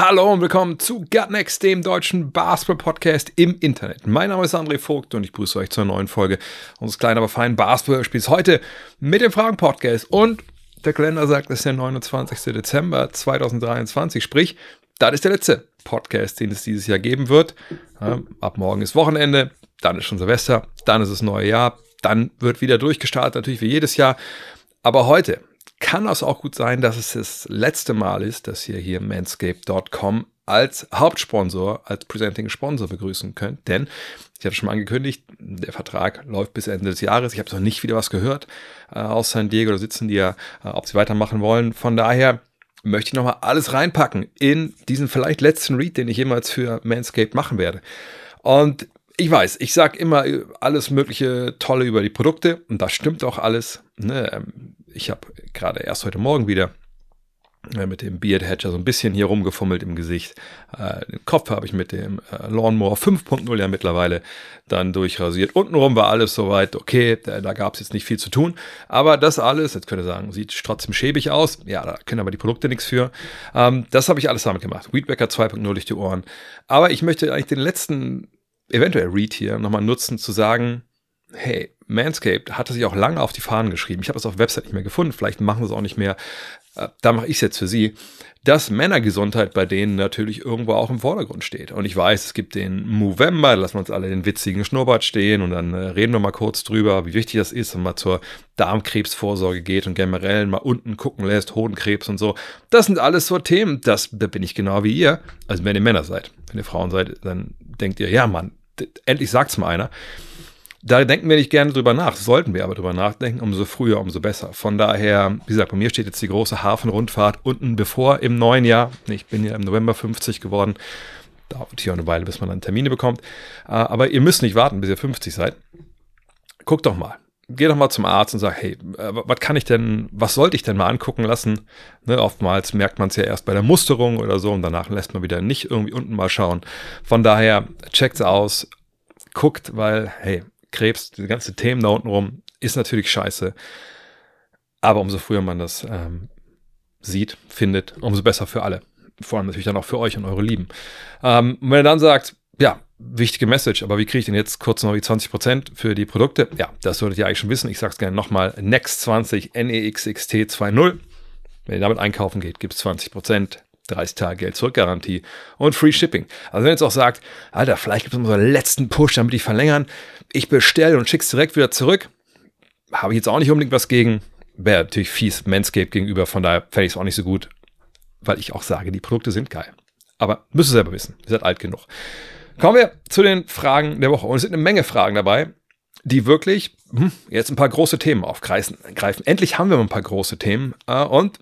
Hallo und willkommen zu Gut Next, dem deutschen Basketball-Podcast im Internet. Mein Name ist André Vogt und ich grüße euch zur neuen Folge unseres kleinen, aber feinen Basketball-Spiels heute mit dem Fragen-Podcast. Und der Kalender sagt, es ist der 29. Dezember 2023, sprich, das ist der letzte Podcast, den es dieses Jahr geben wird. Ab morgen ist Wochenende, dann ist schon Silvester, dann ist das neue Jahr, dann wird wieder durchgestartet, natürlich wie jedes Jahr. Aber heute kann es auch gut sein, dass es das letzte Mal ist, dass ihr hier manscape.com als Hauptsponsor, als Presenting Sponsor begrüßen könnt. Denn ich hatte schon mal angekündigt, der Vertrag läuft bis Ende des Jahres. Ich habe noch nicht wieder was gehört äh, aus San Diego. Da sitzen die ja, äh, ob sie weitermachen wollen. Von daher möchte ich nochmal alles reinpacken in diesen vielleicht letzten Read, den ich jemals für Manscaped machen werde. Und ich weiß, ich sage immer alles mögliche Tolle über die Produkte und das stimmt auch alles. Ne? Ich habe gerade erst heute Morgen wieder äh, mit dem Beard Hatcher so ein bisschen hier rumgefummelt im Gesicht. Äh, den Kopf habe ich mit dem äh, Lawnmower 5.0 ja mittlerweile dann durchrasiert. Untenrum war alles soweit okay, da, da gab es jetzt nicht viel zu tun. Aber das alles, jetzt könnt ihr sagen, sieht trotzdem schäbig aus. Ja, da können aber die Produkte nichts für. Ähm, das habe ich alles damit gemacht. Weedbacker 2.0 durch die Ohren. Aber ich möchte eigentlich den letzten, eventuell Read hier nochmal nutzen, zu sagen, hey, Manscaped hatte sich auch lange auf die Fahnen geschrieben. Ich habe es auf der Website nicht mehr gefunden, vielleicht machen sie es auch nicht mehr. Äh, Da mache ich es jetzt für sie, dass Männergesundheit bei denen natürlich irgendwo auch im Vordergrund steht. Und ich weiß, es gibt den Movember, da lassen wir uns alle den witzigen Schnurrbart stehen und dann äh, reden wir mal kurz drüber, wie wichtig das ist, wenn man zur Darmkrebsvorsorge geht und generell mal unten gucken lässt, Hodenkrebs und so. Das sind alles so Themen, das, da bin ich genau wie ihr. Also wenn ihr Männer seid, wenn ihr Frauen seid, dann denkt ihr, ja Mann, endlich sagt's mal einer. Da denken wir nicht gerne drüber nach, sollten wir aber drüber nachdenken, umso früher, umso besser. Von daher, wie gesagt, bei mir steht jetzt die große Hafenrundfahrt unten bevor im neuen Jahr. Ich bin ja im November 50 geworden. Dauert hier eine Weile, bis man dann Termine bekommt. Äh, Aber ihr müsst nicht warten, bis ihr 50 seid. Guckt doch mal. Geh doch mal zum Arzt und sag, hey, äh, was kann ich denn, was sollte ich denn mal angucken lassen? Ne, oftmals merkt man es ja erst bei der Musterung oder so und danach lässt man wieder nicht irgendwie unten mal schauen. Von daher, checkt's aus, guckt, weil, hey, Krebs, diese ganzen Themen da unten rum, ist natürlich scheiße. Aber umso früher man das ähm, sieht, findet, umso besser für alle. Vor allem natürlich dann auch für euch und eure Lieben. Ähm, wenn ihr dann sagt, ja, wichtige Message, aber wie kriege ich denn jetzt kurz noch die 20% für die Produkte? Ja, das solltet ihr eigentlich schon wissen. Ich sage es gerne nochmal. Next 20 NEXXT 2.0. Wenn ihr damit einkaufen geht, gibt es 20%. 30 Tage Geld zurück-Garantie und Free Shipping. Also wenn ihr jetzt auch sagt, Alter, vielleicht gibt es so einen letzten Push, damit die verlängern. Ich bestelle und schick's direkt wieder zurück. Habe ich jetzt auch nicht unbedingt was gegen. Wäre natürlich fies Manscaped gegenüber, von daher fände ich es auch nicht so gut, weil ich auch sage, die Produkte sind geil. Aber müsst ihr selber wissen, ihr seid alt genug. Kommen wir zu den Fragen der Woche. Und es sind eine Menge Fragen dabei, die wirklich hm, jetzt ein paar große Themen aufgreifen. Greifen. Endlich haben wir mal ein paar große Themen. Äh, und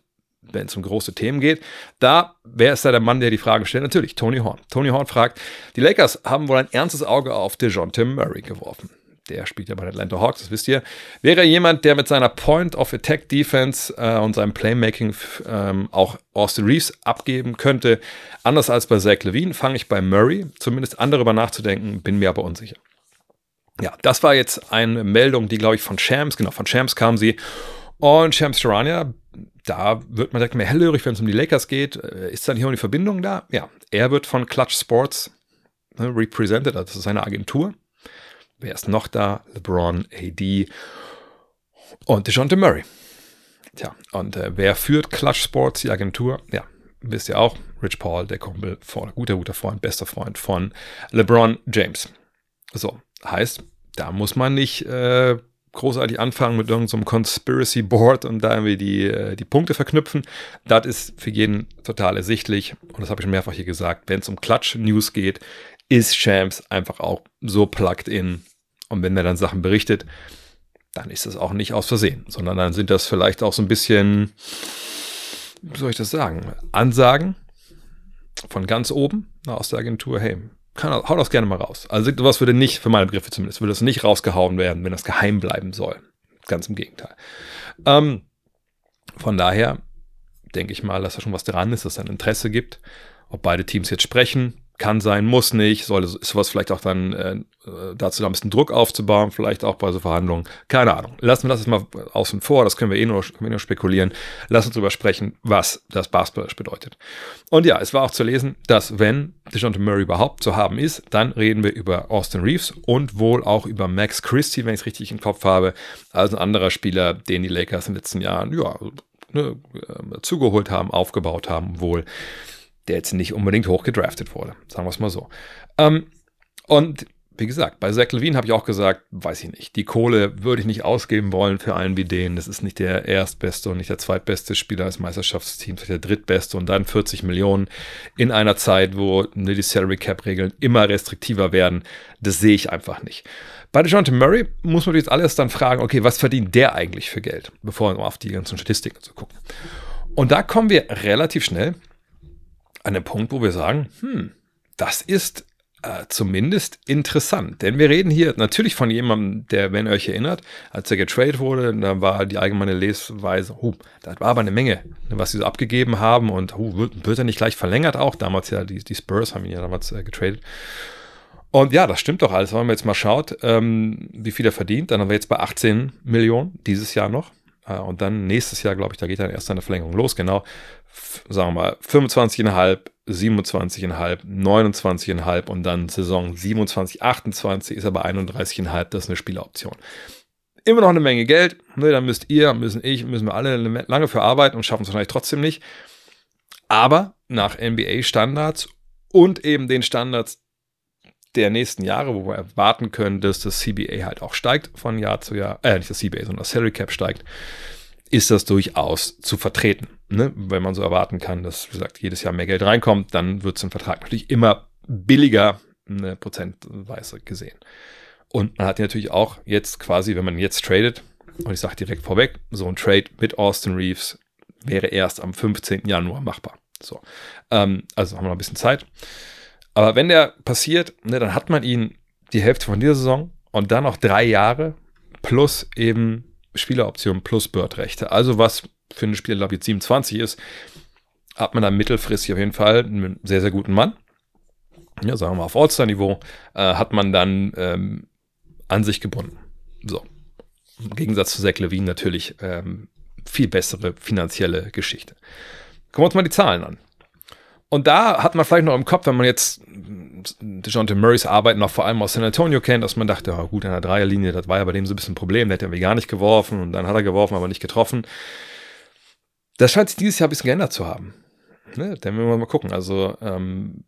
wenn es um große Themen geht, da, wer ist da der Mann, der die Fragen stellt? Natürlich, Tony Horn. Tony Horn fragt, die Lakers haben wohl ein ernstes Auge auf DeJounte Murray geworfen. Der spielt ja bei den Atlanta Hawks, das wisst ihr. Wäre jemand, der mit seiner Point-of-Attack-Defense äh, und seinem Playmaking ähm, auch Austin Reeves abgeben könnte. Anders als bei Zach Levine fange ich bei Murray zumindest an, darüber nachzudenken, bin mir aber unsicher. Ja, das war jetzt eine Meldung, die, glaube ich, von Shams, genau, von Shams kam sie. Und Shams Charania, da wird man direkt mehr hellhörig, wenn es um die Lakers geht. Äh, Ist dann hier noch die Verbindung da? Ja, er wird von Clutch Sports ne, represented, also seine Agentur. Wer ist noch da? LeBron, AD und DeJounte Murray. Tja, und äh, wer führt Clutch Sports, die Agentur? Ja, wisst ihr auch, Rich Paul, der Kumpel, von, guter, guter Freund, bester Freund von LeBron James. So, heißt, da muss man nicht äh, großartig anfangen mit irgendeinem Conspiracy Board und da irgendwie die, äh, die Punkte verknüpfen. Das ist für jeden total ersichtlich. Und das habe ich schon mehrfach hier gesagt. Wenn es um Klatsch-News geht, ist Shams einfach auch so plugged in. Und wenn er dann Sachen berichtet, dann ist das auch nicht aus Versehen, sondern dann sind das vielleicht auch so ein bisschen, wie soll ich das sagen, Ansagen von ganz oben aus der Agentur, hey, kann, hau das gerne mal raus. Also sowas würde nicht, für meine Begriffe zumindest, würde das nicht rausgehauen werden, wenn das geheim bleiben soll. Ganz im Gegenteil. Ähm, von daher denke ich mal, dass da schon was dran ist, dass es ein Interesse gibt. Ob beide Teams jetzt sprechen, kann sein, muss nicht, soll ist sowas vielleicht auch dann äh, dazu da ein bisschen Druck aufzubauen, vielleicht auch bei so Verhandlungen. Keine Ahnung. Lassen wir das jetzt mal außen vor, das können wir eh nur, wir nur spekulieren. Lass uns drüber sprechen, was das Basketball bedeutet. Und ja, es war auch zu lesen, dass wenn DeJounte Murray überhaupt zu haben ist, dann reden wir über Austin Reeves und wohl auch über Max Christie, wenn ich es richtig im Kopf habe, also ein anderer Spieler, den die Lakers in den letzten Jahren, ja, ne, äh, zugeholt haben, aufgebaut haben, wohl der jetzt nicht unbedingt hochgedraftet wurde. Sagen wir es mal so. Ähm, und wie gesagt, bei Zach Levine habe ich auch gesagt, weiß ich nicht. Die Kohle würde ich nicht ausgeben wollen für einen wie den. Das ist nicht der erstbeste und nicht der zweitbeste Spieler des Meisterschaftsteams, der drittbeste und dann 40 Millionen in einer Zeit, wo ne, die Salary Cap Regeln immer restriktiver werden. Das sehe ich einfach nicht. Bei DeJounte Murray muss man jetzt alles dann fragen, okay, was verdient der eigentlich für Geld, bevor wir auf die ganzen Statistiken zu gucken. Und da kommen wir relativ schnell an den Punkt, wo wir sagen, hm, das ist äh, zumindest interessant. Denn wir reden hier natürlich von jemandem, der, wenn ihr euch erinnert, als er getradet wurde, da war die allgemeine Lesweise, huh, das war aber eine Menge, was sie so abgegeben haben und huh, wird, wird, er nicht gleich verlängert auch? Damals ja, die, die Spurs haben ihn ja damals äh, getradet. Und ja, das stimmt doch alles. Wenn man jetzt mal schaut, ähm, wie viel er verdient, dann haben wir jetzt bei 18 Millionen dieses Jahr noch. Äh, und dann nächstes Jahr, glaube ich, da geht dann erst eine Verlängerung los, genau sagen wir mal, 25,5, 27,5, 29,5 und dann Saison 27, 28 ist aber 31,5, das ist eine Spieleroption. Immer noch eine Menge Geld, ne, da müsst ihr, müssen ich, müssen wir alle lange für arbeiten und schaffen es wahrscheinlich trotzdem nicht. Aber nach NBA-Standards und eben den Standards der nächsten Jahre, wo wir erwarten können, dass das CBA halt auch steigt von Jahr zu Jahr, äh, nicht das CBA, sondern das Salary Cap steigt, ist das durchaus zu vertreten. Ne? Wenn man so erwarten kann, dass, wie gesagt, jedes Jahr mehr Geld reinkommt, dann wird es im Vertrag natürlich immer billiger, eine Prozentweise gesehen. Und man hat natürlich auch jetzt quasi, wenn man jetzt tradet, und ich sage direkt vorweg, so ein Trade mit Austin Reeves wäre erst am 15. Januar machbar. So. Ähm, also haben wir noch ein bisschen Zeit. Aber wenn der passiert, ne, dann hat man ihn die Hälfte von dieser Saison und dann noch drei Jahre plus eben Spieleroption plus Bird-Rechte. Also was für einen Spieler, glaube ich, jetzt 27 ist, hat man dann mittelfristig auf jeden Fall einen sehr, sehr guten Mann. Ja, sagen wir mal auf All-Star-Niveau, äh, hat man dann ähm, an sich gebunden. So. Im Gegensatz zu Zach Levine natürlich ähm, viel bessere finanzielle Geschichte. Gucken wir uns mal die Zahlen an. Und da hat man vielleicht noch im Kopf, wenn man jetzt DeJounte Murrays Arbeit noch vor allem aus San Antonio kennt, dass man dachte, oh, gut, an der Dreierlinie, das war ja bei dem so ein bisschen ein Problem, der hat irgendwie gar nicht geworfen und dann hat er geworfen, aber nicht getroffen. Das scheint sich dieses Jahr ein bisschen geändert zu haben. Ne? Dann müssen wir mal gucken. Also ähm,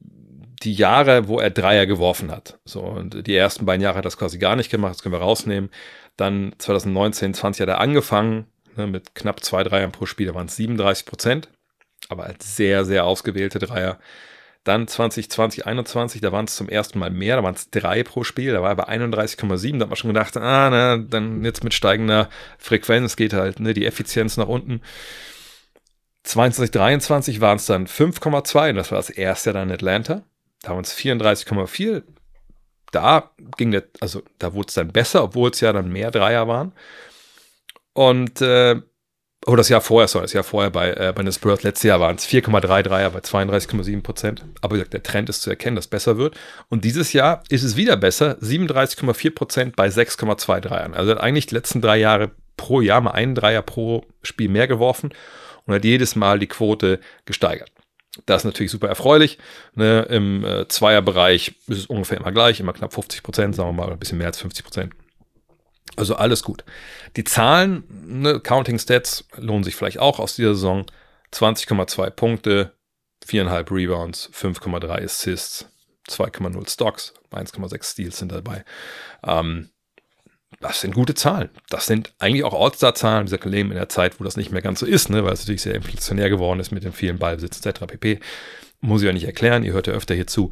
die Jahre, wo er Dreier geworfen hat. So, und die ersten beiden Jahre hat er das quasi gar nicht gemacht, das können wir rausnehmen. Dann 2019, 20 hat er angefangen, ne, mit knapp zwei Dreiern pro Spiel, da waren es 37 Prozent, aber als sehr, sehr ausgewählte Dreier. Dann 2020, 21, da waren es zum ersten Mal mehr, da waren es drei pro Spiel, da war er bei 31,7, da hat man schon gedacht, ah, na, dann jetzt mit steigender Frequenz geht halt ne, die Effizienz nach unten. 2023 waren es dann 5,2 und das war das erste dann in Atlanta. Da waren es 34,4. Da ging der, also da wurde es dann besser, obwohl es ja dann mehr Dreier waren. Und äh, oh, das Jahr vorher, sorry, das Jahr vorher bei, äh, bei den Spurs, letztes Jahr waren es 4,3 Dreier bei 32,7 Prozent. Aber wie gesagt, der Trend ist zu erkennen, dass es besser wird. Und dieses Jahr ist es wieder besser, 37,4 Prozent bei 6,2 Dreiern. Also hat eigentlich die letzten drei Jahre pro Jahr mal einen Dreier pro Spiel mehr geworfen und hat jedes Mal die Quote gesteigert. Das ist natürlich super erfreulich. Ne? Im äh, Zweierbereich ist es ungefähr immer gleich, immer knapp 50 Prozent, sagen wir mal, ein bisschen mehr als 50 Prozent. Also alles gut. Die Zahlen, ne, Counting Stats, lohnen sich vielleicht auch aus dieser Saison. 20,2 Punkte, 4,5 Rebounds, 5,3 Assists, 2,0 Stocks, 1,6 Steals sind dabei. Ähm, das sind gute Zahlen. Das sind eigentlich auch All-Star-Zahlen. Dieser Leben in der Zeit, wo das nicht mehr ganz so ist, ne, weil es natürlich sehr inflationär geworden ist mit dem vielen Ballbesitz etc. pp. Muss ich ja nicht erklären, ihr hört ja öfter hier zu.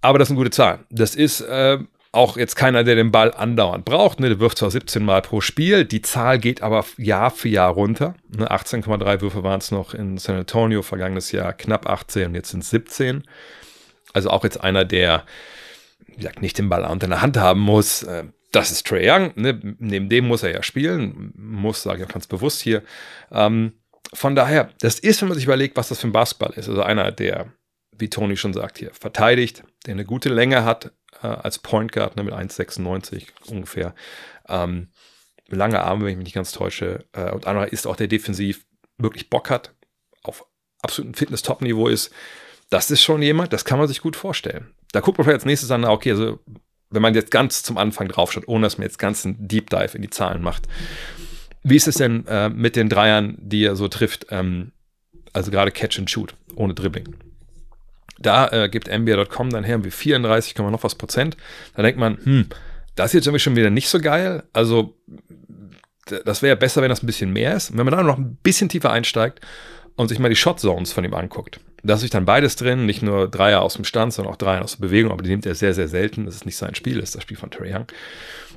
Aber das sind gute Zahlen. Das ist äh, auch jetzt keiner, der den Ball andauernd braucht. Ne? Der wirft zwar 17 Mal pro Spiel, die Zahl geht aber Jahr für Jahr runter. Ne? 18,3 Würfe waren es noch in San Antonio, vergangenes Jahr knapp 18 und jetzt sind es 17. Also auch jetzt einer, der wie gesagt, nicht den Ball unter der Hand haben muss. Äh, das ist Trey Young. Ne? Neben dem muss er ja spielen. Muss, sage ich auch ganz bewusst hier. Ähm, von daher, das ist, wenn man sich überlegt, was das für ein Basketball ist. Also einer, der, wie Tony schon sagt, hier verteidigt, der eine gute Länge hat äh, als Point Guard ne, mit 1,96 ungefähr. Ähm, lange Arme, wenn ich mich nicht ganz täusche. Äh, und anderer ist auch, der defensiv wirklich Bock hat, auf absolutem Fitness-Top-Niveau ist. Das ist schon jemand, das kann man sich gut vorstellen. Da guckt man vielleicht als nächstes an, okay, also wenn man jetzt ganz zum Anfang draufschaut, ohne dass man jetzt ganz einen Deep Dive in die Zahlen macht. Wie ist es denn äh, mit den Dreiern, die er so trifft? Ähm, also gerade Catch and Shoot, ohne Dribbling. Da äh, gibt NBA.com dann her wie 34, noch was Prozent. Da denkt man, hm, das ist jetzt irgendwie schon wieder nicht so geil. Also, das wäre besser, wenn das ein bisschen mehr ist. Und wenn man dann noch ein bisschen tiefer einsteigt und sich mal die Shot Zones von ihm anguckt, da ist sich dann beides drin, nicht nur Dreier aus dem Stand, sondern auch Dreier aus der Bewegung, aber die nimmt er sehr, sehr selten. Das ist nicht sein Spiel, das ist das Spiel von Terry Young.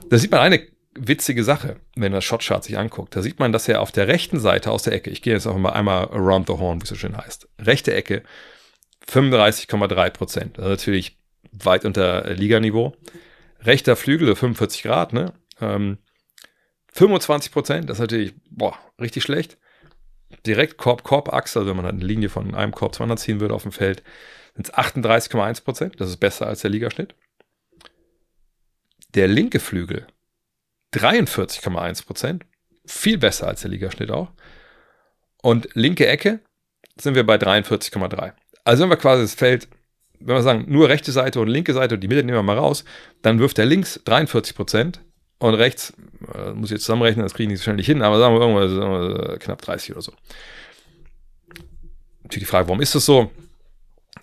Da sieht man eine witzige Sache, wenn man das Shotchart sich anguckt. Da sieht man, dass er auf der rechten Seite aus der Ecke, ich gehe jetzt auch mal einmal around the horn, wie es so schön heißt, rechte Ecke 35,3 Prozent. Also natürlich weit unter Liganiveau. Rechter Flügel 45 Grad, ne? Ähm, 25 Prozent, das ist natürlich, boah, richtig schlecht direkt Korb-Korb-Achse, also wenn man eine Linie von einem Korb zu anderen ziehen würde auf dem Feld, sind es 38,1 Prozent. Das ist besser als der Ligaschnitt. Der linke Flügel 43,1 Prozent. Viel besser als der Ligaschnitt auch. Und linke Ecke sind wir bei 43,3. Also wenn wir quasi das Feld, wenn wir sagen, nur rechte Seite und linke Seite und die Mitte nehmen wir mal raus, dann wirft der links 43 Prozent und rechts, äh, muss ich jetzt zusammenrechnen, das kriege ich nicht nicht hin, aber sagen wir irgendwas wir, knapp 30 oder so. Natürlich die Frage, warum ist das so?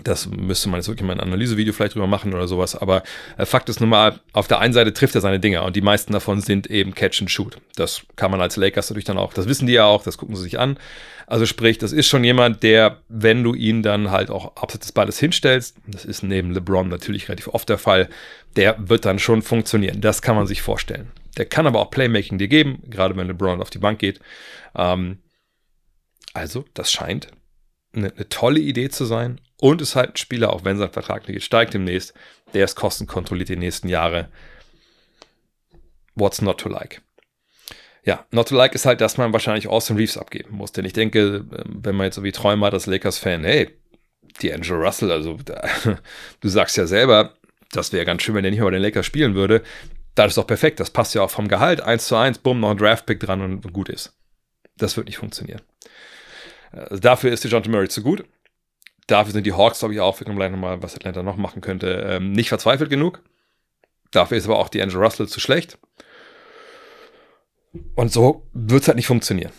Das müsste man jetzt wirklich mal ein Analysevideo vielleicht drüber machen oder sowas. Aber äh, Fakt ist nun mal, auf der einen Seite trifft er seine Dinger und die meisten davon sind eben Catch and Shoot. Das kann man als Lakers natürlich dann auch, das wissen die ja auch, das gucken sie sich an. Also sprich, das ist schon jemand, der, wenn du ihn dann halt auch abseits des Balles hinstellst, das ist neben LeBron natürlich relativ oft der Fall, der wird dann schon funktionieren. Das kann man sich vorstellen. Der kann aber auch Playmaking dir geben, gerade wenn LeBron auf die Bank geht. Ähm, also, das scheint eine, eine, tolle Idee zu sein. Und ist halt ein Spieler, auch wenn sein Vertrag nicht steigt demnächst, der ist kostenkontrolliert die nächsten Jahre. What's not to like? Ja, not to like ist halt, dass man wahrscheinlich Austin Reeves abgeben muss. Denn ich denke, ähm, wenn man jetzt so wie Träumer als Lakers-Fan, hey, die Angel Russell, also du sagst ja selber, das wäre ganz schön, wenn er nicht mal bei den Lakers spielen würde. Das ist doch perfekt. Das passt ja auch vom Gehalt. 1 zu 1, bumm, noch ein Draftpick dran und gut ist. Das wird nicht funktionieren. Also dafür ist die John Murray zu gut. Dafür sind die Hawks, glaube ich, auch, wir können gleich nochmal, was Atlanta noch machen könnte, ähm, nicht verzweifelt genug. Dafür ist aber auch die Angel Russell zu schlecht. Und so wird es halt nicht funktionieren.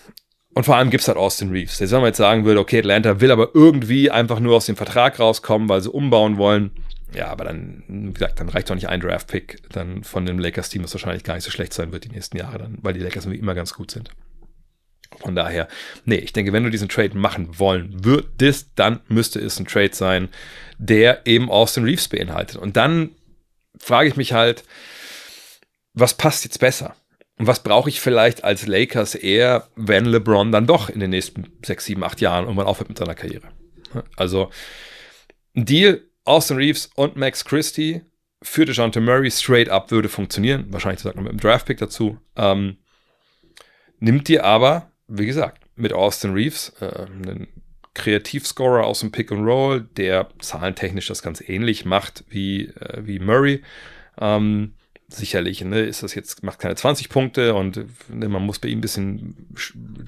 Und vor allem gibt es halt Austin Reeves. Jetzt, wenn man jetzt sagen würde, okay, Atlanta will aber irgendwie einfach nur aus dem Vertrag rauskommen, weil sie umbauen wollen, ja, aber dann, wie gesagt, dann reicht doch nicht ein Draft-Pick dann von dem Lakers-Team, was wahrscheinlich gar nicht so schlecht sein wird die nächsten Jahre dann, weil die Lakers immer ganz gut sind. Von daher, nee, ich denke, wenn du diesen Trade machen wollen würdest, dann müsste es ein Trade sein, der eben Austin Reeves beinhaltet. Und dann frage ich mich halt, was passt jetzt besser? Und was brauche ich vielleicht als Lakers eher, wenn LeBron dann doch in den nächsten sechs, sieben, acht Jahren irgendwann aufhört mit seiner Karriere? Also, ein Deal Austin Reeves und Max Christie für DeJounte Murray straight up würde funktionieren. Wahrscheinlich sagt man mit dem Draftpick dazu. Ähm, nimmt dir aber, wie gesagt, mit Austin Reeves äh, einen Kreativscorer aus dem Pick and Roll, der zahlentechnisch das ganz ähnlich macht wie, äh, wie Murray. Ähm, sicherlich ne, ist das jetzt, macht keine 20 Punkte und ne, man muss bei ihm ein bisschen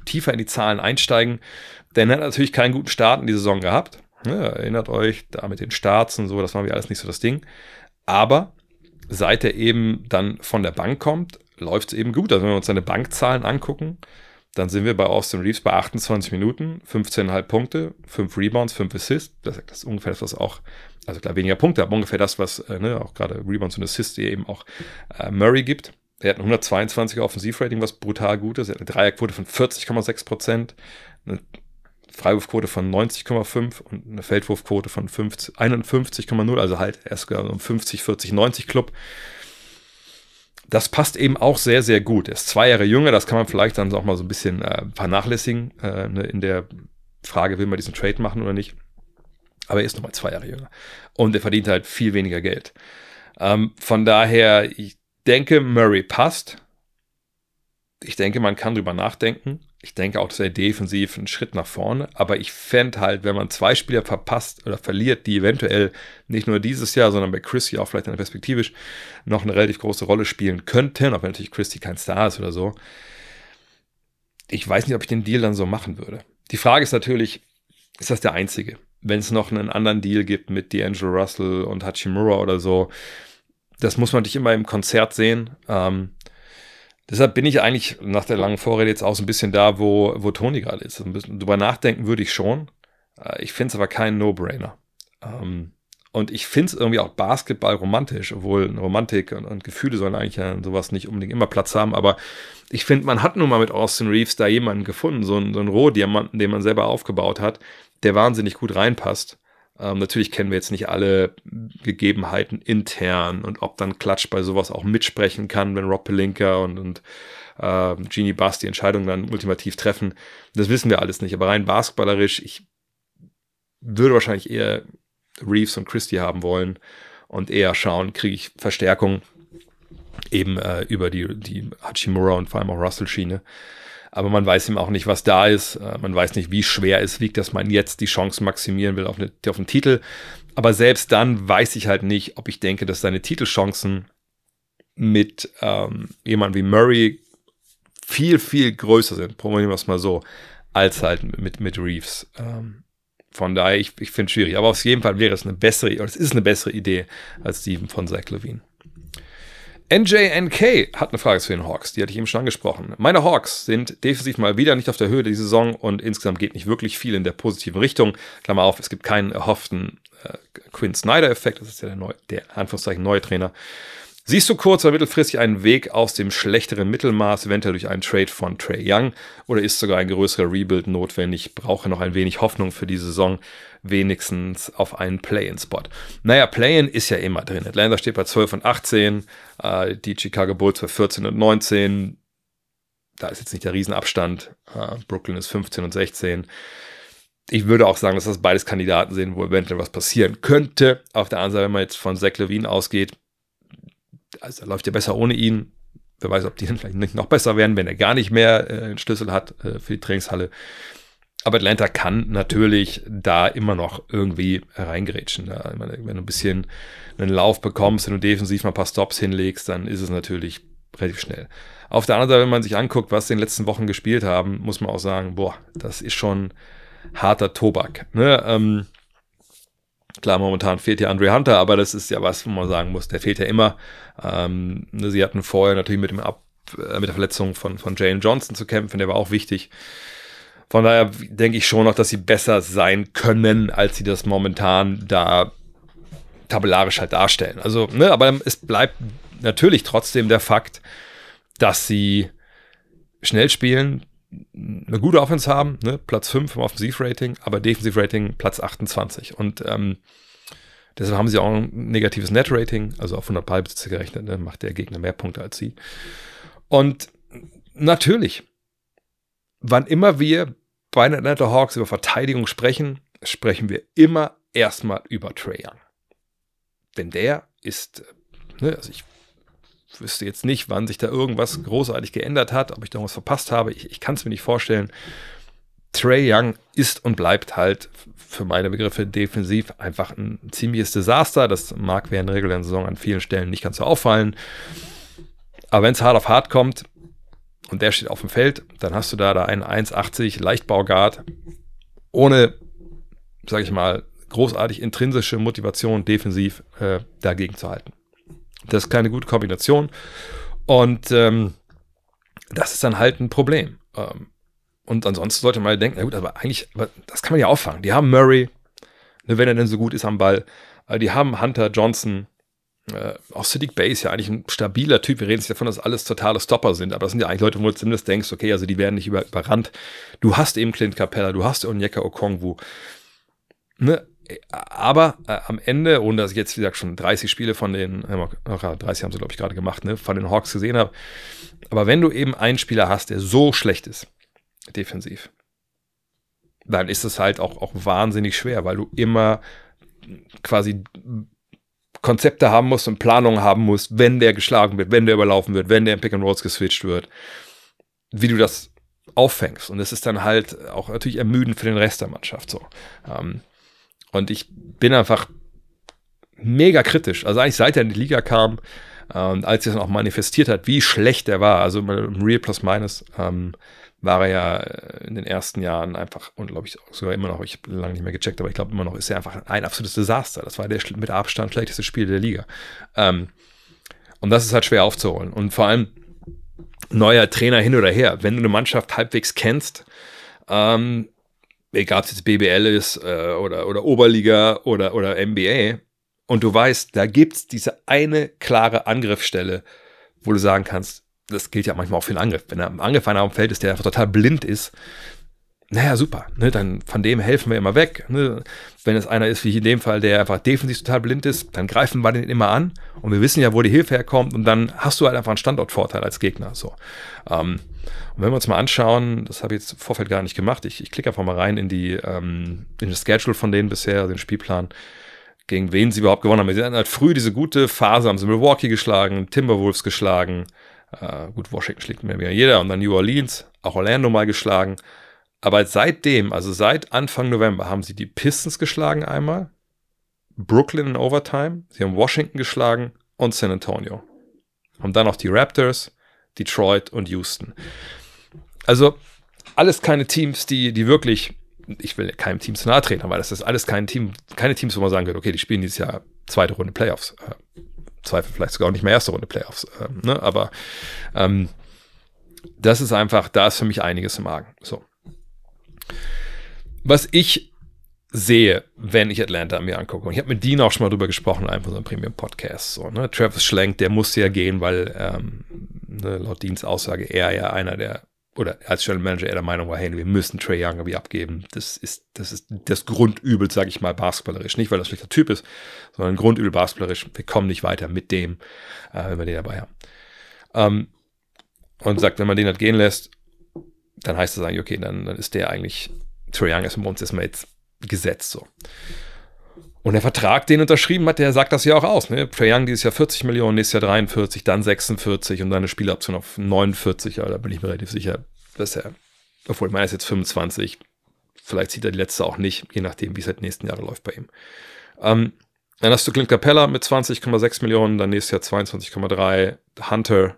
tiefer in die Zahlen einsteigen. Denn er hat natürlich keinen guten Start in die Saison gehabt. Ne, erinnert euch, da mit den Starts und so, das war mir alles nicht so das Ding. Aber seit er eben dann von der Bank kommt, läuft es eben gut. Also wenn wir uns seine Bankzahlen angucken, dann sind wir bei Austin Reeves bei 28 Minuten, 15,5 Punkte, 5 Rebounds, 5 Assists. Das, ist ungefähr das, was auch, also klar weniger Punkte, aber ungefähr das, was äh, ne, auch gerade Rebounds und Assists eben auch äh, Murray gibt. Er hat ein 122er Offensivrating, was brutal gut ist. Er hat eine Dreierquote von 40,6 Prozent, eine Freiwurfquote von 90,5 und eine Feldwurfquote von 51,0, also halt erst so ein 50, 40, 90 Club. Das passt eben auch sehr, sehr gut. Er ist zwei Jahre jünger, das kann man vielleicht dann auch mal so ein bisschen äh, vernachlässigen äh, ne, in der Frage, will man diesen Trade machen oder nicht. Aber er ist nochmal zwei Jahre jünger. Und er verdient halt viel weniger Geld. Ähm, von daher, ich denke, Murray passt. Ich denke, man kann drüber nachdenken. Ich denke auch, dass er defensiv einen Schritt nach vorne. Aber ich fände halt, wenn man zwei Spieler verpasst oder verliert, die eventuell nicht nur dieses Jahr, sondern bei Chrissy auch vielleicht perspektivisch noch eine relativ große Rolle spielen könnten, auch wenn natürlich Chrissy kein Star ist oder so. Ich weiß nicht, ob ich den Deal dann so machen würde. Die Frage ist natürlich, ist das der einzige? Wenn es noch einen anderen Deal gibt mit D'Angelo Russell und Hachimura oder so, das muss man nicht immer im Konzert sehen. Ähm, deshalb bin ich eigentlich nach der langen Vorrede jetzt auch so ein bisschen da, wo, wo Toni gerade ist. Ein bisschen drüber nachdenken würde ich schon. Äh, ich finde es aber kein No-Brainer. Ähm, und ich finde es irgendwie auch Basketball romantisch, obwohl Romantik und, und, Gefühle sollen eigentlich ja sowas nicht unbedingt immer Platz haben. Aber ich finde, man hat nun mal mit Austin Reeves da jemanden gefunden, so einen, so einen Rohdiamanten, den man selber aufgebaut hat, der wahnsinnig gut reinpasst. Ähm, natürlich kennen wir jetzt nicht alle Gegebenheiten intern und ob dann Klatsch bei sowas auch mitsprechen kann, wenn Rob Pelinka und, und äh, Genie Bass die Entscheidung dann ultimativ treffen. Das wissen wir alles nicht. Aber rein basketballerisch, ich würde wahrscheinlich eher Reeves und Christie haben wollen und eher schauen, kriege ich Verstärkung eben äh, über die, die Hachimura und vor allem auch Russell-Schiene. Aber man weiß eben auch nicht, was da ist. Äh, man weiß nicht, wie schwer es wiegt, dass man jetzt die Chance maximieren will auf, eine, auf einen Titel. Aber selbst dann weiß ich halt nicht, ob ich denke, dass seine Titelchancen mit ähm, jemandem wie Murray viel, viel größer sind, probieren wir es mal so, als halt mit, mit Reeves. Ähm, von daher, ich, ich finde es schwierig. Aber auf jeden Fall wäre es eine bessere, oder es ist eine bessere Idee als Steven von Zach Levine. NJNK hat eine Frage zu den Hawks, die hatte ich eben schon angesprochen. Meine Hawks sind defensiv mal wieder nicht auf der Höhe der Saison und insgesamt geht nicht wirklich viel in der positiven Richtung. Klammer auf, es gibt keinen erhofften äh, Quinn Snyder-Effekt, das ist ja der, neue, der Anführungszeichen neue Trainer. Siehst du kurz- oder mittelfristig einen Weg aus dem schlechteren Mittelmaß, eventuell durch einen Trade von Trey Young, oder ist sogar ein größerer Rebuild notwendig? Brauche noch ein wenig Hoffnung für die Saison, wenigstens auf einen Play-in-Spot. Naja, Play-in ist ja immer drin. Atlanta steht bei 12 und 18, äh, die Chicago Bulls bei 14 und 19. Da ist jetzt nicht der Riesenabstand. Äh, Brooklyn ist 15 und 16 ich würde auch sagen, dass das beides Kandidaten sind, wo eventuell was passieren könnte. Auf der anderen Seite, wenn man jetzt von Zach Levine ausgeht, also läuft ja besser ohne ihn. Wer weiß, ob die dann vielleicht nicht noch besser werden, wenn er gar nicht mehr äh, einen Schlüssel hat äh, für die Trainingshalle. Aber Atlanta kann natürlich da immer noch irgendwie reingerätschen. Ja, meine, wenn du ein bisschen einen Lauf bekommst, wenn du defensiv mal ein paar Stops hinlegst, dann ist es natürlich relativ schnell. Auf der anderen Seite, wenn man sich anguckt, was sie in den letzten Wochen gespielt haben, muss man auch sagen, boah, das ist schon harter Tobak. Ne? Ähm, Klar, momentan fehlt ja Andre Hunter, aber das ist ja was, wo man sagen muss, der fehlt ja immer. Ähm, ne, sie hatten vorher natürlich mit, dem Ab, äh, mit der Verletzung von, von Jane Johnson zu kämpfen, der war auch wichtig. Von daher denke ich schon noch, dass sie besser sein können, als sie das momentan da tabellarisch halt darstellen. Also, ne, aber es bleibt natürlich trotzdem der Fakt, dass sie schnell spielen, eine gute Offense haben, ne? Platz 5 im Offensivrating, aber Defensivrating Platz 28. Und ähm, deshalb haben sie auch ein negatives Net-Rating, also auf 100 Ballbesitzer gerechnet, ne? macht der Gegner mehr Punkte als sie. Und natürlich, wann immer wir bei den Atlanta Hawks über Verteidigung sprechen, sprechen wir immer erstmal über Trey Young. Denn der ist, ne, also ich wüsste jetzt nicht, wann sich da irgendwas großartig geändert hat, ob ich da irgendwas verpasst habe. Ich, ich kann es mir nicht vorstellen. Trey Young ist und bleibt halt für meine Begriffe defensiv einfach ein ziemliches Desaster. Das mag während der regulären Saison an vielen Stellen nicht ganz so auffallen. Aber wenn es hart auf hart kommt und der steht auf dem Feld, dann hast du da, da einen 1,80 Leichtbauguard ohne, sag ich mal, großartig intrinsische Motivation defensiv äh, dagegen zu halten. Das ist keine gute Kombination. Und ähm, das ist dann halt ein Problem. Ähm, und ansonsten sollte man denken, na gut, aber eigentlich, das kann man ja auffangen. Die haben Murray, ne, wenn er denn so gut ist am Ball. Äh, die haben Hunter Johnson. Äh, auch Siddiq Bay ist ja eigentlich ein stabiler Typ. Wir reden nicht davon, dass alles totale Stopper sind, aber das sind ja eigentlich Leute, wo du zumindest denkst, okay, also die werden nicht über, überrannt. Du hast eben Clint Capella, du hast Onyeka Okongwu. Ne? Aber äh, am Ende, ohne dass ich jetzt, wie gesagt, schon 30 Spiele von den, äh, 30 haben sie, glaube ich, gerade gemacht, ne, von den Hawks gesehen habe, aber wenn du eben einen Spieler hast, der so schlecht ist, defensiv, dann ist es halt auch, auch wahnsinnig schwer, weil du immer quasi Konzepte haben musst und Planungen haben musst, wenn der geschlagen wird, wenn der überlaufen wird, wenn der in Pick and Rolls geswitcht wird, wie du das auffängst. Und es ist dann halt auch natürlich ermüdend für den Rest der Mannschaft so. Ähm, und ich bin einfach mega kritisch. Also eigentlich seit er in die Liga kam und als er dann auch manifestiert hat, wie schlecht er war, also im Real Plus Minus, ähm, war er ja in den ersten Jahren einfach, und glaube ich sogar immer noch, ich habe lange nicht mehr gecheckt, aber ich glaube immer noch, ist er einfach ein absolutes Desaster. Das war der mit Abstand schlechteste Spiel der Liga. Ähm, und das ist halt schwer aufzuholen. Und vor allem neuer Trainer hin oder her, wenn du eine Mannschaft halbwegs kennst, ähm, egal ob es jetzt BBL ist äh, oder, oder Oberliga oder, oder NBA, und du weißt, da gibt es diese eine klare Angriffsstelle, wo du sagen kannst, das gilt ja manchmal auch für den Angriff. Wenn ein Angriff einer am Feld ist, der einfach total blind ist, naja, super, ne, dann von dem helfen wir immer weg. Ne. Wenn es einer ist, wie in dem Fall, der einfach defensiv total blind ist, dann greifen wir den immer an und wir wissen ja, wo die Hilfe herkommt und dann hast du halt einfach einen Standortvorteil als Gegner. So. Ähm, und wenn wir uns mal anschauen, das habe ich jetzt im Vorfeld gar nicht gemacht, ich, ich klicke einfach mal rein in die ähm, in das Schedule von denen bisher, den Spielplan, gegen wen sie überhaupt gewonnen haben. Sie hatten halt früh diese gute Phase, haben sie Milwaukee geschlagen, Timberwolves geschlagen, äh, gut, Washington schlägt mehr weniger jeder und dann New Orleans, auch Orlando mal geschlagen. Aber seitdem, also seit Anfang November, haben sie die Pistons geschlagen einmal, Brooklyn in Overtime, sie haben Washington geschlagen und San Antonio. Und dann noch die Raptors, Detroit und Houston. Also alles keine Teams, die, die wirklich, ich will keinem Team zu nahe treten, aber das ist alles kein Team, keine Teams, wo man sagen könnte, okay, die spielen dieses Jahr zweite Runde Playoffs. Äh, Zweifel vielleicht sogar auch nicht mehr erste Runde Playoffs. Ähm, ne? Aber ähm, das ist einfach, da ist für mich einiges im Magen. So. Was ich sehe, wenn ich Atlanta mir angucke, und ich habe mit Dean auch schon mal drüber gesprochen in einem von unseren Premium-Podcasts, so, ne? Travis Schlenk, der musste ja gehen, weil ähm, ne, laut Deans Aussage er ja einer der oder als General Manager er der Meinung war, hey, wir müssen Trey Young irgendwie abgeben. Das ist, das ist das Grundübel, sage ich mal, basketballerisch. Nicht, weil er ein schlechter Typ ist, sondern Grundübel basketballerisch. Wir kommen nicht weiter mit dem, äh, wenn wir den dabei haben. Ähm, und sagt, wenn man den halt gehen lässt, dann heißt das eigentlich, okay, dann, dann ist der eigentlich, Trey Young ist bei uns erstmal jetzt gesetzt so. Und der Vertrag, den unterschrieben hat, der sagt das ja auch aus. Ne? Trae Young dieses Jahr 40 Millionen, nächstes Jahr 43, dann 46 und dann eine Spieloption auf 49. Aber da bin ich mir relativ sicher, dass er, obwohl ich meine, er ist jetzt 25. Vielleicht sieht er die letzte auch nicht, je nachdem, wie es halt nächsten Jahre läuft bei ihm. Ähm, dann hast du Clint Capella mit 20,6 Millionen, dann nächstes Jahr 22,3. Hunter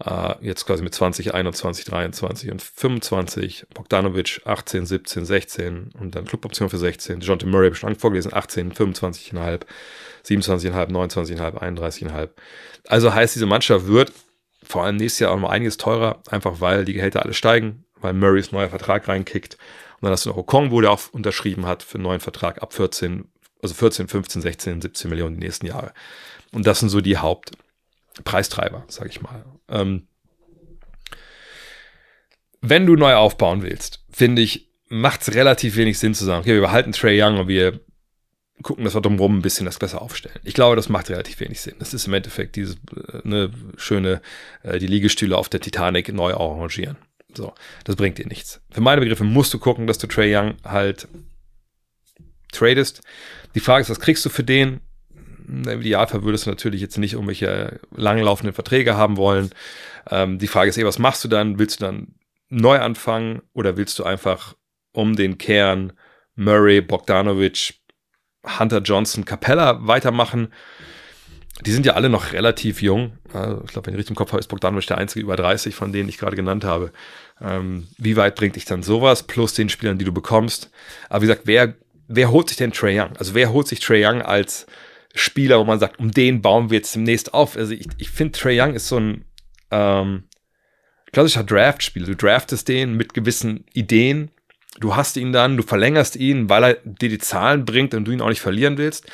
Uh, jetzt quasi mit 20, 21, 23 und 25. Bogdanovic 18, 17, 16 und dann Cluboption für 16. John Murray habe ich schon vorgelesen, 18, 25,5, 27,5, 29,5, 31,5. Also heißt, diese Mannschaft wird vor allem nächstes Jahr auch noch einiges teurer, einfach weil die Gehälter alle steigen, weil Murrays neuer Vertrag reinkickt. Und dann hast du noch Okongwu, der auch unterschrieben hat für einen neuen Vertrag ab 14, also 14, 15, 16, 17 Millionen die nächsten Jahre. Und das sind so die Haupt- Preistreiber, sag ich mal. Ähm, wenn du neu aufbauen willst, finde ich, macht es relativ wenig Sinn zu sagen, okay, wir behalten Trey Young und wir gucken, dass wir drumherum ein bisschen das besser aufstellen. Ich glaube, das macht relativ wenig Sinn. Das ist im Endeffekt dieses äh, ne, schöne, äh, die Liegestühle auf der Titanic neu arrangieren. So, das bringt dir nichts. Für meine Begriffe musst du gucken, dass du Trey Young halt tradest. Die Frage ist, was kriegst du für den? Im Idealfall würdest du natürlich jetzt nicht irgendwelche langlaufenden Verträge haben wollen. Ähm, die Frage ist eh, was machst du dann? Willst du dann neu anfangen oder willst du einfach um den Kern Murray, Bogdanovic, Hunter Johnson, Capella weitermachen? Die sind ja alle noch relativ jung. Also ich glaube, wenn ich richtig im Kopf habe, ist Bogdanovic der einzige über 30 von denen ich gerade genannt habe. Ähm, wie weit bringt dich dann sowas plus den Spielern, die du bekommst? Aber wie gesagt, wer, wer holt sich denn Trey Young? Also wer holt sich Trey Young als Spieler, wo man sagt, um den bauen wir jetzt demnächst auf. Also ich, ich finde, Trey Young ist so ein ähm, klassischer Draft-Spieler. Du draftest den mit gewissen Ideen. Du hast ihn dann, du verlängerst ihn, weil er dir die Zahlen bringt und du ihn auch nicht verlieren willst.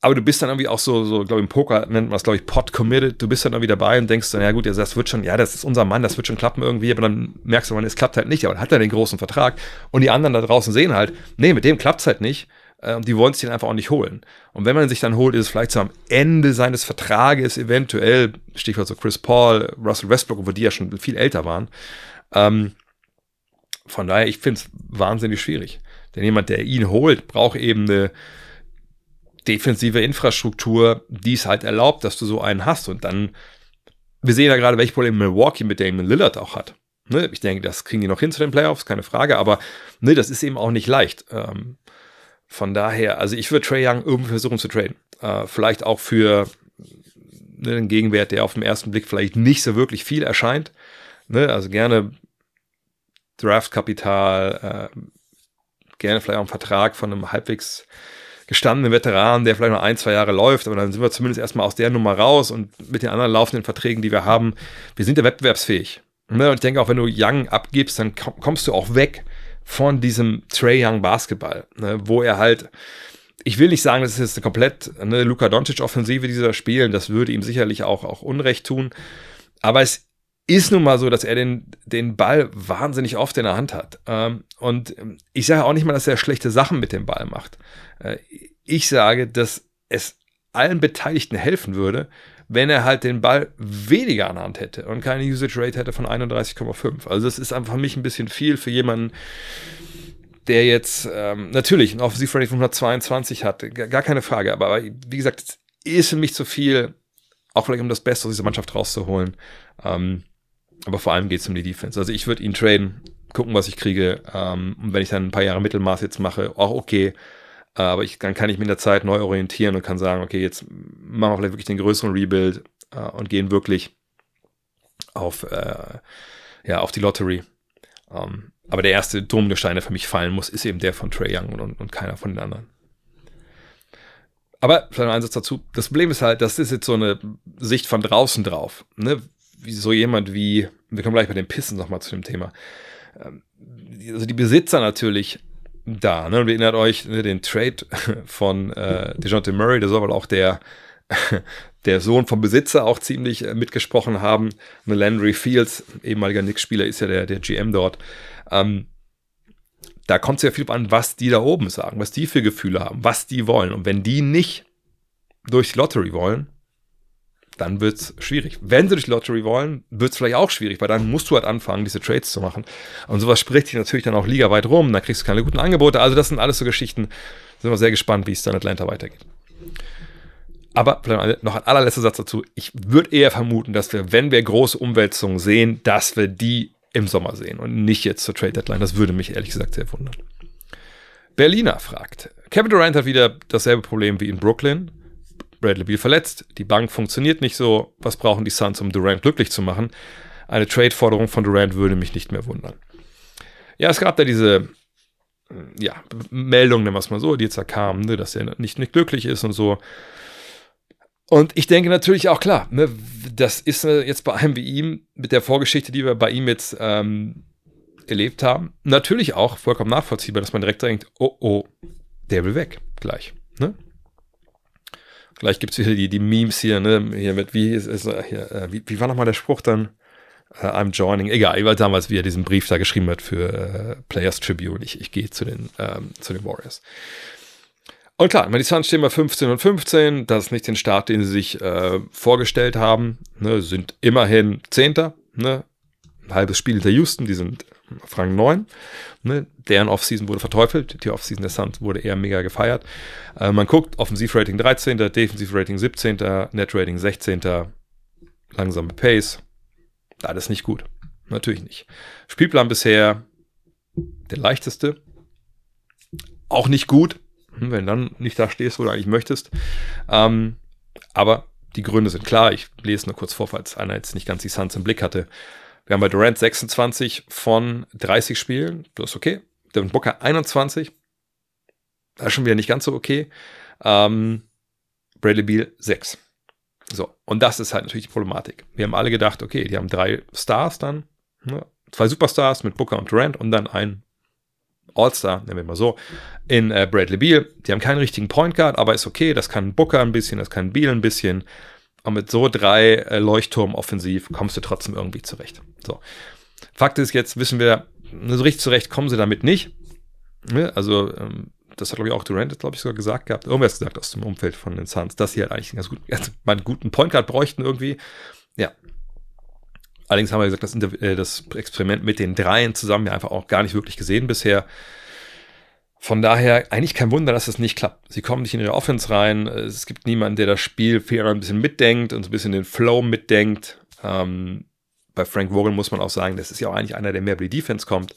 Aber du bist dann irgendwie auch so, so glaube ich, im Poker nennt man es, glaube ich, pot committed. Du bist dann irgendwie dabei und denkst dann, ja gut, das wird schon, ja, das ist unser Mann, das wird schon klappen irgendwie. Aber dann merkst du, es klappt halt nicht. Aber dann hat er den großen Vertrag. Und die anderen da draußen sehen halt, nee, mit dem klappt es halt nicht. Äh, und die wollen es den einfach auch nicht holen. Und wenn man sich dann holt, ist es vielleicht so am Ende seines Vertrages eventuell, Stichwort so Chris Paul, Russell Westbrook, wo die ja schon viel älter waren. Ähm, von daher, ich finde es wahnsinnig schwierig. Denn jemand, der ihn holt, braucht eben eine defensive Infrastruktur, die es halt erlaubt, dass du so einen hast. Und dann, wir sehen ja gerade, welche Probleme Milwaukee mit Damon Lillard auch hat. Ne? Ich denke, das kriegen die noch hin zu den Playoffs, keine Frage, aber ne, das ist eben auch nicht leicht. Ähm, von daher, also ich würde Trey Young irgendwie versuchen zu traden. Äh, vielleicht auch für ne, einen Gegenwert, der auf den ersten Blick vielleicht nicht so wirklich viel erscheint. Ne? Also gerne Draftkapital, äh, gerne vielleicht auch einen Vertrag von einem halbwegs gestandenen Veteran, der vielleicht noch ein, zwei Jahre läuft, aber dann sind wir zumindest erstmal aus der Nummer raus und mit den anderen laufenden Verträgen, die wir haben, wir sind ja wettbewerbsfähig. Ne? Und ich denke auch, wenn du Young abgibst, dann kommst du auch weg von diesem Trey Young Basketball, ne? wo er halt, ich will nicht sagen, das ist jetzt eine komplett eine Luka Doncic-Offensive dieser Spielen, das würde ihm sicherlich auch, auch Unrecht tun, aber es ist nun mal so, dass er den, den Ball wahnsinnig oft in der Hand hat. Ähm, und ich sage auch nicht mal, dass er schlechte Sachen mit dem Ball macht. Äh, ich sage, dass es allen Beteiligten helfen würde, wenn er halt den Ball weniger an der Hand hätte und keine Usage Rate hätte von 31,5. Also das ist einfach für mich ein bisschen viel für jemanden, der jetzt ähm, natürlich ein Offensivrating von 122 hat, gar keine Frage. Aber, wie gesagt, es ist für mich zu viel, auch vielleicht um das Beste aus dieser Mannschaft rauszuholen. Ähm, aber vor allem geht es um die Defense. Also ich würde ihn traden, gucken, was ich kriege. Ähm, und wenn ich dann ein paar Jahre Mittelmaß jetzt mache, auch okay. Aber ich, dann kann ich mich in der Zeit neu orientieren und kann sagen, okay, jetzt machen wir vielleicht wirklich den größeren Rebuild äh, und gehen wirklich auf, äh, ja, auf die Lottery. Ähm, aber der erste Dominostein, der für mich fallen muss, ist eben der von Trey Young und, und keiner von den anderen. Aber vielleicht ein Einsatz dazu. Das Problem ist halt, das ist jetzt so eine Sicht von draußen drauf. Ne? Wie so jemand wie, wir kommen gleich bei den Pissen nochmal zu dem Thema. Ähm, also die Besitzer natürlich da. Ne? Und ihr erinnert euch ne, den Trade von äh, DeJounte Murray, der soll wohl auch der, der Sohn vom Besitzer auch ziemlich äh, mitgesprochen haben. Ne, Landry Fields, ehemaliger Knicks-Spieler, ist ja der, der GM dort. Ähm, da kommt es ja viel an, was die da oben sagen, was die für Gefühle haben, was die wollen. Und wenn die nicht durch die Lottery wollen, dann wird es schwierig. Wenn sie durch Lottery wollen, wird es vielleicht auch schwierig, weil dann musst du halt anfangen, diese Trades zu machen. Und sowas spricht sich natürlich dann auch ligaweit rum, dann kriegst du keine guten Angebote. Also das sind alles so Geschichten. Sind wir sehr gespannt, wie es dann in Atlanta weitergeht. Aber noch ein allerletzter Satz dazu. Ich würde eher vermuten, dass wir, wenn wir große Umwälzungen sehen, dass wir die im Sommer sehen und nicht jetzt zur Trade Deadline. Das würde mich ehrlich gesagt sehr wundern. Berliner fragt. Kevin Durant hat wieder dasselbe Problem wie in Brooklyn. Bradley Beal verletzt, die Bank funktioniert nicht so, was brauchen die Suns, um Durant glücklich zu machen? Eine Trade-Forderung von Durant würde mich nicht mehr wundern. Ja, es gab da diese ja, Meldung, nennen wir es mal so, die jetzt da kamen, ne, dass er nicht, nicht glücklich ist und so. Und ich denke natürlich auch klar, ne, das ist äh, jetzt bei einem wie ihm, mit der Vorgeschichte, die wir bei ihm jetzt ähm, erlebt haben, natürlich auch vollkommen nachvollziehbar, dass man direkt denkt, oh, oh, der will weg, gleich. Ne? Gleich gibt es wieder die, die Memes hier, ne? Hier mit, wie, ist, ist, hier, äh, wie, wie war nochmal der Spruch dann? Uh, I'm joining. Egal, ich weiß damals, wie er diesen Brief da geschrieben hat für uh, Players Tribune. Ich, ich gehe zu den, ähm, zu den Warriors. Und klar, die Suns stehen bei 15 und 15. Das ist nicht den Start, den sie sich äh, vorgestellt haben. Ne, sind immerhin Zehnter. Ne? Ein halbes Spiel hinter Houston, die sind Rang 9. Ne? Deren Offseason wurde verteufelt, die Offseason der Suns wurde eher mega gefeiert. Äh, man guckt, Offensivrating 13., Defensivrating 17., Netrating 16., langsame Pace. Alles nicht gut. Natürlich nicht. Spielplan bisher der leichteste. Auch nicht gut, hm, wenn dann nicht da stehst, wo du eigentlich möchtest. Ähm, aber die Gründe sind klar. Ich lese nur kurz vor, falls einer jetzt nicht ganz die Suns im Blick hatte. Wir haben bei Durant 26 von 30 Spielen. Das ist okay. Devin Booker 21. Das ist schon wieder nicht ganz so okay. Ähm, Bradley Beal 6. So, und das ist halt natürlich die Problematik. Wir haben alle gedacht, okay, die haben drei Stars dann, ne? zwei Superstars mit Booker und Durant und dann ein All-Star, nennen wir mal so, in äh, Bradley Beal. Die haben keinen richtigen Point Guard, aber ist okay, das kann Booker ein bisschen, das kann Beal ein bisschen. Und mit so drei äh, Leuchtturm-Offensiv kommst du trotzdem irgendwie zurecht. So. Fakt ist, jetzt wissen wir, so richtig zurecht kommen sie damit nicht. Also, ähm, das hat, glaube ich, auch Durant, glaube ich, sogar gesagt gehabt. Irgendwer hat gesagt aus dem Umfeld von den Suns, dass sie halt eigentlich einen ganz guten, also einen guten Point Guard bräuchten irgendwie. Ja. Allerdings haben wir gesagt, das, äh, das Experiment mit den Dreien zusammen ja einfach auch gar nicht wirklich gesehen bisher. Von daher eigentlich kein Wunder, dass es nicht klappt. Sie kommen nicht in ihre Offense rein. Es gibt niemanden, der das Spiel fair ein bisschen mitdenkt und so ein bisschen den Flow mitdenkt. Ähm, bei Frank Vogel muss man auch sagen, das ist ja auch eigentlich einer, der mehr über die Defense kommt.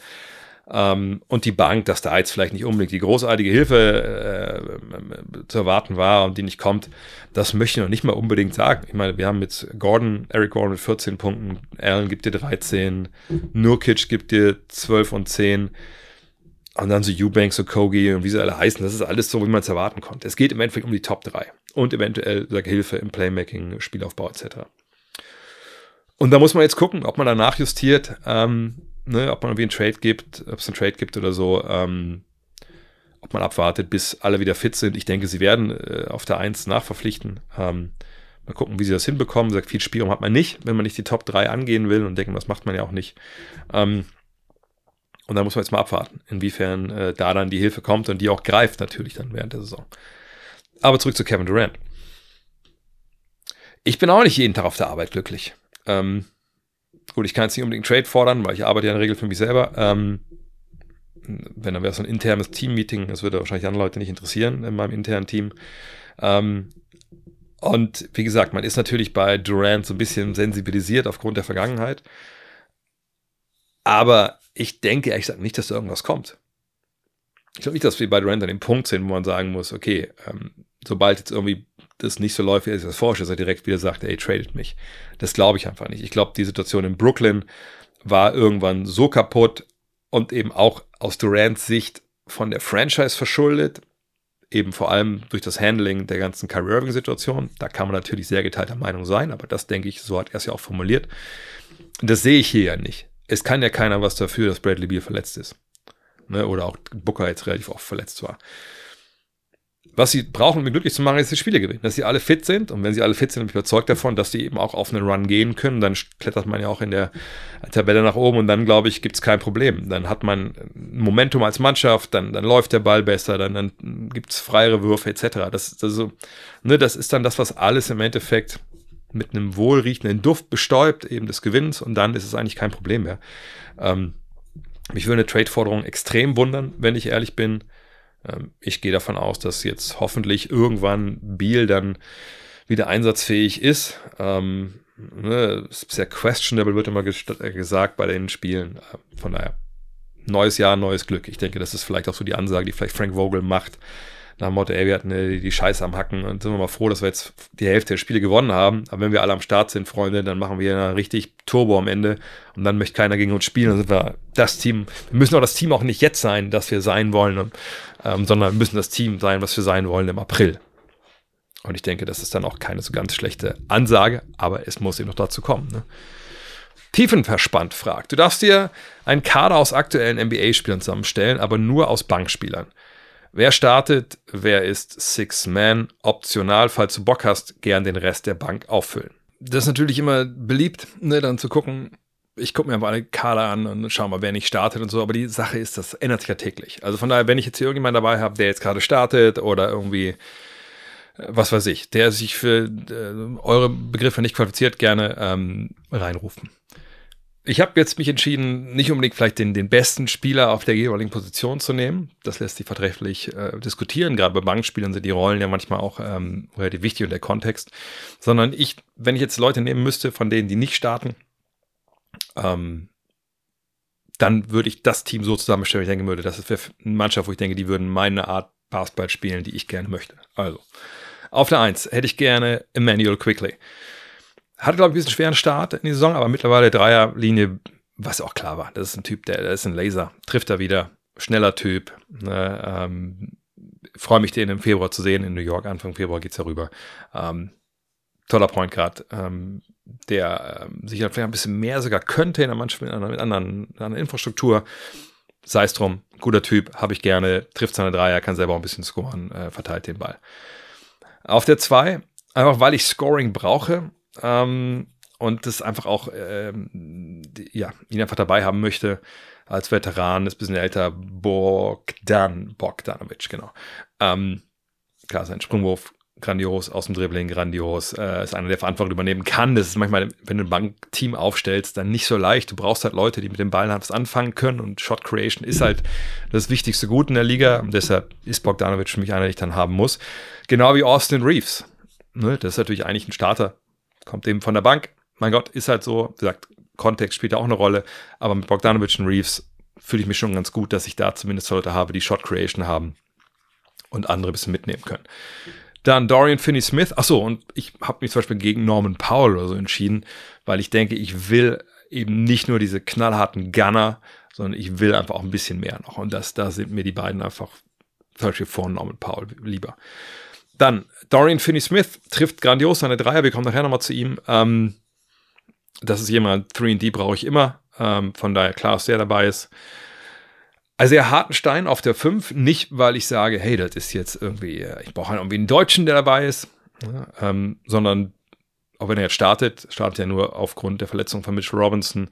Ähm, und die Bank, dass da jetzt vielleicht nicht unbedingt die großartige Hilfe äh, zu erwarten war und die nicht kommt, das möchte ich noch nicht mal unbedingt sagen. Ich meine, wir haben mit Gordon, Eric Gordon mit 14 Punkten, Allen gibt dir 13, Nurkic gibt dir 12 und 10 und dann so Eubanks, so Kogi und wie sie alle heißen, das ist alles so, wie man es erwarten konnte. Es geht im Endeffekt um die Top 3 und eventuell sag, Hilfe im Playmaking, Spielaufbau etc. Und da muss man jetzt gucken, ob man danach justiert. Ähm, ne, ob man irgendwie einen Trade gibt, ob es einen Trade gibt oder so, ähm, ob man abwartet, bis alle wieder fit sind. Ich denke, sie werden äh, auf der 1 nachverpflichten. Ähm, mal gucken, wie sie das hinbekommen. Sagt, viel Spielraum hat man nicht, wenn man nicht die Top 3 angehen will und denken, das macht man ja auch nicht. Ähm, und da muss man jetzt mal abwarten, inwiefern äh, da dann die Hilfe kommt und die auch greift natürlich dann während der Saison. Aber zurück zu Kevin Durant. Ich bin auch nicht jeden Tag auf der Arbeit glücklich. Ähm, Gut, ich kann jetzt nicht unbedingt Trade fordern, weil ich arbeite ja in der Regel für mich selber. Ähm, wenn dann wäre es so ein internes Team-Meeting, das würde wahrscheinlich andere Leute nicht interessieren in meinem internen Team. Ähm, und wie gesagt, man ist natürlich bei Durant so ein bisschen sensibilisiert aufgrund der Vergangenheit. Aber ich denke ehrlich gesagt nicht, dass da irgendwas kommt. Ich glaube nicht, dass wir bei Durant an dem Punkt sind, wo man sagen muss, okay, ähm, sobald jetzt irgendwie das nicht so läuft, wie er sich das vorstellt, dass er direkt wieder sagt, ey, tradet mich. Das glaube ich einfach nicht. Ich glaube, die Situation in Brooklyn war irgendwann so kaputt und eben auch aus Durants Sicht von der Franchise verschuldet, eben vor allem durch das Handling der ganzen Kyrie Irving-Situation. Da kann man natürlich sehr geteilter Meinung sein, aber das denke ich, so hat er es ja auch formuliert. Das sehe ich hier ja nicht. Es kann ja keiner was dafür, dass Bradley Beal verletzt ist. Ne? Oder auch Booker jetzt relativ oft verletzt war. Was sie brauchen, um glücklich zu machen, ist die Spiele gewinnen. Dass sie alle fit sind. Und wenn sie alle fit sind, bin ich überzeugt davon, dass sie eben auch auf einen Run gehen können. Dann klettert man ja auch in der Tabelle nach oben und dann, glaube ich, gibt es kein Problem. Dann hat man Momentum als Mannschaft, dann, dann läuft der Ball besser, dann, dann gibt es freiere Würfe etc. Das, das, so, ne, das ist dann das, was alles im Endeffekt mit einem wohlriechenden Duft bestäubt, eben des Gewinns. Und dann ist es eigentlich kein Problem mehr. Ähm, mich würde eine Trade-Forderung extrem wundern, wenn ich ehrlich bin. Ähm, ich gehe davon aus, dass jetzt hoffentlich irgendwann Biel dann wieder einsatzfähig ist. Ähm, ne, sehr questionable, wird immer äh, gesagt bei den Spielen. Äh, von daher, neues Jahr, neues Glück. Ich denke, das ist vielleicht auch so die Ansage, die vielleicht Frank Vogel macht nach dem Motto, ey, wir hatten die, die Scheiße am Hacken und sind wir mal froh, dass wir jetzt die Hälfte der Spiele gewonnen haben. Aber wenn wir alle am Start sind, Freunde, dann machen wir richtig Turbo am Ende und dann möchte keiner gegen uns spielen. Dann sind wir das Team. Wir müssen auch das Team auch nicht jetzt sein, das wir sein wollen, und, ähm, sondern müssen das Team sein, was wir sein wollen im April. Und ich denke, das ist dann auch keine so ganz schlechte Ansage, aber es muss eben noch dazu kommen. Ne? Tiefenverspannt fragt. Du darfst dir einen Kader aus aktuellen NBA-Spielern zusammenstellen, aber nur aus Bankspielern. Wer startet, wer ist Six Man? Optional, falls du Bock hast, gern den Rest der Bank auffüllen. Das ist natürlich immer beliebt, ne, dann zu gucken, ich gucke mir einfach eine Kader an und schau mal, wer nicht startet und so. Aber die Sache ist, das ändert sich ja täglich. Also von daher, wenn ich jetzt hier irgendjemanden dabei habe, der jetzt gerade startet oder irgendwie, äh, was weiß ich, der sich für äh, eure Begriffe nicht qualifiziert, gerne ähm, reinrufen ich habe jetzt mich entschieden, nicht unbedingt vielleicht den, den besten Spieler auf der jeweiligen Position zu nehmen. Das lässt sich vertrefflich äh, diskutieren. Gerade bei Bankspielern sind die Rollen ja manchmal auch ähm, relativ wichtig und der Kontext. Sondern ich, wenn ich jetzt Leute nehmen müsste, von denen, die nicht starten, ähm, dann würde ich das Team so zusammenstellen, ich denke würde, das ist eine Mannschaft, wo ich denke, die würden meine Art Basketball spielen, die ich gerne möchte. Also, auf der Eins hätte ich gerne Emmanuel Quickly. Hatte, glaube ich, ein bisschen schweren Start in die Saison, aber mittlerweile Dreierlinie, was auch klar war. Das ist ein Typ, der, der ist ein Laser. Trifft er wieder. Schneller Typ. Ne, ähm, Freue mich, den im Februar zu sehen in New York. Anfang Februar geht es darüber. Ähm, toller Point Guard, ähm, der ähm, sich vielleicht ein bisschen mehr sogar könnte in der Mannschaft mit einer, mit anderen, einer Infrastruktur. Sei es drum, guter Typ, habe ich gerne, trifft seine Dreier, kann selber auch ein bisschen scoren, äh, verteilt den Ball. Auf der 2, einfach weil ich Scoring brauche, ähm, und das einfach auch, ähm, ja, ihn einfach dabei haben möchte als Veteran, ist ein bisschen älter, Bogdan, Bogdanovic, genau. Ähm, klar, sein Sprungwurf grandios, aus dem Dribbling grandios, äh, ist einer, der Verantwortung übernehmen kann. Das ist manchmal, wenn du ein Bankteam aufstellst, dann nicht so leicht. Du brauchst halt Leute, die mit dem Ball was anfangen können und Shot Creation ist halt das wichtigste Gut in der Liga und deshalb ist Bogdanovic für mich einer, den ich dann haben muss. Genau wie Austin Reeves. Ne, das ist natürlich eigentlich ein Starter, kommt eben von der Bank. Mein Gott, ist halt so, wie gesagt, Kontext spielt ja auch eine Rolle, aber mit Bogdanovic und Reeves fühle ich mich schon ganz gut, dass ich da zumindest Leute habe, die Shot Creation haben und andere ein bisschen mitnehmen können. Dann Dorian Finney-Smith. Achso, und ich habe mich zum Beispiel gegen Norman Powell oder so entschieden, weil ich denke, ich will eben nicht nur diese knallharten Gunner, sondern ich will einfach auch ein bisschen mehr noch. Und das, da sind mir die beiden einfach zum Beispiel vor Norman Powell lieber. Dann Dorian Finney-Smith trifft grandios seine Dreier. Wir kommen nachher nochmal zu ihm. Ähm, das ist jemand, 3D brauche ich immer. Ähm, von daher klar, dass der dabei ist. Also der Hartenstein auf der 5, nicht weil ich sage, hey, das ist jetzt irgendwie, äh, ich brauche irgendwie einen Deutschen, der dabei ist, ja, ähm, sondern auch wenn er jetzt startet, startet er nur aufgrund der Verletzung von Mitchell Robinson.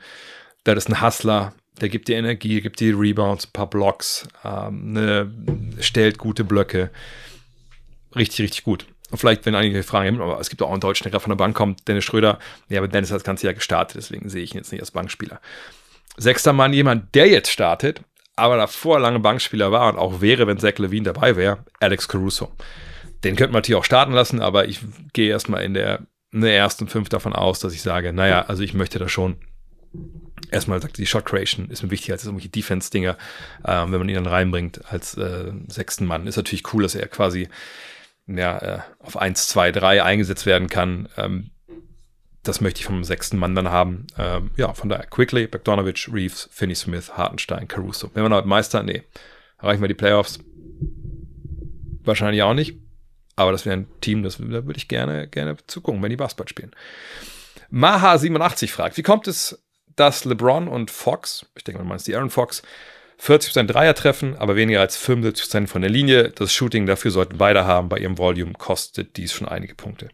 Der ist ein Hustler, der gibt dir Energie, gibt dir Rebounds, ein paar Blocks, ähm, ne, stellt gute Blöcke. Richtig, richtig gut. Und vielleicht, wenn einige fragen, aber es gibt auch einen Deutschen, der gerade von der Bank kommt, Dennis Schröder. Ja, aber Dennis hat das ganze Jahr gestartet, deswegen sehe ich ihn jetzt nicht als Bankspieler. Sechster Mann, jemand, der jetzt startet, aber davor lange Bankspieler war und auch wäre, wenn Zach Levine dabei wäre, Alex Caruso. Den könnte man natürlich auch starten lassen, aber ich gehe erstmal in der, in der ersten fünf davon aus, dass ich sage, naja, also ich möchte da schon erstmal sagt, die Shot Creation ist mir wichtiger als irgendwelche Defense-Dinger, ähm, wenn man ihn dann reinbringt als äh, sechsten Mann. Ist natürlich cool, dass er quasi ja, äh, auf 1, 2, 3 eingesetzt werden kann. Ähm, das möchte ich vom sechsten Mann dann haben. Ähm, ja, von daher Quickly, Bogdanovic, Reeves, Finney Smith, Hartenstein, Caruso. Wenn wir noch Meister, nee. Erreichen wir die Playoffs? Wahrscheinlich auch nicht. Aber das wäre ein Team, das, da würde ich gerne, gerne zugucken, wenn die Basketball spielen. Maha87 fragt, wie kommt es, dass LeBron und Fox, ich denke, man meint die Aaron Fox, 40% Dreier treffen, aber weniger als 75% von der Linie. Das Shooting dafür sollten beide haben. Bei ihrem Volume kostet dies schon einige Punkte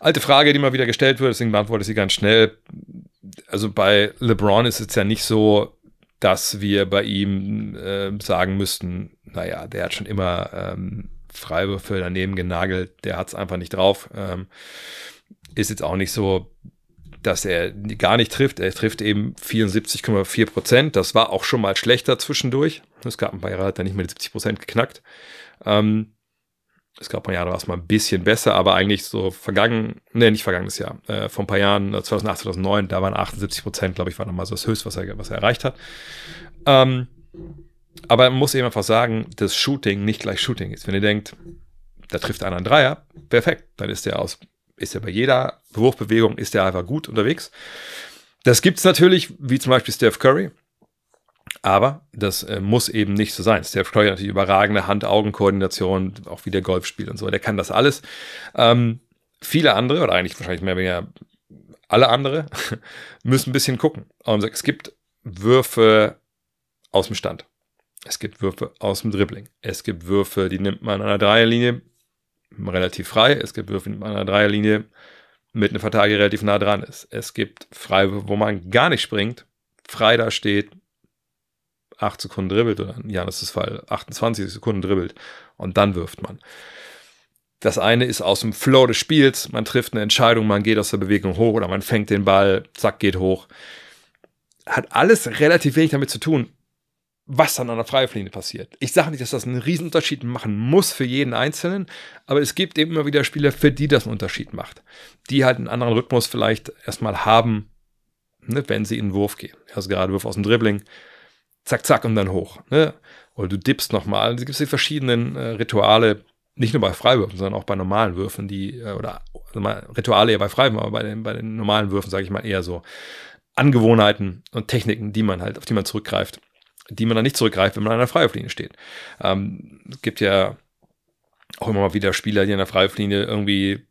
alte Frage, die mal wieder gestellt wird, deswegen beantworte ich sie ganz schnell. Also bei LeBron ist es ja nicht so, dass wir bei ihm äh, sagen müssten, naja, der hat schon immer ähm, Freiwürfe daneben genagelt, der hat es einfach nicht drauf. Ähm, ist jetzt auch nicht so, dass er gar nicht trifft. Er trifft eben 74,4 Prozent. Das war auch schon mal schlechter zwischendurch. Es gab ein paar Jahre, hat er nicht mehr die 70 Prozent geknackt. Ähm, es gab ein paar Jahre, da war es mal ein bisschen besser, aber eigentlich so vergangen, ne, nicht vergangenes Jahr, äh, vor ein paar Jahren, 2008, äh, 2009, da waren 78 Prozent, glaube ich, war nochmal so das Höchste, was er, was er erreicht hat. Ähm, aber man muss eben einfach sagen, dass Shooting nicht gleich Shooting ist. Wenn ihr denkt, da trifft einer einen Dreier, perfekt, dann ist der aus, ist er bei jeder Wurfbewegung, ist der einfach gut unterwegs. Das gibt es natürlich, wie zum Beispiel Steph Curry, aber das äh, muss eben nicht so sein. Steph Curry hat natürlich überragende Hand-Augen-Koordination, auch wie der Golf spielt und so. Der kann das alles. Ähm, viele andere, oder eigentlich wahrscheinlich mehr oder weniger alle andere, müssen ein bisschen gucken. Und es gibt Würfe aus dem Stand. Es gibt Würfe aus dem Dribbling. Es gibt Würfe, die nimmt man an der Dreierlinie relativ frei. Es gibt Würfe, an der Dreierlinie mit einem Verteidiger relativ nah dran ist. Es gibt Freiwürfe, wo man gar nicht springt, frei da steht, 8 Sekunden dribbelt oder ja, das ist Fall 28 Sekunden dribbelt und dann wirft man. Das eine ist aus dem Flow des Spiels, man trifft eine Entscheidung, man geht aus der Bewegung hoch oder man fängt den Ball, zack, geht hoch. Hat alles relativ wenig damit zu tun, was dann an der Freiflinie passiert. Ich sage nicht, dass das einen Riesenunterschied machen muss für jeden Einzelnen, aber es gibt eben immer wieder Spieler, für die das einen Unterschied macht. Die halt einen anderen Rhythmus vielleicht erstmal haben, ne, wenn sie in den Wurf gehen. Also gerade Wurf aus dem Dribbling, zack, zack und dann hoch. Ne? Oder du dippst nochmal. Es gibt die verschiedenen äh, Rituale, nicht nur bei Freiwürfen, sondern auch bei normalen Würfen, die, äh, oder also mal, Rituale eher bei Freiwürfen, aber bei den, bei den normalen Würfen, sage ich mal, eher so Angewohnheiten und Techniken, die man halt, auf die man zurückgreift, die man dann nicht zurückgreift, wenn man an der Freiwurflinie steht. Ähm, es gibt ja auch immer mal wieder Spieler, die an der Freiwurflinie irgendwie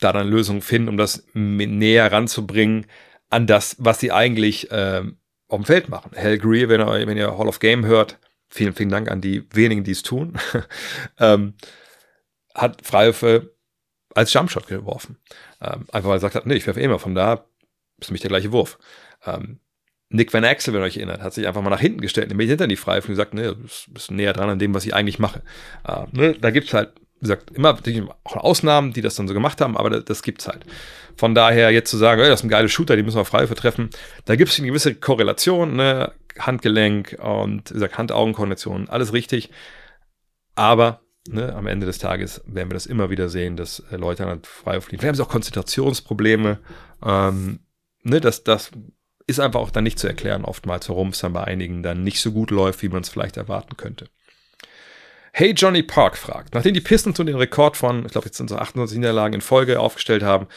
da dann Lösungen finden, um das näher ranzubringen an das, was sie eigentlich ähm, auf dem Feld machen. Hal Greer, wenn ihr, wenn ihr Hall of Game hört, vielen, vielen Dank an die wenigen, die es tun, ähm, hat Freiwürfe als Jumpshot geworfen. Ähm, einfach weil er gesagt hat, nee, ich werfe eh immer von da, ist nämlich der gleiche Wurf. Ähm, Nick Van Axel, wenn ihr euch erinnert, hat sich einfach mal nach hinten gestellt, nämlich hinter die Freiwürfe und gesagt, nee, du bist näher dran an dem, was ich eigentlich mache. Äh, ne, da gibt es halt wie gesagt, immer auch Ausnahmen, die das dann so gemacht haben, aber das, das gibt's halt. Von daher jetzt zu sagen, hey, das ist ein geiler Shooter, die müssen wir frei vertreffen, da gibt es eine gewisse Korrelation, ne? Handgelenk und wie gesagt, Hand-Augen-Koordination, alles richtig. Aber ne, am Ende des Tages werden wir das immer wieder sehen, dass äh, Leute dann frei fliegen. Wir haben auch Konzentrationsprobleme. Ähm, ne, das, das ist einfach auch dann nicht zu erklären, oftmals, warum es dann bei einigen dann nicht so gut läuft, wie man es vielleicht erwarten könnte. Hey Johnny Park fragt, nachdem die Pistons nun den Rekord von, ich glaube, jetzt sind so 98 Niederlagen in Folge aufgestellt haben,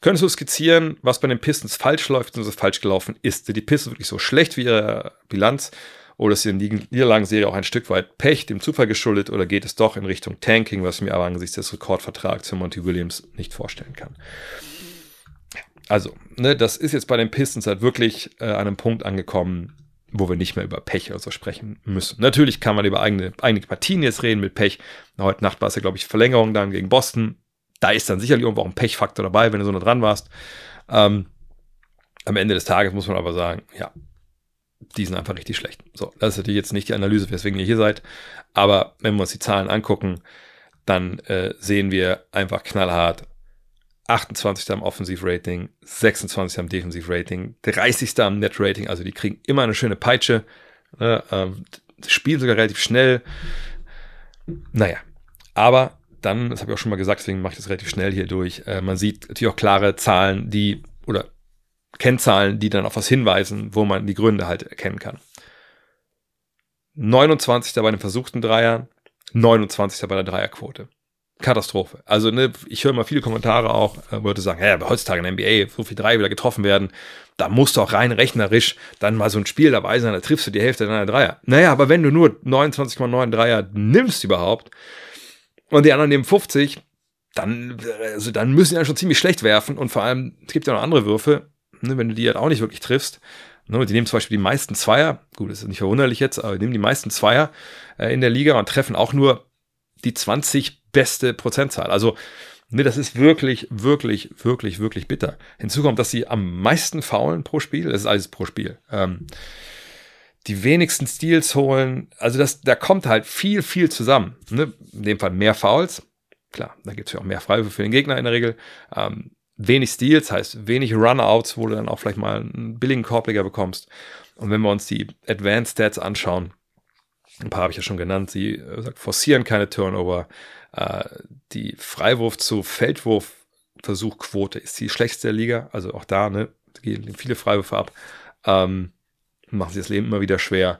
könntest du skizzieren, was bei den Pistons falsch läuft und was falsch gelaufen ist? Sind die Pistons wirklich so schlecht wie ihre Bilanz? Oder ist die Niederlagenserie auch ein Stück weit Pech, dem Zufall geschuldet? Oder geht es doch in Richtung Tanking, was ich mir aber angesichts des Rekordvertrags für Monty Williams nicht vorstellen kann? Also, ne, das ist jetzt bei den Pistons halt wirklich äh, an einem Punkt angekommen, wo wir nicht mehr über Pech oder so sprechen müssen. Natürlich kann man über eigene, einige Partien jetzt reden mit Pech. Heute Nacht war es ja, glaube ich, Verlängerung dann gegen Boston. Da ist dann sicherlich irgendwo auch ein Pechfaktor dabei, wenn du so nah dran warst. Ähm, am Ende des Tages muss man aber sagen, ja, die sind einfach richtig schlecht. So, das ist natürlich jetzt nicht die Analyse, weswegen ihr hier seid. Aber wenn wir uns die Zahlen angucken, dann äh, sehen wir einfach knallhart 28. am Offensivrating, 26. am Defensivrating, 30. am Net-Rating, also die kriegen immer eine schöne Peitsche, ne, ähm, spielen sogar relativ schnell. Naja, aber dann, das habe ich auch schon mal gesagt, deswegen mache ich das relativ schnell hier durch, äh, man sieht natürlich auch klare Zahlen, die, oder Kennzahlen, die dann auf was hinweisen, wo man die Gründe halt erkennen kann. 29. bei den versuchten Dreiern, 29. bei der Dreierquote. Katastrophe. Also, ne, ich höre mal viele Kommentare auch, äh, Leute sagen, ja, aber heutzutage in der NBA, so viel drei wieder getroffen werden, da musst du auch rein rechnerisch dann mal so ein Spiel dabei sein, da triffst du die Hälfte deiner Dreier. Naja, aber wenn du nur 29,9 Dreier nimmst überhaupt und die anderen nehmen 50, dann, also dann müssen die ja schon ziemlich schlecht werfen und vor allem, es gibt ja noch andere Würfe, ne, wenn du die halt auch nicht wirklich triffst. Ne, die nehmen zum Beispiel die meisten Zweier, gut, das ist nicht verwunderlich jetzt, aber die nehmen die meisten Zweier äh, in der Liga und treffen auch nur die 20 beste Prozentzahl. Also, ne, das ist wirklich, wirklich, wirklich, wirklich bitter. Hinzu kommt, dass sie am meisten faulen pro Spiel. Das ist alles pro Spiel. Ähm, die wenigsten Steals holen. Also, das, da kommt halt viel, viel zusammen. Ne? In dem Fall mehr Fouls. Klar, da gibt es ja auch mehr Freiwürfe für den Gegner in der Regel. Ähm, wenig Steals heißt wenig Runouts, wo du dann auch vielleicht mal einen billigen Korbleger bekommst. Und wenn wir uns die Advanced Stats anschauen, ein paar habe ich ja schon genannt, sie äh, forcieren keine Turnover, die Freiwurf zu Feldwurfversuchquote ist die schlechteste der Liga. Also auch da, ne, gehen viele Freiwürfe ab. Ähm, machen sie das Leben immer wieder schwer.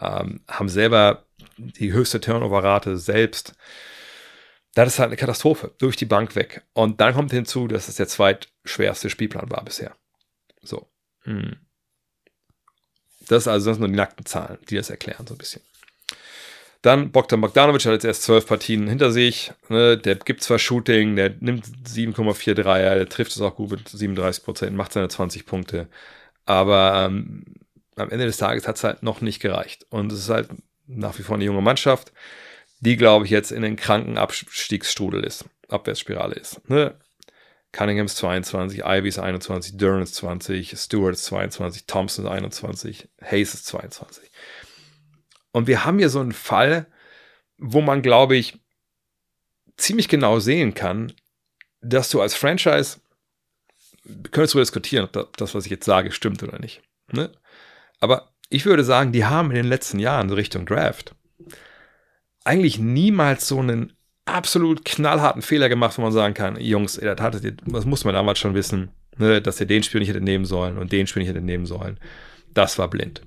Ähm, haben selber die höchste Turnover-Rate selbst. Das ist halt eine Katastrophe. Durch die Bank weg. Und dann kommt hinzu, dass es der zweitschwerste Spielplan war bisher. So. Hm. Das ist also sind nur die nackten Zahlen, die das erklären, so ein bisschen. Dann Bogdan Bogdanovic hat jetzt erst zwölf Partien hinter sich. Ne? Der gibt zwar Shooting, der nimmt 7,4 Dreier, der trifft es auch gut mit 37 Prozent, macht seine 20 Punkte. Aber ähm, am Ende des Tages hat es halt noch nicht gereicht. Und es ist halt nach wie vor eine junge Mannschaft, die, glaube ich, jetzt in den kranken Abstiegsstrudel ist, Abwärtsspirale ist. Ne? Cunningham 22, Ivy 21, Duran 20, Stewart 22, Thompson 21, Hayes ist 22. Und wir haben hier so einen Fall, wo man, glaube ich, ziemlich genau sehen kann, dass du als Franchise, könntest du diskutieren, ob das, was ich jetzt sage, stimmt oder nicht. Ne? Aber ich würde sagen, die haben in den letzten Jahren Richtung Draft eigentlich niemals so einen absolut knallharten Fehler gemacht, wo man sagen kann, Jungs, das, hattet das muss man damals schon wissen, ne, dass ihr den Spiel nicht hättet nehmen sollen und den Spiel nicht hättet nehmen sollen. Das war blind.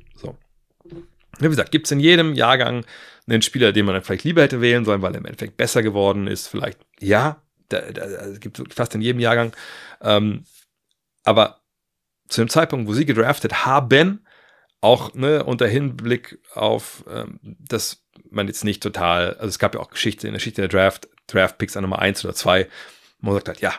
Wie gesagt, gibt es in jedem Jahrgang einen Spieler, den man vielleicht lieber hätte wählen sollen, weil er im Endeffekt besser geworden ist. Vielleicht, ja, da, da, da gibt es fast in jedem Jahrgang. Ähm, aber zu dem Zeitpunkt, wo sie gedraftet haben, auch ne, unter Hinblick auf, ähm, dass man jetzt nicht total, also es gab ja auch Geschichte in der Geschichte der Draft, Draft-Picks an Nummer 1 oder 2, wo man sagt hat, ja,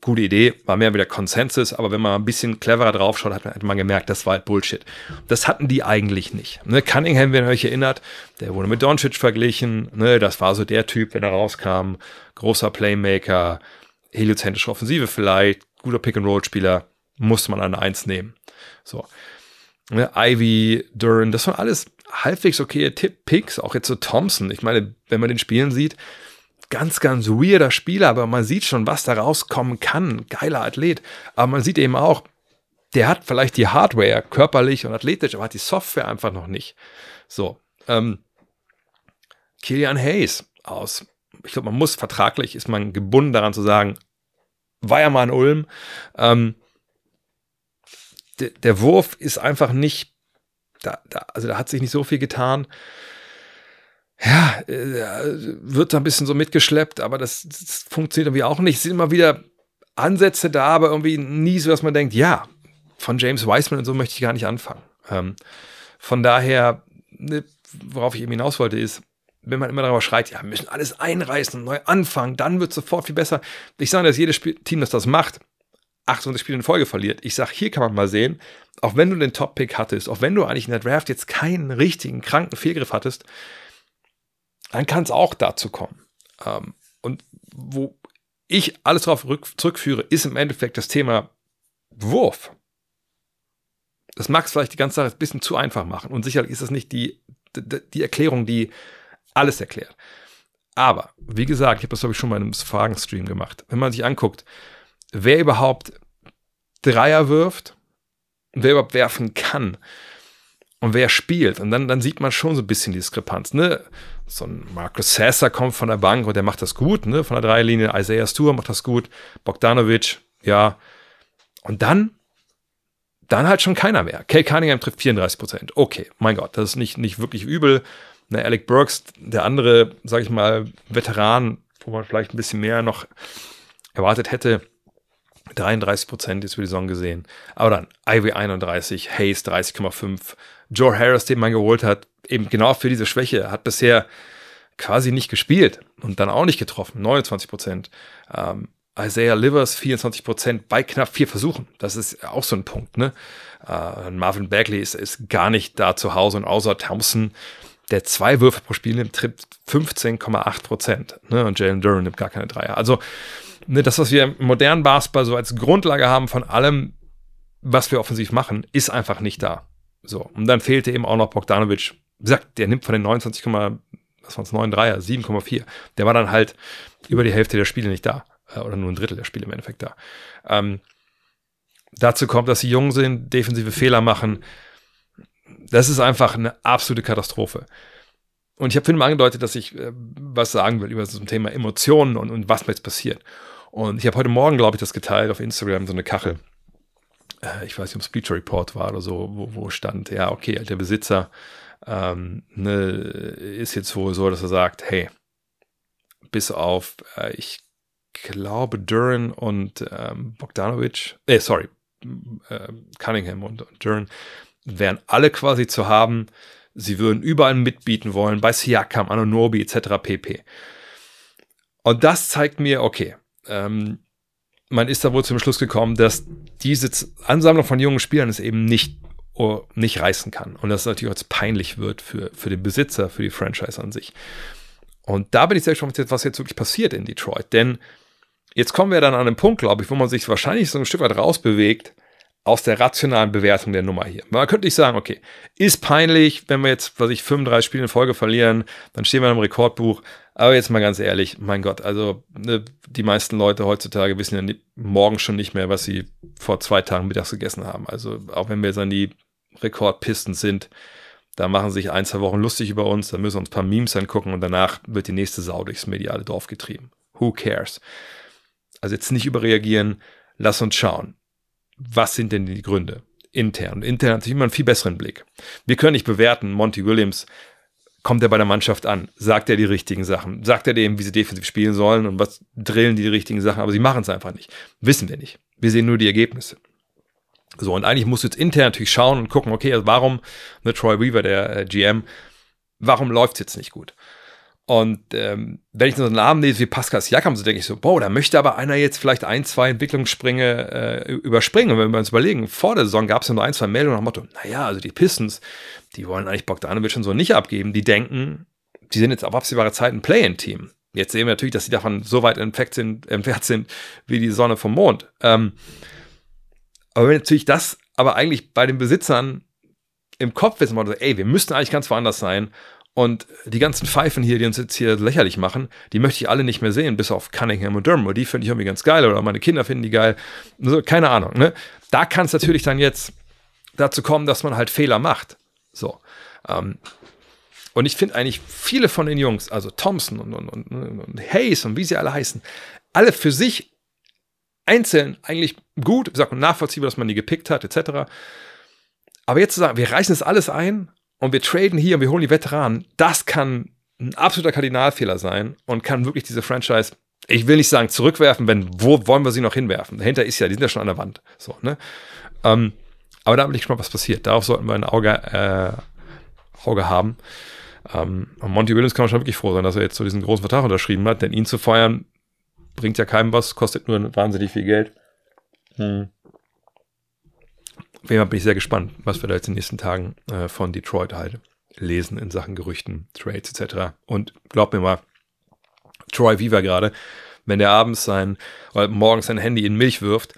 gute Idee, war mehr wieder Konsensus, aber wenn man ein bisschen cleverer draufschaut, hat man, hat man gemerkt, das war halt Bullshit. Das hatten die eigentlich nicht. Ne, Cunningham, wenn ihr euch erinnert, der wurde mit Doncic verglichen, ne, das war so der Typ, wenn er rauskam, großer Playmaker, heliozentrische Offensive vielleicht, guter Pick-and-Roll-Spieler, musste man an Eins nehmen. So. Ne, Ivy, Duran, das waren alles halbwegs okay Tipp Picks, auch jetzt so Thompson. Ich meine, wenn man den Spielen sieht, ganz, ganz weirder Spieler, aber man sieht schon, was da rauskommen kann. Geiler Athlet. Aber man sieht eben auch, der hat vielleicht die Hardware körperlich und athletisch, aber hat die Software einfach noch nicht. So. Ähm, Kilian Hayes aus. Ich glaube, man muss vertraglich, ist man gebunden daran zu sagen, war ja mal in Ulm. Ähm, der, Wurf ist einfach nicht, da, da, also da hat sich nicht so viel getan. Ja, äh, wird da ein bisschen so mitgeschleppt, aber das, das funktioniert irgendwie auch nicht. Es sind immer wieder Ansätze da, aber irgendwie nie so, dass man denkt, ja, von James Wiseman und so möchte ich gar nicht anfangen. Ähm, von daher, ne, worauf ich eben hinaus wollte, ist, wenn man immer darüber schreit, ja, wir müssen alles einreißen und neu anfangen, dann wird es sofort viel besser. Ich sage, dass jedes Spiel, Team, das das macht, 28 Spiele in Folge verliert. Ich sage, hier kann man mal sehen, auch wenn du den Top-Pick hattest, auch wenn du eigentlich in der Draft jetzt keinen richtigen, kranken Fehlgriff hattest, dann kann es auch dazu kommen. Ähm, und wo ich alles darauf zurückführe, ist im Endeffekt das Thema Wurf. Das mag es vielleicht die ganze Sache ein bisschen zu einfach machen. Und sicherlich ist das nicht die, die, die Erklärung, die alles erklärt. Aber, wie gesagt, ich habe das, glaube ich, schon mal in einem Fragenstream gemacht. Wenn man sich anguckt, wer überhaupt Dreier wirft wer überhaupt werfen kann und wer spielt, und dann, dann sieht man schon so ein bisschen die Diskrepanz. Ne? So ein Marcus Sasser kommt von der Bank und der macht das gut, ne? von der Dreierlinie. Isaiah Stewart macht das gut. Bogdanovic, ja. Und dann dann halt schon keiner mehr. Kay Cunningham trifft 34 Prozent. Okay, mein Gott, das ist nicht, nicht wirklich übel. Ne, Alec Burks, der andere, sag ich mal, Veteran, wo man vielleicht ein bisschen mehr noch erwartet hätte, 33 Prozent ist für die Saison gesehen. Aber dann Ivy 31, Hayes 30,5, Joe Harris, den man geholt hat, eben genau für diese Schwäche, hat bisher quasi nicht gespielt und dann auch nicht getroffen, 29 Prozent. Ähm, Isaiah Livers 24 Prozent bei knapp vier Versuchen. Das ist auch so ein Punkt. Ne? Äh, Marvin Bagley ist, ist gar nicht da zu Hause und außer Thompson der zwei Würfe pro Spiel nimmt, trifft 15,8 Prozent. Ne? Und Jalen Duran nimmt gar keine Dreier. Also ne, das, was wir im modernen Basketball so als Grundlage haben von allem, was wir offensiv machen, ist einfach nicht da. So, und dann fehlte eben auch noch Bogdanovic. Wie der nimmt von den 29, was waren es, 9 Dreier, 7,4. Der war dann halt über die Hälfte der Spiele nicht da. Äh, oder nur ein Drittel der Spiele im Endeffekt da. Ähm, dazu kommt, dass sie jung sind, defensive Fehler machen das ist einfach eine absolute Katastrophe. Und ich habe vorhin mal angedeutet, dass ich äh, was sagen will über so ein Thema Emotionen und, und was mir jetzt passiert. Und ich habe heute Morgen, glaube ich, das geteilt auf Instagram, so eine Kachel. Äh, ich weiß nicht, ob es Bleacher Report war oder so, wo, wo stand, ja, okay, der Besitzer ähm, ne, ist jetzt wohl so, dass er sagt, hey, bis auf, äh, ich glaube, Duran und ähm, Bogdanovic, äh, sorry, äh, Cunningham und, und Duran, wären alle quasi zu haben. Sie würden überall mitbieten wollen, bei Siakam, Anonobi etc. pp. Und das zeigt mir, okay, ähm, man ist da wohl zum Schluss gekommen, dass diese Ansammlung von jungen Spielern es eben nicht, oh, nicht reißen kann. Und das natürlich jetzt peinlich wird für, für den Besitzer, für die Franchise an sich. Und da bin ich sehr gespannt, was jetzt wirklich passiert in Detroit. Denn jetzt kommen wir dann an einen Punkt, glaube ich, wo man sich wahrscheinlich so ein Stück weit rausbewegt aus der rationalen Bewertung der Nummer hier. Man könnte nicht sagen, okay, ist peinlich, wenn wir jetzt, was ich, 35 Spiele in Folge verlieren, dann stehen wir im Rekordbuch. Aber jetzt mal ganz ehrlich, mein Gott, also ne, die meisten Leute heutzutage wissen ja morgen schon nicht mehr, was sie vor zwei Tagen mittags gegessen haben. Also auch wenn wir jetzt an die Rekordpisten sind, da machen sich ein, zwei Wochen lustig über uns, da müssen wir uns ein paar Memes angucken und danach wird die nächste Sau durchs mediale Dorf getrieben. Who cares? Also jetzt nicht überreagieren, lass uns schauen was sind denn die Gründe? Intern. Intern hat sich immer einen viel besseren Blick. Wir können nicht bewerten, Monty Williams, kommt er bei der Mannschaft an? Sagt er die richtigen Sachen? Sagt er dem, wie sie defensiv spielen sollen und was drillen die, die richtigen Sachen? Aber sie machen es einfach nicht. Wissen wir nicht. Wir sehen nur die Ergebnisse. So, und eigentlich musst du jetzt intern natürlich schauen und gucken, okay, also warum, ne, Troy Weaver, der äh, GM, warum läuft es jetzt nicht gut? Und ähm, wenn ich so einen Namen lese wie Pascal Siakam, so denke ich so, boah, da möchte aber einer jetzt vielleicht ein, zwei Entwicklungssprünge äh, überspringen. Und wenn wir uns überlegen, vor der Saison gab es ja nur ein, zwei Meldungen nach dem Motto, naja, also die Pistons, die wollen eigentlich Bogdanovic schon so nicht abgeben. Die denken, die sind jetzt auf absehbare Zeit ein Play-in-Team. Jetzt sehen wir natürlich, dass sie davon so weit entfernt sind, entfernt sind wie die Sonne vom Mond. Ähm, aber wenn natürlich das aber eigentlich bei den Besitzern im Kopf wissen wollte, ey, wir müssten eigentlich ganz woanders sein Und die ganzen Pfeifen hier, die uns jetzt hier lächerlich machen, die möchte ich alle nicht mehr sehen, bis auf Cunningham und Dermot. Die finde ich irgendwie ganz geil oder meine Kinder finden die geil. Also, keine Ahnung. Ne? Da kann es natürlich dann jetzt dazu kommen, dass man halt Fehler macht. So. Ähm, und ich finde eigentlich viele von den Jungs, also Thompson und, und, und, und Hayes und wie sie alle heißen, alle für sich einzeln eigentlich gut, wie gesagt, nachvollziehbar, dass man die gepickt hat, etc. Aber jetzt zu sagen, wir reißen das alles ein und wir traden hier und wir holen die Veteranen, das kann ein absoluter Kardinalfehler sein und kann wirklich diese Franchise, ich will nicht sagen zurückwerfen, wenn, wo wollen wir sie noch hinwerfen? Dahinter ist ja, die sind ja schon an der Wand. So, ne? Ähm, aber da will ich mal was passiert. Darauf sollten wir ein Auge, äh, Auge haben. Ähm, und Monty Williams kann man schon wirklich froh sein, dass er jetzt so diesen großen Vertrag unterschrieben hat, denn ihn zu feuern bringt ja keinem was, kostet nur wahnsinnig viel Geld. Hm. Auf jeden Fall bin ich sehr gespannt, was wir da jetzt in den nächsten Tagen äh, von Detroit halt lesen in Sachen Gerüchten, Trades etc. Und glaub mir mal, Troy Weaver gerade, wenn der abends sein, oder morgens sein Handy in Milch wirft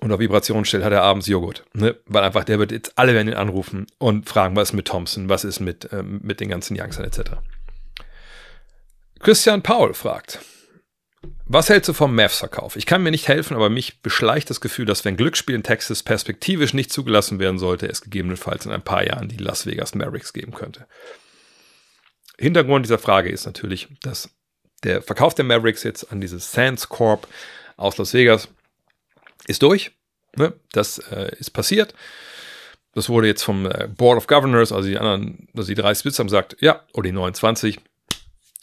und auf Vibration stellt, hat er abends Joghurt. Ne? Weil einfach, der wird jetzt, alle werden ihn anrufen und fragen, was ist mit Thompson, was ist mit, ähm, mit den ganzen Youngstern etc. Christian Paul fragt, was hältst du vom Mavs-Verkauf? Ich kann mir nicht helfen, aber mich beschleicht das Gefühl, dass wenn Glücksspiel in Texas perspektivisch nicht zugelassen werden sollte, es gegebenenfalls in ein paar Jahren die Las Vegas Mavericks geben könnte. Hintergrund dieser Frage ist natürlich, dass der Verkauf der Mavericks jetzt an dieses Sands Corp aus Las Vegas ist durch. Ne? Das äh, ist passiert. Das wurde jetzt vom äh, Board of Governors, also die anderen, also die 30 Bits haben gesagt, ja, oder die 29,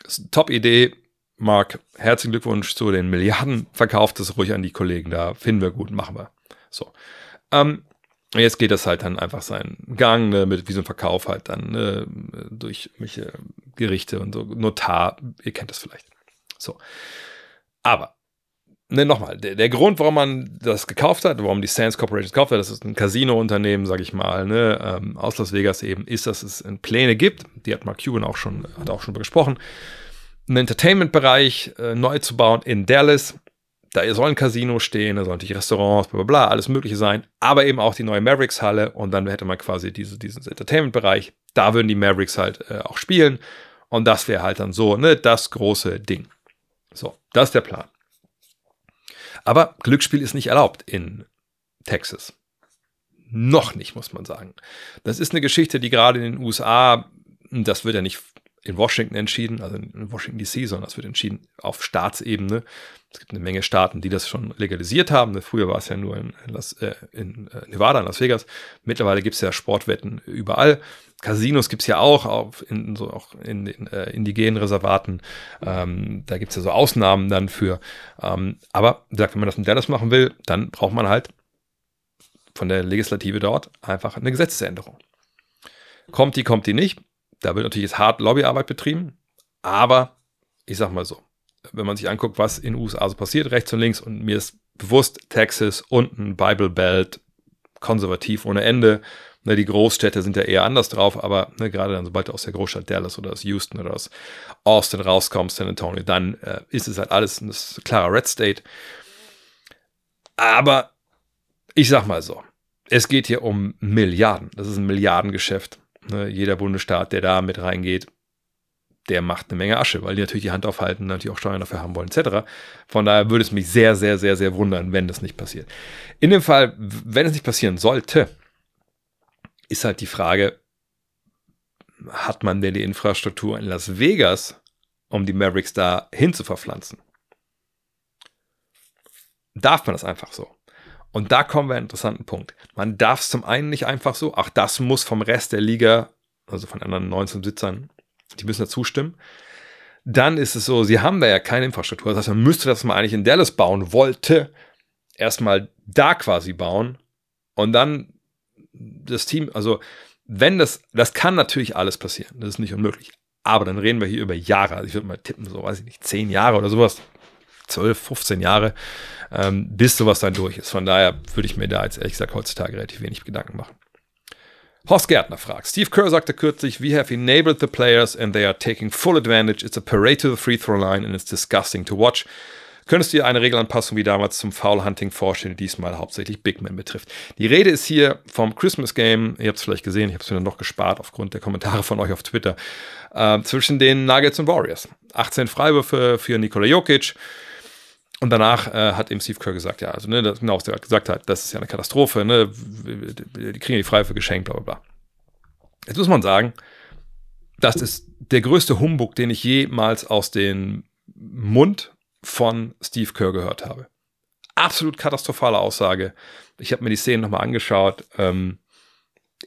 das ist eine Top-Idee, Marc, herzlichen Glückwunsch zu den Milliarden. Verkauft es ruhig an die Kollegen da. Finden wir gut, machen wir. So. Ähm, jetzt geht das halt dann einfach seinen Gang, ne, mit wie so ein Verkauf halt dann ne, durch welche Gerichte und so. Notar, ihr kennt das vielleicht. So. Aber, ne, nochmal, der, der Grund, warum man das gekauft hat, warum die Sands Corporation gekauft hat, das ist ein Casino-Unternehmen, sag ich mal, ne, ähm, aus Las Vegas eben, ist, dass es Pläne gibt. Die hat Mark Cuban auch schon, hat auch schon gesprochen einen Entertainment-Bereich äh, neu zu bauen in Dallas. Da soll ein Casino stehen, da sollen natürlich Restaurants, bla bla bla, alles Mögliche sein, aber eben auch die neue Mavericks-Halle und dann hätte man quasi diese, diesen Entertainment-Bereich. Da würden die Mavericks halt äh, auch spielen und das wäre halt dann so, ne, das große Ding. So, das ist der Plan. Aber Glücksspiel ist nicht erlaubt in Texas. Noch nicht, muss man sagen. Das ist eine Geschichte, die gerade in den USA, das wird ja nicht in Washington entschieden, also in Washington DC, sondern das wird entschieden auf Staatsebene. Es gibt eine Menge Staaten, die das schon legalisiert haben. Früher war es ja nur in, Las, äh, in äh, Nevada, in Las Vegas. Mittlerweile gibt es ja Sportwetten überall. Casinos gibt es ja auch, auf in, so auch in den äh, indigenen Reservaten. Ähm, da gibt es ja so Ausnahmen dann für. Ähm, aber wie wenn man das in Dallas machen will, dann braucht man halt von der Legislative dort einfach eine Gesetzesänderung. Kommt die, kommt die nicht? Da wird natürlich jetzt hart Lobbyarbeit betrieben, aber ich sag mal so, wenn man sich anguckt, was in den USA so passiert, rechts und links, und mir ist bewusst, Texas unten, Bible Belt, konservativ ohne Ende. Ne, die Großstädte sind ja eher anders drauf, aber ne, gerade dann, sobald du aus der Großstadt Dallas oder aus Houston oder aus Austin rauskommst, San Antonio, dann äh, ist es halt alles ein klarer Red State. Aber ich sag mal so, es geht hier um Milliarden. Das ist ein Milliardengeschäft. Ne, jeder Bundesstaat, der da mit reingeht, der macht eine Menge Asche, weil die natürlich die Hand aufhalten, natürlich auch Steuern dafür haben wollen, etc. Von daher würde es mich sehr, sehr, sehr, sehr wundern, wenn das nicht passiert. In dem Fall, wenn es nicht passieren sollte, ist halt die Frage, hat man denn die Infrastruktur in Las Vegas, um die Mavericks da hin zu verpflanzen? Darf man das einfach so? Und da kommen wir an einen interessanten Punkt. Man darf es zum einen nicht einfach so, auch das muss vom Rest der Liga, also von anderen 19 Sitzern, die müssen da zustimmen. Dann ist es so, sie haben da ja keine Infrastruktur. Das heißt, man müsste das mal eigentlich in Dallas bauen, wollte erstmal da quasi bauen und dann das Team, also wenn das, das kann natürlich alles passieren, das ist nicht unmöglich. Aber dann reden wir hier über Jahre. Also ich würde mal tippen, so weiß ich nicht, zehn Jahre oder sowas. 12, 15 Jahre, ähm, bis sowas dann durch ist. Von daher würde ich mir da jetzt ehrlich gesagt heutzutage relativ wenig Gedanken machen. Horst Gärtner fragt. Steve Kerr sagte kürzlich, we have enabled the players and they are taking full advantage. It's a parade to the free throw line and it's disgusting to watch. könntest du dir eine Regelanpassung wie damals zum Foul Hunting vorstellen, die diesmal hauptsächlich Big Men betrifft. Die Rede ist hier vom Christmas Game, ihr habt es vielleicht gesehen, ich habe es mir noch gespart aufgrund der Kommentare von euch auf Twitter, äh, zwischen den Nuggets und Warriors. 18 Freiwürfe für Nikola Jokic. Und danach äh, hat eben Steve Kerr gesagt, ja, also ne, das, genau, was er gesagt hat, das ist ja eine Katastrophe, ne, die kriegen die Freiwürfe geschenkt, bla bla bla. Jetzt muss man sagen, das ist der größte Humbug, den ich jemals aus dem Mund von Steve Kerr gehört habe. Absolut katastrophale Aussage. Ich habe mir die Szenen nochmal angeschaut. Ähm,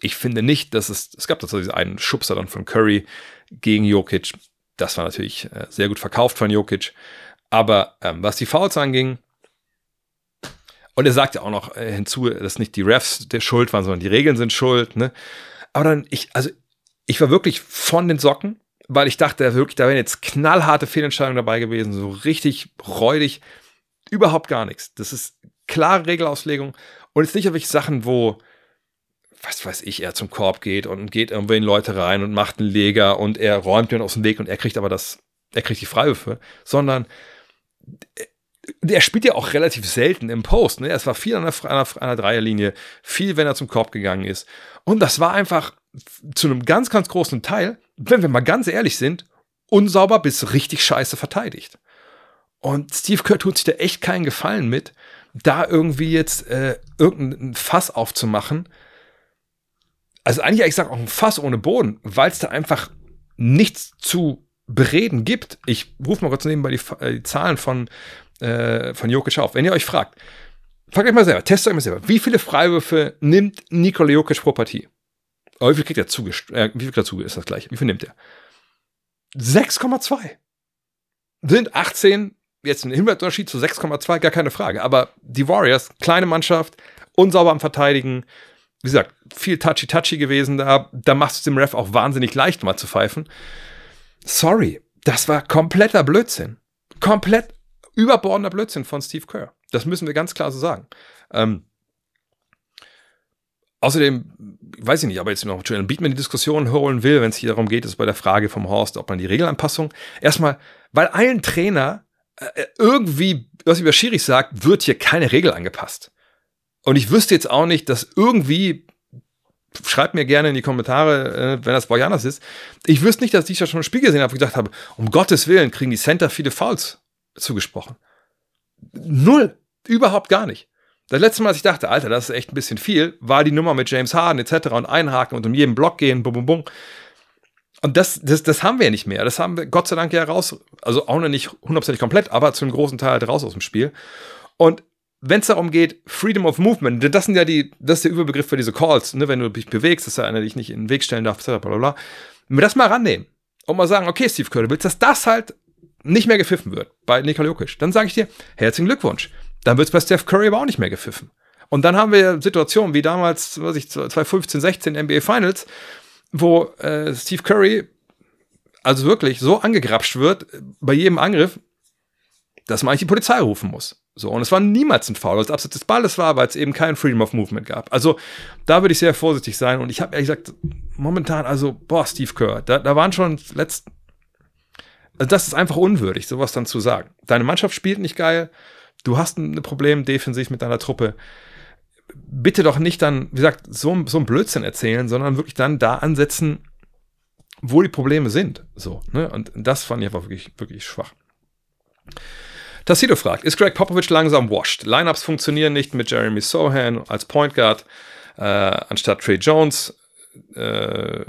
ich finde nicht, dass es, es gab tatsächlich einen Schubser dann von Curry gegen Jokic. Das war natürlich äh, sehr gut verkauft von Jokic. Aber ähm, was die Fouls anging, und er sagt ja auch noch äh, hinzu, dass nicht die Refs der Schuld waren, sondern die Regeln sind schuld. Ne? Aber dann, ich, also ich war wirklich von den Socken, weil ich dachte wirklich, da wären jetzt knallharte Fehlentscheidungen dabei gewesen, so richtig räudig, überhaupt gar nichts. Das ist klare Regelauslegung und jetzt nicht auf Sachen, wo, was weiß ich, er zum Korb geht und geht irgendwo in Leute rein und macht einen Leger und er räumt ihn aus dem Weg und er kriegt aber das, er kriegt die Freiwürfe, sondern der spielt ja auch relativ selten im Post. Ne? Es war viel an der, an, der, an der Dreierlinie, viel, wenn er zum Korb gegangen ist. Und das war einfach zu einem ganz, ganz großen Teil, wenn wir mal ganz ehrlich sind, unsauber bis richtig scheiße verteidigt. Und Steve Kerr tut sich da echt keinen Gefallen mit, da irgendwie jetzt äh, irgendein Fass aufzumachen. Also eigentlich, ich sage auch ein Fass ohne Boden, weil es da einfach nichts zu bereden gibt. Ich rufe mal kurz nebenbei die, äh, die Zahlen von äh, von Jokic auf. Wenn ihr euch fragt, fragt euch mal selber, testet euch mal selber, wie viele Freiwürfe nimmt Nikola Jokic pro Partie? Aber wie viel kriegt er zuge äh, wie viel zuge ist das gleich? Wie viel nimmt er? 6,2. Sind 18, jetzt ein Hinwärtsunterschied zu 6,2, gar keine Frage. Aber die Warriors, kleine Mannschaft, unsauber am Verteidigen, wie gesagt, viel touchy-touchy gewesen da. Da machst du es dem Ref auch wahnsinnig leicht, mal zu pfeifen. Sorry, das war kompletter Blödsinn. Komplett überbordender Blödsinn von Steve Kerr. Das müssen wir ganz klar so sagen. Ähm, außerdem, weiß ich nicht, ob jetzt noch Joel Beatman die Diskussion holen will, wenn es hier darum geht, ist bei der Frage vom Horst, ob man die Regelanpassung erstmal, weil allen Trainer äh, irgendwie, was über Schiris sagt, wird hier keine Regel angepasst. Und ich wüsste jetzt auch nicht, dass irgendwie schreibt mir gerne in die Kommentare, äh, wenn das Bojanas ist. Ich wüsste nicht, dass ich da schon ein Spiel gesehen habe und gedacht habe, um Gottes Willen kriegen die Center viele Fouls zugesprochen. Null. Überhaupt gar nicht. Das letzte Mal, als ich dachte, Alter, das ist echt ein bisschen viel, war die Nummer mit James Harden etc. und einhaken und um jeden Block gehen, bum, bum, bum. Und das, das, das haben wir ja nicht mehr. Das haben wir Gott sei Dank ja raus, also auch noch nicht hundertprozentig komplett, aber zu einem großen Teil halt raus aus dem Spiel. Und wenn es darum geht, Freedom of Movement, das sind ja die, das ist der Überbegriff für diese Calls, ne, wenn du dich bewegst, das ist ja einer, dich nicht in den Weg stellen darf, etc. Wenn wir das mal rannehmen und mal sagen, okay, Steve du willst, dass das halt nicht mehr gepfiffen wird bei Nikola Jokic, dann sage ich dir, herzlichen Glückwunsch. Dann wird es bei Steph Curry aber auch nicht mehr gepfiffen. Und dann haben wir Situationen wie damals, was ich, 2015, 16 NBA Finals, wo äh, Steve Curry also wirklich so angegrapscht wird bei jedem Angriff, dass man eigentlich die Polizei rufen muss. So, und es war niemals ein Foul, weil es abseits des Balles war, weil es eben kein Freedom of Movement gab. Also da würde ich sehr vorsichtig sein. Und ich habe ehrlich gesagt, momentan, also, boah, Steve Kerr, da, da waren schon letzten also das ist einfach unwürdig, sowas dann zu sagen. Deine Mannschaft spielt nicht geil, du hast ein Problem defensiv mit deiner Truppe. Bitte doch nicht dann, wie gesagt, so, so ein Blödsinn erzählen, sondern wirklich dann da ansetzen, wo die Probleme sind. So, ne? Und das fand ich einfach wirklich, wirklich schwach. Tassilo fragt, ist Greg Popovich langsam washed? Lineups funktionieren nicht mit Jeremy Sohan als Point Guard äh, anstatt Trey Jones. Äh,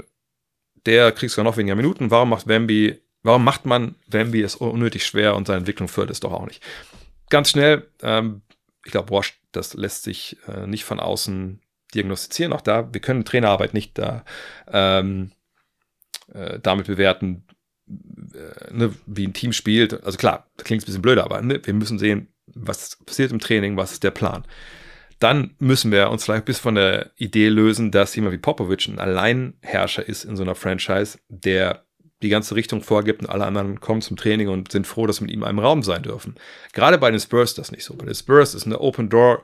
der kriegt sogar noch weniger Minuten. Warum macht Wemby Warum macht man Wemby es unnötig schwer und seine Entwicklung fördert es doch auch nicht? Ganz schnell, ähm, ich glaube, Wash, das lässt sich äh, nicht von außen diagnostizieren. Auch da, wir können Trainerarbeit nicht da ähm, äh, damit bewerten, ne, wie ein Team spielt. Also klar, das klingt ein bisschen blöd, aber ne, wir müssen sehen, was passiert im Training, was ist der Plan. Dann müssen wir uns vielleicht bis von der Idee lösen, dass jemand wie Popovic ein Alleinherrscher ist in so einer Franchise, der die ganze Richtung vorgibt und alle anderen kommen zum Training und sind froh, dass sie mit ihm in einem Raum sein dürfen. Gerade bei den Spurs ist das nicht so. Bei den Spurs ist eine Open Door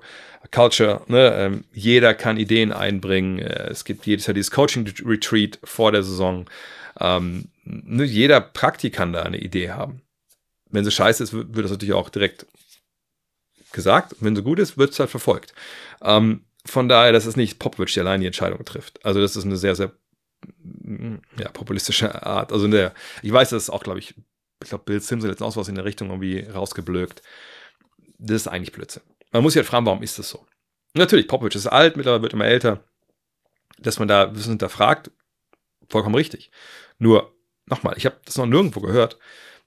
Culture. Ne? Ähm, jeder kann Ideen einbringen. Äh, es gibt jedes Jahr dieses Coaching Retreat vor der Saison. Ähm, ne? Jeder Praktikant da eine Idee haben. Wenn sie scheiße ist, wird das natürlich auch direkt gesagt. Wenn sie gut ist, wird es halt verfolgt. Ähm, von daher, das ist nicht Popovic, der allein die Entscheidung trifft. Also das ist eine sehr, sehr ja, populistische Art. Also der, ich weiß, das ist auch, glaube ich, ich glaube, Bill Simpson letzten was in der Richtung irgendwie rausgeblökt. Das ist eigentlich Blödsinn. Man muss sich halt fragen, warum ist das so? Natürlich, Popovic ist alt, mittlerweile wird immer älter. Dass man da Wissen hinterfragt, vollkommen richtig. Nur, nochmal, ich habe das noch nirgendwo gehört,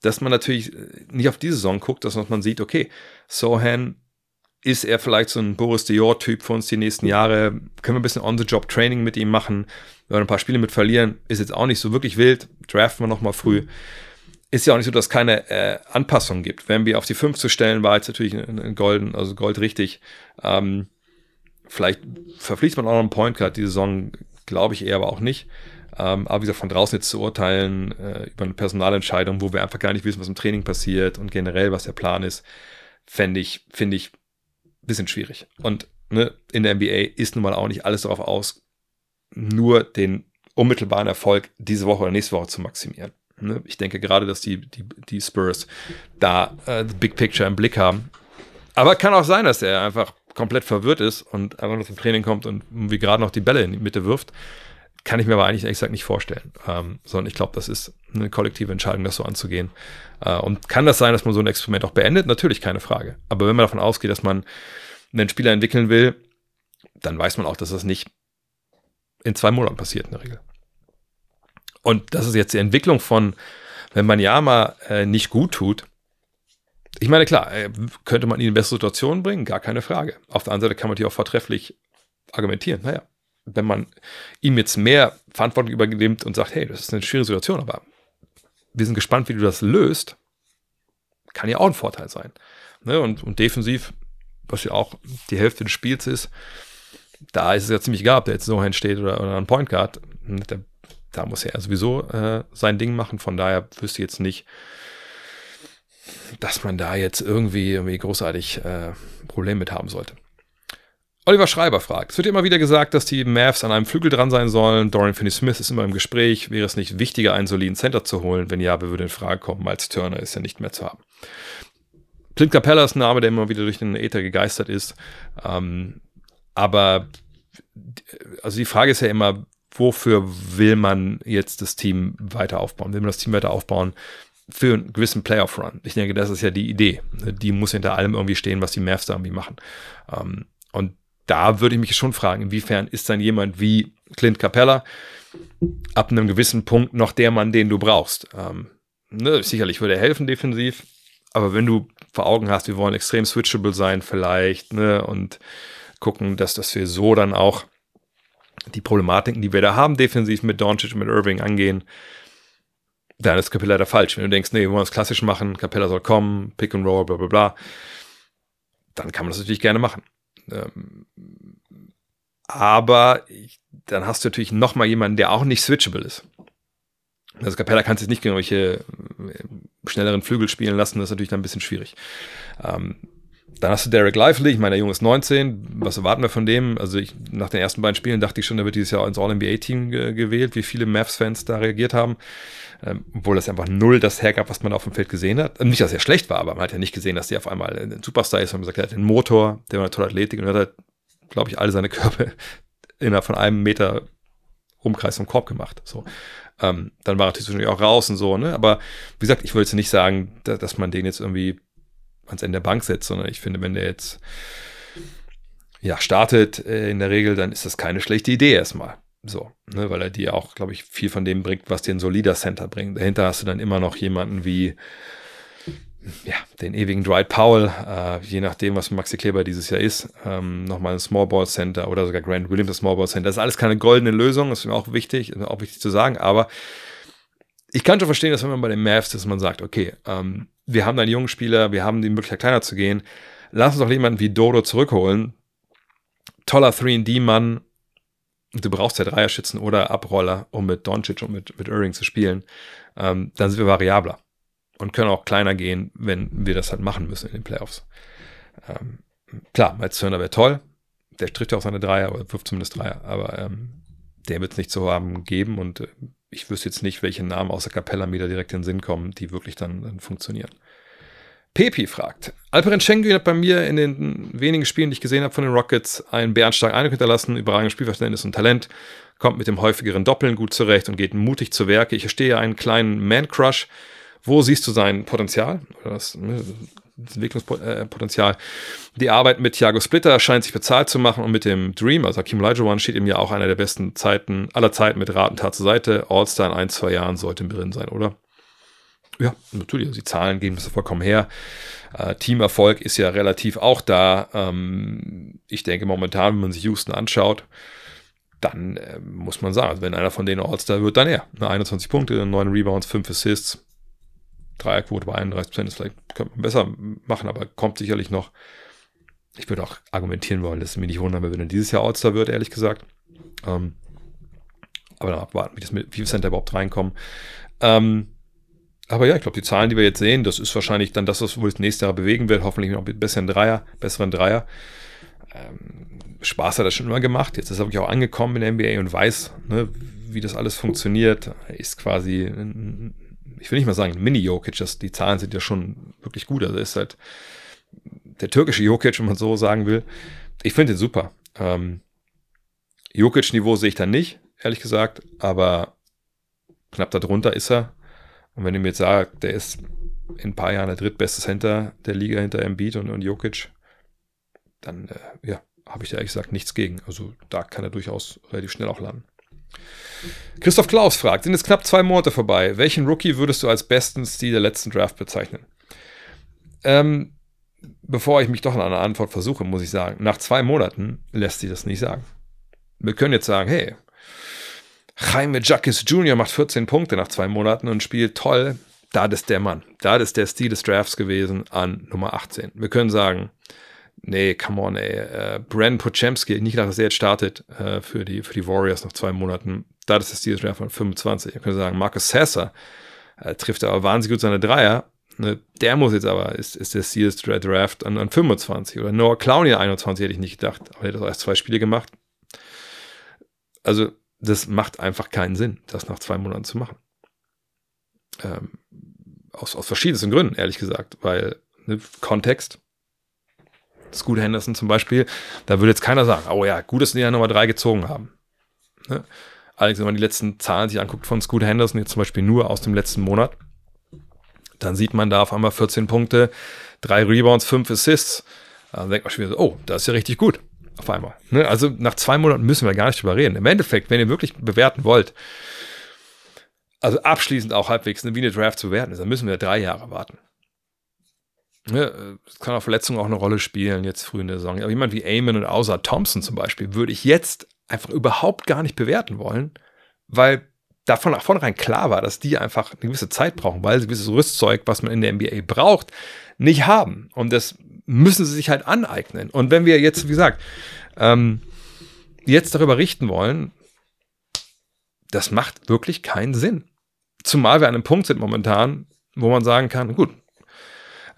dass man natürlich nicht auf diese Saison guckt, dass man sieht, okay, Sohan ist er vielleicht so ein Boris Dior-Typ für uns die nächsten Jahre? Können wir ein bisschen On-the-Job-Training mit ihm machen? Wenn wir ein paar Spiele mit verlieren, ist jetzt auch nicht so wirklich wild. Draften wir nochmal früh. Ist ja auch nicht so, dass es keine äh, Anpassungen gibt. Wenn wir auf die 5 zu stellen, war jetzt natürlich ein, ein Golden, also Gold richtig. Ähm, vielleicht verpflichtet man auch noch einen Point Guard die Saison, glaube ich eher, aber auch nicht. Ähm, aber wie gesagt, von draußen jetzt zu urteilen äh, über eine Personalentscheidung, wo wir einfach gar nicht wissen, was im Training passiert und generell, was der Plan ist, fände ich, finde ich bisschen schwierig. Und ne, in der NBA ist nun mal auch nicht alles darauf aus, nur den unmittelbaren Erfolg diese Woche oder nächste Woche zu maximieren. Ne? Ich denke gerade, dass die, die, die Spurs da äh, the Big Picture im Blick haben. Aber kann auch sein, dass er einfach komplett verwirrt ist und einfach nur zum Training kommt und wie gerade noch die Bälle in die Mitte wirft. Kann ich mir aber eigentlich gesagt nicht vorstellen. Ähm, sondern ich glaube, das ist eine kollektive Entscheidung, das so anzugehen. Äh, und kann das sein, dass man so ein Experiment auch beendet? Natürlich keine Frage. Aber wenn man davon ausgeht, dass man einen Spieler entwickeln will, dann weiß man auch, dass das nicht in zwei Monaten passiert in der Regel. Und das ist jetzt die Entwicklung von, wenn man ja mal äh, nicht gut tut. Ich meine, klar, äh, könnte man ihn in bessere Situationen bringen, gar keine Frage. Auf der anderen Seite kann man die auch vortrefflich argumentieren. Naja, wenn man ihm jetzt mehr Verantwortung übernimmt und sagt, hey, das ist eine schwierige Situation, aber wir sind gespannt, wie du das löst, kann ja auch ein Vorteil sein. Ne? Und, und defensiv, was ja auch die Hälfte des Spiels ist, da ist es ja ziemlich egal, ob der jetzt so steht oder, oder ein Point Guard. Der, da muss er sowieso äh, sein Ding machen. Von daher wüsste ich jetzt nicht, dass man da jetzt irgendwie, irgendwie großartig äh, Probleme mit haben sollte. Oliver Schreiber fragt, es wird immer wieder gesagt, dass die Mavs an einem Flügel dran sein sollen. Dorian Finney-Smith ist immer im Gespräch. Wäre es nicht wichtiger, einen soliden Center zu holen? Wenn ja, wer würde in Frage kommen, als Turner ist ja nicht mehr zu haben. Clint Capella ist ein Name, der immer wieder durch den Äther gegeistert ist. Ähm, aber also die Frage ist ja immer, wofür will man jetzt das Team weiter aufbauen? Will man das Team weiter aufbauen für einen gewissen Playoff-Run? Ich denke, das ist ja die Idee. Die muss hinter allem irgendwie stehen, was die Mavs da irgendwie machen. Ähm, da würde ich mich schon fragen, inwiefern ist dann jemand wie Clint Capella ab einem gewissen Punkt noch der Mann, den du brauchst. Ähm, ne, sicherlich würde er helfen defensiv, aber wenn du vor Augen hast, wir wollen extrem switchable sein vielleicht ne, und gucken, dass, dass wir so dann auch die Problematiken, die wir da haben, defensiv mit Doncic und mit Irving angehen, dann ist Capella da falsch. Wenn du denkst, nee, wir wollen es klassisch machen, Capella soll kommen, Pick and Roll, bla bla bla, dann kann man das natürlich gerne machen. Ähm, aber ich, dann hast du natürlich noch mal jemanden, der auch nicht switchable ist. Also Capella kannst du nicht gegen irgendwelche äh, schnelleren Flügel spielen lassen, das ist natürlich dann ein bisschen schwierig. Ähm, dann hast du Derek Lively, ich meine, der Junge ist 19, was erwarten wir von dem? Also ich, nach den ersten beiden Spielen dachte ich schon, der wird dieses Jahr ins All-NBA-Team ge gewählt, wie viele Mavs-Fans da reagiert haben. Ähm, obwohl das einfach null das hergab, was man auf dem Feld gesehen hat. Nicht, dass er schlecht war, aber man hat ja nicht gesehen, dass der auf einmal ein Superstar ist. Man hat gesagt, er hat den Motor, der war eine tolle Athletik und er hat, halt, glaube ich, alle seine Körper innerhalb von einem Meter Umkreis vom Korb gemacht. So. Ähm, dann war er natürlich auch raus und so, ne? Aber wie gesagt, ich würde jetzt nicht sagen, dass, dass man den jetzt irgendwie ans Ende der Bank setzt, sondern ich finde, wenn der jetzt ja, startet äh, in der Regel, dann ist das keine schlechte Idee erstmal. So, ne, weil er dir auch, glaube ich, viel von dem bringt, was dir ein solider Center bringt. Dahinter hast du dann immer noch jemanden wie ja, den ewigen Dwight Powell, äh, je nachdem, was Maxi Kleber dieses Jahr ist, ähm, nochmal ein Small Ball Center oder sogar Grant Williams das Small Ball Center. Das ist alles keine goldene Lösung, das ist mir auch wichtig, auch wichtig zu sagen, aber ich kann schon verstehen, dass wenn man bei den Mavs, dass man sagt, okay, ähm, wir haben einen jungen Spieler, wir haben die Möglichkeit kleiner zu gehen, lass uns doch jemanden wie Dodo zurückholen. Toller 3D-Mann, du brauchst ja Dreierschützen oder Abroller, um mit Doncic und mit, mit Irving zu spielen, ähm, dann sind wir variabler und können auch kleiner gehen, wenn wir das halt machen müssen in den Playoffs. Ähm, klar, Miles Turner wäre toll, der trifft ja auch seine Dreier oder wirft zumindest Dreier, aber ähm, der wird es nicht so haben geben und äh, ich wüsste jetzt nicht, welche Namen außer Capella mir da direkt in den Sinn kommen, die wirklich dann, dann funktionieren. Pepi fragt, Alperen Schengen hat bei mir in den wenigen Spielen, die ich gesehen habe von den Rockets, einen bärenstarken Eindruck hinterlassen, überragendes Spielverständnis und Talent, kommt mit dem häufigeren Doppeln gut zurecht und geht mutig zu Werke. Ich verstehe einen kleinen Man-Crush. Wo siehst du sein Potenzial? Ne, das Entwicklungspotenzial. Die Arbeit mit Thiago Splitter scheint sich bezahlt zu machen und mit dem Dream, also Hakim Olajuwon, steht ihm ja auch einer der besten Zeiten aller Zeiten mit Rat und Tat zur Seite. All-Star in ein, zwei Jahren sollte drin sein, oder? Ja, natürlich. Also die Zahlen geben das vollkommen her. Äh, Teamerfolg ist ja relativ auch da. Ähm, ich denke momentan, wenn man sich Houston anschaut, dann äh, muss man sagen, also wenn einer von denen All-Star wird, dann er. 21 ne, Punkte, 9 Rebounds, 5 Assists, Dreierquote bei 31 Prozent, vielleicht könnte man besser machen, aber kommt sicherlich noch. Ich würde auch argumentieren wollen, dass es mich nicht wundern, wenn er dieses Jahr All-Star wird, ehrlich gesagt. Ähm, aber dann abwarten, wie, das mit, wie Center überhaupt reinkommen. Ähm, aber ja, ich glaube, die Zahlen, die wir jetzt sehen, das ist wahrscheinlich dann das, was wohl das nächste Jahr bewegen wird. Hoffentlich noch mit besseren Dreier, besseren Dreier. Ähm, Spaß hat er schon immer gemacht. Jetzt ist er wirklich auch angekommen in der NBA und weiß, ne, wie das alles funktioniert. Er ist quasi, ich will nicht mal sagen Mini-Jokic, die Zahlen sind ja schon wirklich gut. Also ist halt der türkische Jokic, wenn man so sagen will. Ich finde ihn super. Ähm, Jokic-Niveau sehe ich da nicht, ehrlich gesagt, aber knapp darunter ist er. Und wenn ihr mir jetzt sagt, der ist in ein paar Jahren der drittbeste Center der Liga hinter Embiid und, und Jokic, dann äh, ja, habe ich da ehrlich gesagt nichts gegen. Also da kann er durchaus relativ schnell auch landen. Christoph Klaus fragt, sind jetzt knapp zwei Monate vorbei. Welchen Rookie würdest du als besten Stil der letzten Draft bezeichnen? Ähm, bevor ich mich doch an einer Antwort versuche, muss ich sagen, nach zwei Monaten lässt sich das nicht sagen. Wir können jetzt sagen, hey, Jaime Jacques Jr. macht 14 Punkte nach zwei Monaten und spielt toll. Da ist der Mann. Da ist der Stil des Drafts gewesen an Nummer 18. Wir können sagen, nee, come on, ey. Äh, Brandon Pochemski, nicht gedacht, dass er jetzt startet äh, für, die, für die Warriors nach zwei Monaten. Da ist der Stil des Drafts von 25. Wir können sagen, Marcus Sasser äh, trifft aber wahnsinnig gut seine Dreier. Ne, der muss jetzt aber, ist, ist der Stil des Draft an, an 25. Oder Noah Clowney 21 hätte ich nicht gedacht. Aber er hat auch erst zwei Spiele gemacht. Also, das macht einfach keinen Sinn, das nach zwei Monaten zu machen. Ähm, aus, aus verschiedensten Gründen, ehrlich gesagt, weil ne, Kontext, Scoot Henderson zum Beispiel, da würde jetzt keiner sagen, oh ja, gut, dass die ja Nummer drei gezogen haben. Ne? Allerdings, wenn man die letzten Zahlen sich anguckt von Scoot Henderson, jetzt zum Beispiel nur aus dem letzten Monat, dann sieht man da auf einmal 14 Punkte, drei Rebounds, fünf Assists. Da denkt man schon wieder so, oh, das ist ja richtig gut auf einmal. Ne? Also nach zwei Monaten müssen wir gar nicht drüber reden. Im Endeffekt, wenn ihr wirklich bewerten wollt, also abschließend auch halbwegs eine, wie eine Draft zu werden ist, dann müssen wir drei Jahre warten. Ne? Es kann auch Verletzungen auch eine Rolle spielen, jetzt früh in der Saison. Aber jemand wie Eamon und Außer Thompson zum Beispiel würde ich jetzt einfach überhaupt gar nicht bewerten wollen, weil davon nach vornherein klar war, dass die einfach eine gewisse Zeit brauchen, weil sie gewisses Rüstzeug, was man in der NBA braucht, nicht haben. Und das müssen sie sich halt aneignen. Und wenn wir jetzt, wie gesagt, ähm, jetzt darüber richten wollen, das macht wirklich keinen Sinn. Zumal wir an einem Punkt sind momentan, wo man sagen kann, gut,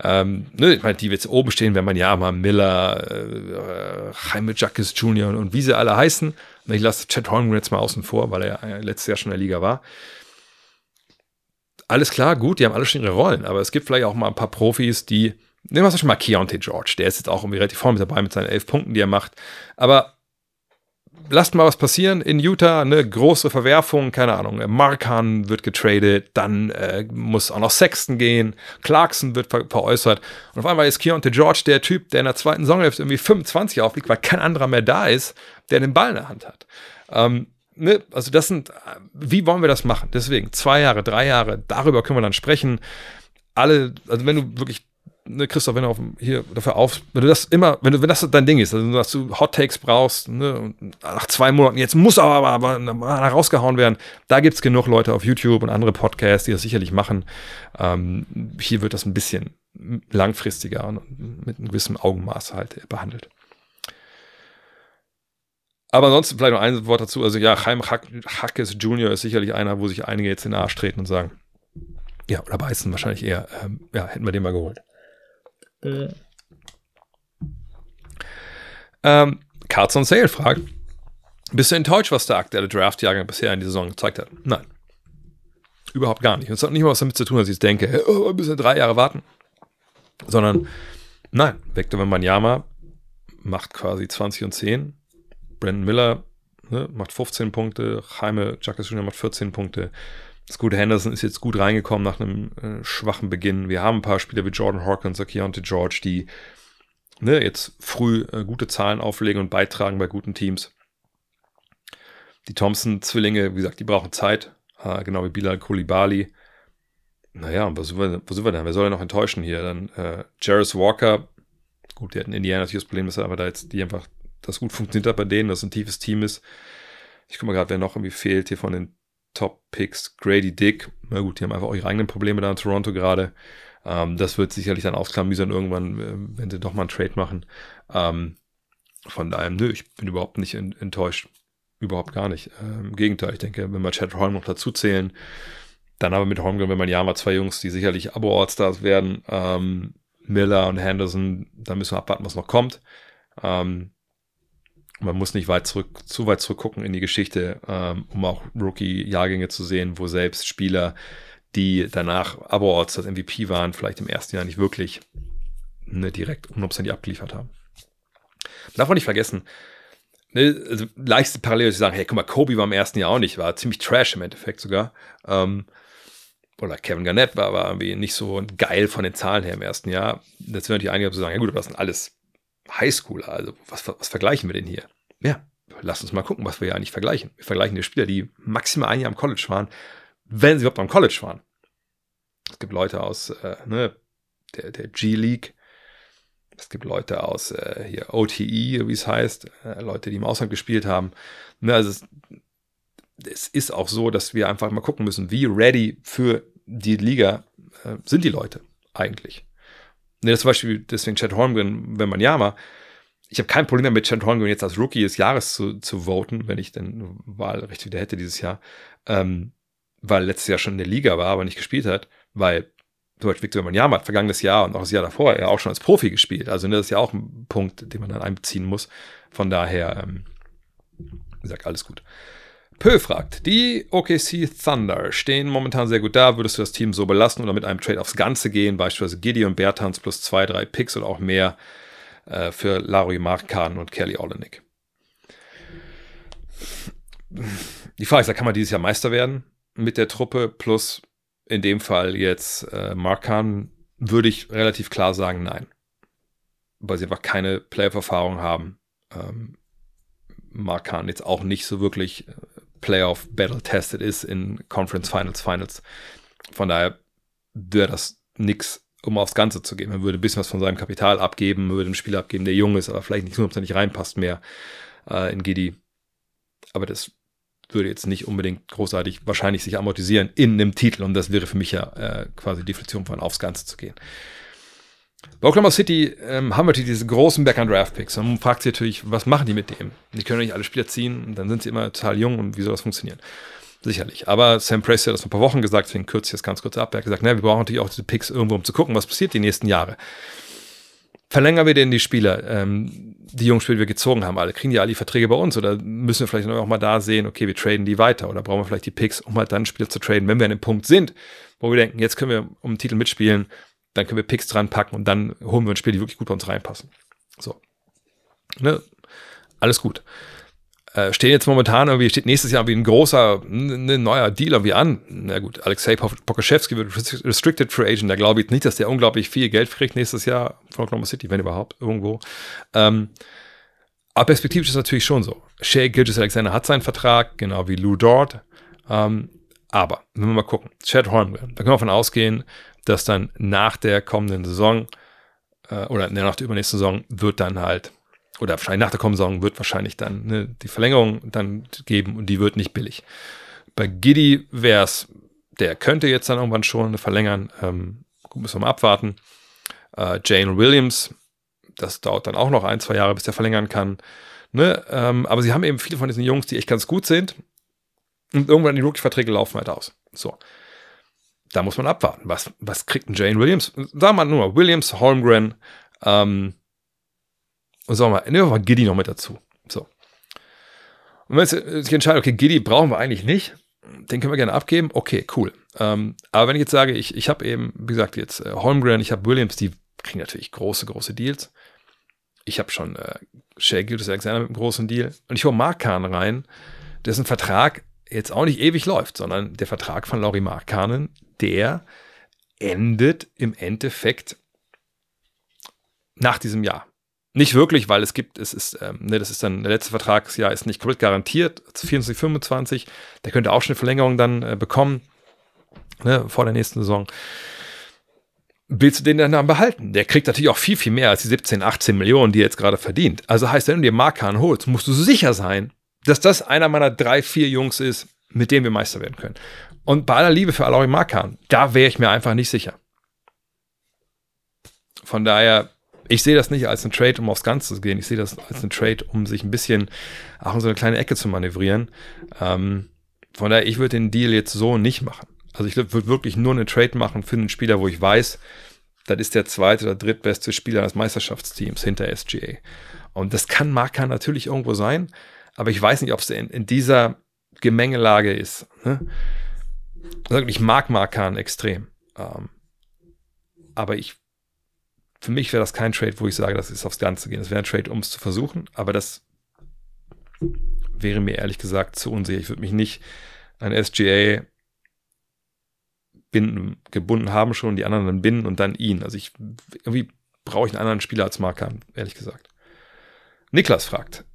ähm, ne, ich meine, die jetzt oben stehen, wenn man ja mal Miller, äh, Jaime Jacques Jr. Und, wie sie alle heißen. Ich lasse Chad Holmgren jetzt mal außen vor, weil er ja letztes Jahr schon in der Liga war. Alles klar, gut, die haben alle schon ihre Rollen, aber es gibt vielleicht auch mal ein paar Profis, die Nehmen wir zum Beispiel mal Keontae George. Der ist jetzt auch irgendwie relativ vorne mit dabei mit seinen elf Punkten, die er macht. Aber lasst mal was passieren in Utah, eine große Verwerfung, keine Ahnung. Markan wird getradet, dann äh, muss auch noch Sexton gehen, Clarkson wird ver veräußert. Und auf einmal ist Keontae George der Typ, der in der zweiten Saisonhälfte irgendwie 25 aufliegt, weil kein anderer mehr da ist, der den Ball in der Hand hat. Ähm, ne? Also das sind, wie wollen wir das machen? Deswegen zwei Jahre, drei Jahre, darüber können wir dann sprechen. Alle, also wenn du wirklich ne, Christoph, wenn du auf, hier dafür auf, wenn du das immer, wenn du, wenn das dein Ding ist, also dass du Hot Takes brauchst, ne, nach zwei Monaten, jetzt muss aber, aber, aber rausgehauen werden, da gibt es genug Leute auf YouTube und andere Podcasts, die das sicherlich machen. Ähm, hier wird das ein bisschen langfristiger und mit einem gewissen Augenmaß halt behandelt. Aber ansonsten vielleicht noch ein Wort dazu. Also ja, Chaim Hackes Jr. ist sicherlich einer, wo sich einige jetzt in den Arsch treten und sagen, ja, oder beißen wahrscheinlich eher, ähm, ja, hätten wir den mal geholt. Äh. Ähm, Cards on Sale fragt, bist du enttäuscht, was der aktuelle Draft-Jahrgang bisher in die Saison gezeigt hat? Nein. Überhaupt gar nicht. Und es hat nicht mal was damit zu tun, dass ich denke, oh, wir müssen drei Jahre warten. Sondern, nein, Victor Wembanyama macht quasi 20 und 10. Brandon Miller ne, macht 15 Punkte. Jaime Jacques Jr. macht 14 Punkte. Scoot Henderson ist jetzt gut reingekommen nach einem äh, schwachen Beginn. Wir haben ein paar Spieler wie Jordan Hawkins oder Keontae George, die ne, jetzt früh äh, gute Zahlen auflegen und beitragen bei guten Teams. Die Thompson-Zwillinge, wie gesagt, die brauchen Zeit, äh, genau wie Bilal Koulibaly. Naja, und wo sind, wir, wo sind wir denn? Wer soll denn noch enttäuschen hier? Dann äh, Jarris Walker, gut, die hatten Indiana natürlich das Problem, dass er aber da jetzt die einfach, das gut funktioniert hat bei denen, dass ein tiefes Team ist. Ich gucke mal gerade, wer noch irgendwie fehlt hier von den Top-Picks. Grady Dick, na gut, die haben einfach auch ihre eigenen Probleme da in Toronto gerade. Ähm, das wird sicherlich dann ausklamüsern irgendwann, äh, wenn sie doch mal einen Trade machen. Ähm, von daher, nö, ich bin überhaupt nicht enttäuscht. Überhaupt gar nicht. Ähm, Im Gegenteil, ich denke, wenn wir Chad Holm noch dazu zählen, dann aber mit Holmgren, wenn man ja mal zwei Jungs, die sicherlich Abo-Allstars werden, ähm, Miller und Henderson, da müssen wir abwarten, was noch kommt. Ähm, man muss nicht weit zurück, zu weit zurückgucken in die Geschichte, ähm, um auch Rookie-Jahrgänge zu sehen, wo selbst Spieler, die danach Abo-Orts das MVP waren, vielleicht im ersten Jahr nicht wirklich ne, direkt 100% abgeliefert haben. Darf man nicht vergessen, ne, also leichte Parallele zu sagen, hey, guck mal, Kobe war im ersten Jahr auch nicht, war ziemlich trash im Endeffekt sogar. Ähm, oder Kevin Garnett war, war irgendwie nicht so geil von den Zahlen her im ersten Jahr. Jetzt werden die einige zu sagen, ja gut, aber das sind alles Highschooler, also was, was vergleichen wir denn hier? Ja, lass uns mal gucken, was wir ja eigentlich vergleichen. Wir vergleichen die Spieler, die maximal ein Jahr am College waren, wenn sie überhaupt am College waren. Es gibt Leute aus äh, ne, der, der G-League, es gibt Leute aus äh, hier OTE, wie es heißt, äh, Leute, die im Ausland gespielt haben. Ne, also es, es, ist auch so, dass wir einfach mal gucken müssen, wie ready für die Liga äh, sind die Leute eigentlich. Ne, zum Beispiel deswegen Chad Holmgren, wenn man ja mal, ich habe kein Problem mit Chad Holmgren jetzt als Rookie des Jahres zu, zu voten, wenn ich denn Wahlrecht wieder hätte dieses Jahr, ähm, weil letztes Jahr schon in der Liga war, aber nicht gespielt hat, weil zum Beispiel Victor Wembanyama hat vergangenes Jahr und auch das Jahr davor ja auch schon als Profi gespielt. Also ne, das ist ja auch ein Punkt, den man dann einbeziehen muss. Von daher, ähm, wie gesagt, alles gut. Pö fragt, die OKC Thunder stehen momentan sehr gut da. Würdest du das Team so belassen oder mit einem Trade aufs Ganze gehen? Beispielsweise Gideon Bertans plus zwei, drei Picks oder auch mehr äh, für Larry Markan und Kelly Olenek. Die Frage ist, da kann man dieses Jahr Meister werden mit der Truppe plus in dem Fall jetzt äh, Markan, würde ich relativ klar sagen, nein. Weil sie einfach keine Playoff-Erfahrung haben. Ähm, Markan jetzt auch nicht so wirklich äh, Playoff Battle tested ist in Conference Finals, Finals. Von daher wäre das nix, um aufs Ganze zu gehen. Man würde ein bisschen was von seinem Kapital abgeben, würde einen Spieler abgeben, der jung ist, aber vielleicht nicht hundertprozentig reinpasst mehr äh, in Giddy. Aber das würde jetzt nicht unbedingt großartig wahrscheinlich sich amortisieren in einem Titel. Und das wäre für mich ja äh, quasi Definition von aufs Ganze zu gehen. Bei Oklahoma City ähm, haben wir diese großen Back- Draft Picks. Und man fragt sich natürlich, was machen die mit dem? Die können nicht alle Spieler ziehen, und dann sind sie immer total jung und wie soll das funktionieren? Sicherlich. Aber Sam Presti hat das vor ein paar Wochen gesagt, deswegen kürze ich das ganz kurz ab. Er hat gesagt, na, wir brauchen natürlich auch diese Picks irgendwo, um zu gucken, was passiert die nächsten Jahre. Verlängern wir denn die Spieler, ähm, die jungen Spieler, die wir gezogen haben, alle? Kriegen die alle die Verträge bei uns? Oder müssen wir vielleicht auch mal da sehen, okay, wir traden die weiter? Oder brauchen wir vielleicht die Picks, um halt dann Spieler zu traden, wenn wir an dem Punkt sind, wo wir denken, jetzt können wir um den Titel mitspielen, dann können wir Picks dran packen und dann holen wir ein Spiel, die wirklich gut bei uns reinpassen. So. Ne? Alles gut. Äh, stehen jetzt momentan irgendwie, steht nächstes Jahr wie ein großer, ein ne, neuer Deal irgendwie an. Na gut, Alexei Pokoschewski wird Restricted Free Agent. Da glaube ich nicht, dass der unglaublich viel Geld kriegt nächstes Jahr von Oklahoma City, wenn überhaupt, irgendwo. Ähm, aber perspektivisch ist es natürlich schon so. Shea Gilgis Alexander hat seinen Vertrag, genau wie Lou Dort. Ähm, aber, wenn wir mal gucken, Chad Holmgren, da können wir davon ausgehen, dass dann nach der kommenden Saison äh, oder nach der übernächsten Saison wird dann halt, oder wahrscheinlich nach der kommenden Saison wird wahrscheinlich dann ne, die Verlängerung dann geben und die wird nicht billig. Bei Giddy wäre es, der könnte jetzt dann irgendwann schon verlängern, ähm, müssen wir mal abwarten. Äh, Jane Williams, das dauert dann auch noch ein, zwei Jahre, bis der verlängern kann. Ne? Ähm, aber sie haben eben viele von diesen Jungs, die echt ganz gut sind. Und irgendwann die Rookie-Verträge laufen halt aus. So da muss man abwarten. Was, was kriegt ein Jane Williams? Sagen wir mal nur Williams, Holmgren, ähm, und sagen wir mal, nehmen wir mal Giddy noch mit dazu. So. Und wenn sich entscheidet, okay, Giddy brauchen wir eigentlich nicht, den können wir gerne abgeben, okay, cool. Ähm, aber wenn ich jetzt sage, ich, ich habe eben, wie gesagt, jetzt äh, Holmgren, ich habe Williams, die kriegen natürlich große, große Deals. Ich habe schon äh, Shea Gildas Alexander mit einem großen Deal. Und ich hole Mark Kahn rein, dessen Vertrag jetzt auch nicht ewig läuft, sondern der Vertrag von Laurie Markkanen, der endet im Endeffekt nach diesem Jahr. Nicht wirklich, weil es gibt, es ist, ähm, ne, das ist dann, der letzte Vertragsjahr ist nicht komplett garantiert, 24, 25, der könnte auch schon eine Verlängerung dann äh, bekommen, ne, vor der nächsten Saison. Willst du den dann behalten? Der kriegt natürlich auch viel, viel mehr als die 17, 18 Millionen, die er jetzt gerade verdient. Also heißt, wenn du dir Markan holst, musst du sicher sein, dass das einer meiner drei, vier Jungs ist, mit denen wir Meister werden können. Und bei aller Liebe für Alauri Markan, da wäre ich mir einfach nicht sicher. Von daher, ich sehe das nicht als ein Trade, um aufs Ganze zu gehen. Ich sehe das als ein Trade, um sich ein bisschen auch in so eine kleine Ecke zu manövrieren. Ähm, von daher, ich würde den Deal jetzt so nicht machen. Also ich würde wirklich nur einen Trade machen für einen Spieler, wo ich weiß, das ist der zweite oder drittbeste Spieler des Meisterschaftsteams hinter SGA. Und das kann Markan natürlich irgendwo sein, aber ich weiß nicht, ob es in, in, dieser Gemengelage ist. Ne? Ich mag Markan extrem. Ähm, aber ich, für mich wäre das kein Trade, wo ich sage, das ist aufs Ganze gehen. Das wäre ein Trade, um es zu versuchen, aber das wäre mir ehrlich gesagt zu unsicher. Ich würde mich nicht an SGA binden, gebunden haben schon, die anderen dann binden und dann ihn. Also ich irgendwie brauche ich einen anderen Spieler als Markan, ehrlich gesagt. Niklas fragt,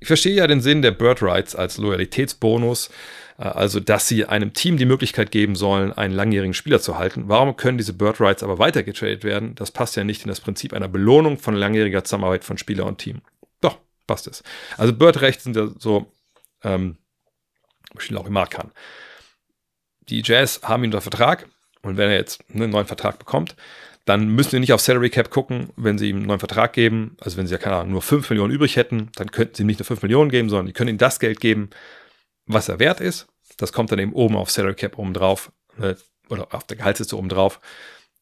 ich verstehe ja den Sinn der Bird Rights als Loyalitätsbonus, äh, also dass sie einem Team die Möglichkeit geben sollen, einen langjährigen Spieler zu halten. Warum können diese Bird Rights aber weitergetradet werden? Das passt ja nicht in das Prinzip einer Belohnung von langjähriger Zusammenarbeit von Spieler und Team. Doch, passt es. Also Bird-Rechte sind ja so, ähm, ich auch immer kann. Die Jazz haben ihn unter Vertrag und wenn er jetzt einen neuen Vertrag bekommt, dann müssen sie nicht auf Salary Cap gucken, wenn sie ihm einen neuen Vertrag geben. Also wenn sie ja keine Ahnung, nur 5 Millionen übrig hätten, dann könnten sie ihm nicht nur 5 Millionen geben, sondern die können ihm das Geld geben, was er wert ist. Das kommt dann eben oben auf Salary Cap oben drauf ne, oder auf der Gehaltsliste oben drauf.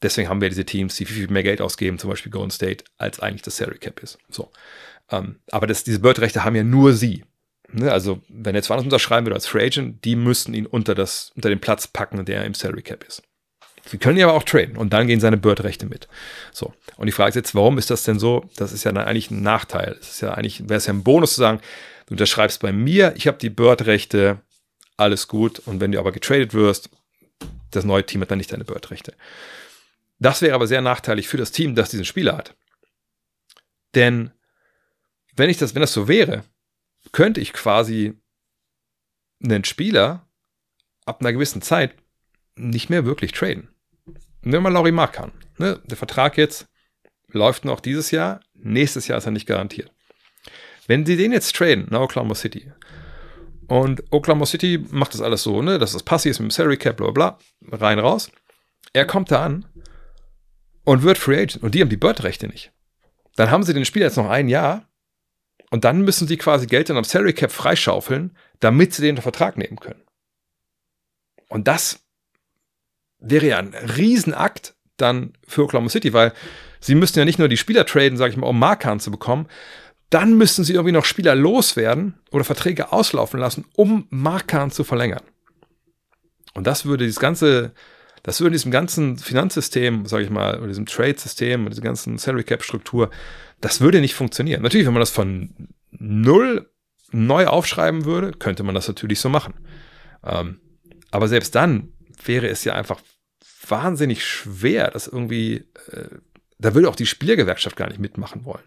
Deswegen haben wir diese Teams, die viel, viel mehr Geld ausgeben, zum Beispiel Golden State, als eigentlich das Salary Cap ist. So. Ähm, aber das, diese Bird-Rechte haben ja nur sie. Ne? Also, wenn er jetzt woanders unterschreiben würde als Free Agent, die müssten ihn unter, das, unter den Platz packen, der im Salary Cap ist. Sie können ja aber auch traden und dann gehen seine Bird-Rechte mit. So. Und die Frage ist jetzt, warum ist das denn so? Das ist ja dann eigentlich ein Nachteil. Es ist ja eigentlich, wäre es ja ein Bonus zu sagen, du unterschreibst bei mir, ich habe die Bird-Rechte, alles gut. Und wenn du aber getradet wirst, das neue Team hat dann nicht deine Bird-Rechte. Das wäre aber sehr nachteilig für das Team, das diesen Spieler hat. Denn wenn ich das, wenn das so wäre, könnte ich quasi einen Spieler ab einer gewissen Zeit nicht mehr wirklich traden. Nehmen wir mal Laurie Markan. Ne? Der Vertrag jetzt läuft noch dieses Jahr, nächstes Jahr ist er nicht garantiert. Wenn sie den jetzt traden nach Oklahoma City und Oklahoma City macht das alles so, ne, dass das Passi ist mit dem Salary Cap, bla bla, rein raus. Er kommt da an und wird Free Agent und die haben die Bird-Rechte nicht. Dann haben sie den Spieler jetzt noch ein Jahr und dann müssen sie quasi Geld dann am Salary Cap freischaufeln, damit sie den Vertrag nehmen können. Und das wäre ja ein Riesenakt dann für Oklahoma City, weil sie müssten ja nicht nur die Spieler traden, sage ich mal, um Markan zu bekommen, dann müssten sie irgendwie noch Spieler loswerden oder Verträge auslaufen lassen, um Markan zu verlängern. Und das würde dieses ganze, das würde diesem ganzen Finanzsystem, sage ich mal, oder diesem Trade-System, dieser ganzen Salary Cap-Struktur, das würde nicht funktionieren. Natürlich, wenn man das von null neu aufschreiben würde, könnte man das natürlich so machen. Ähm, aber selbst dann wäre es ja einfach wahnsinnig schwer, das irgendwie, äh, da würde auch die Spielergewerkschaft gar nicht mitmachen wollen.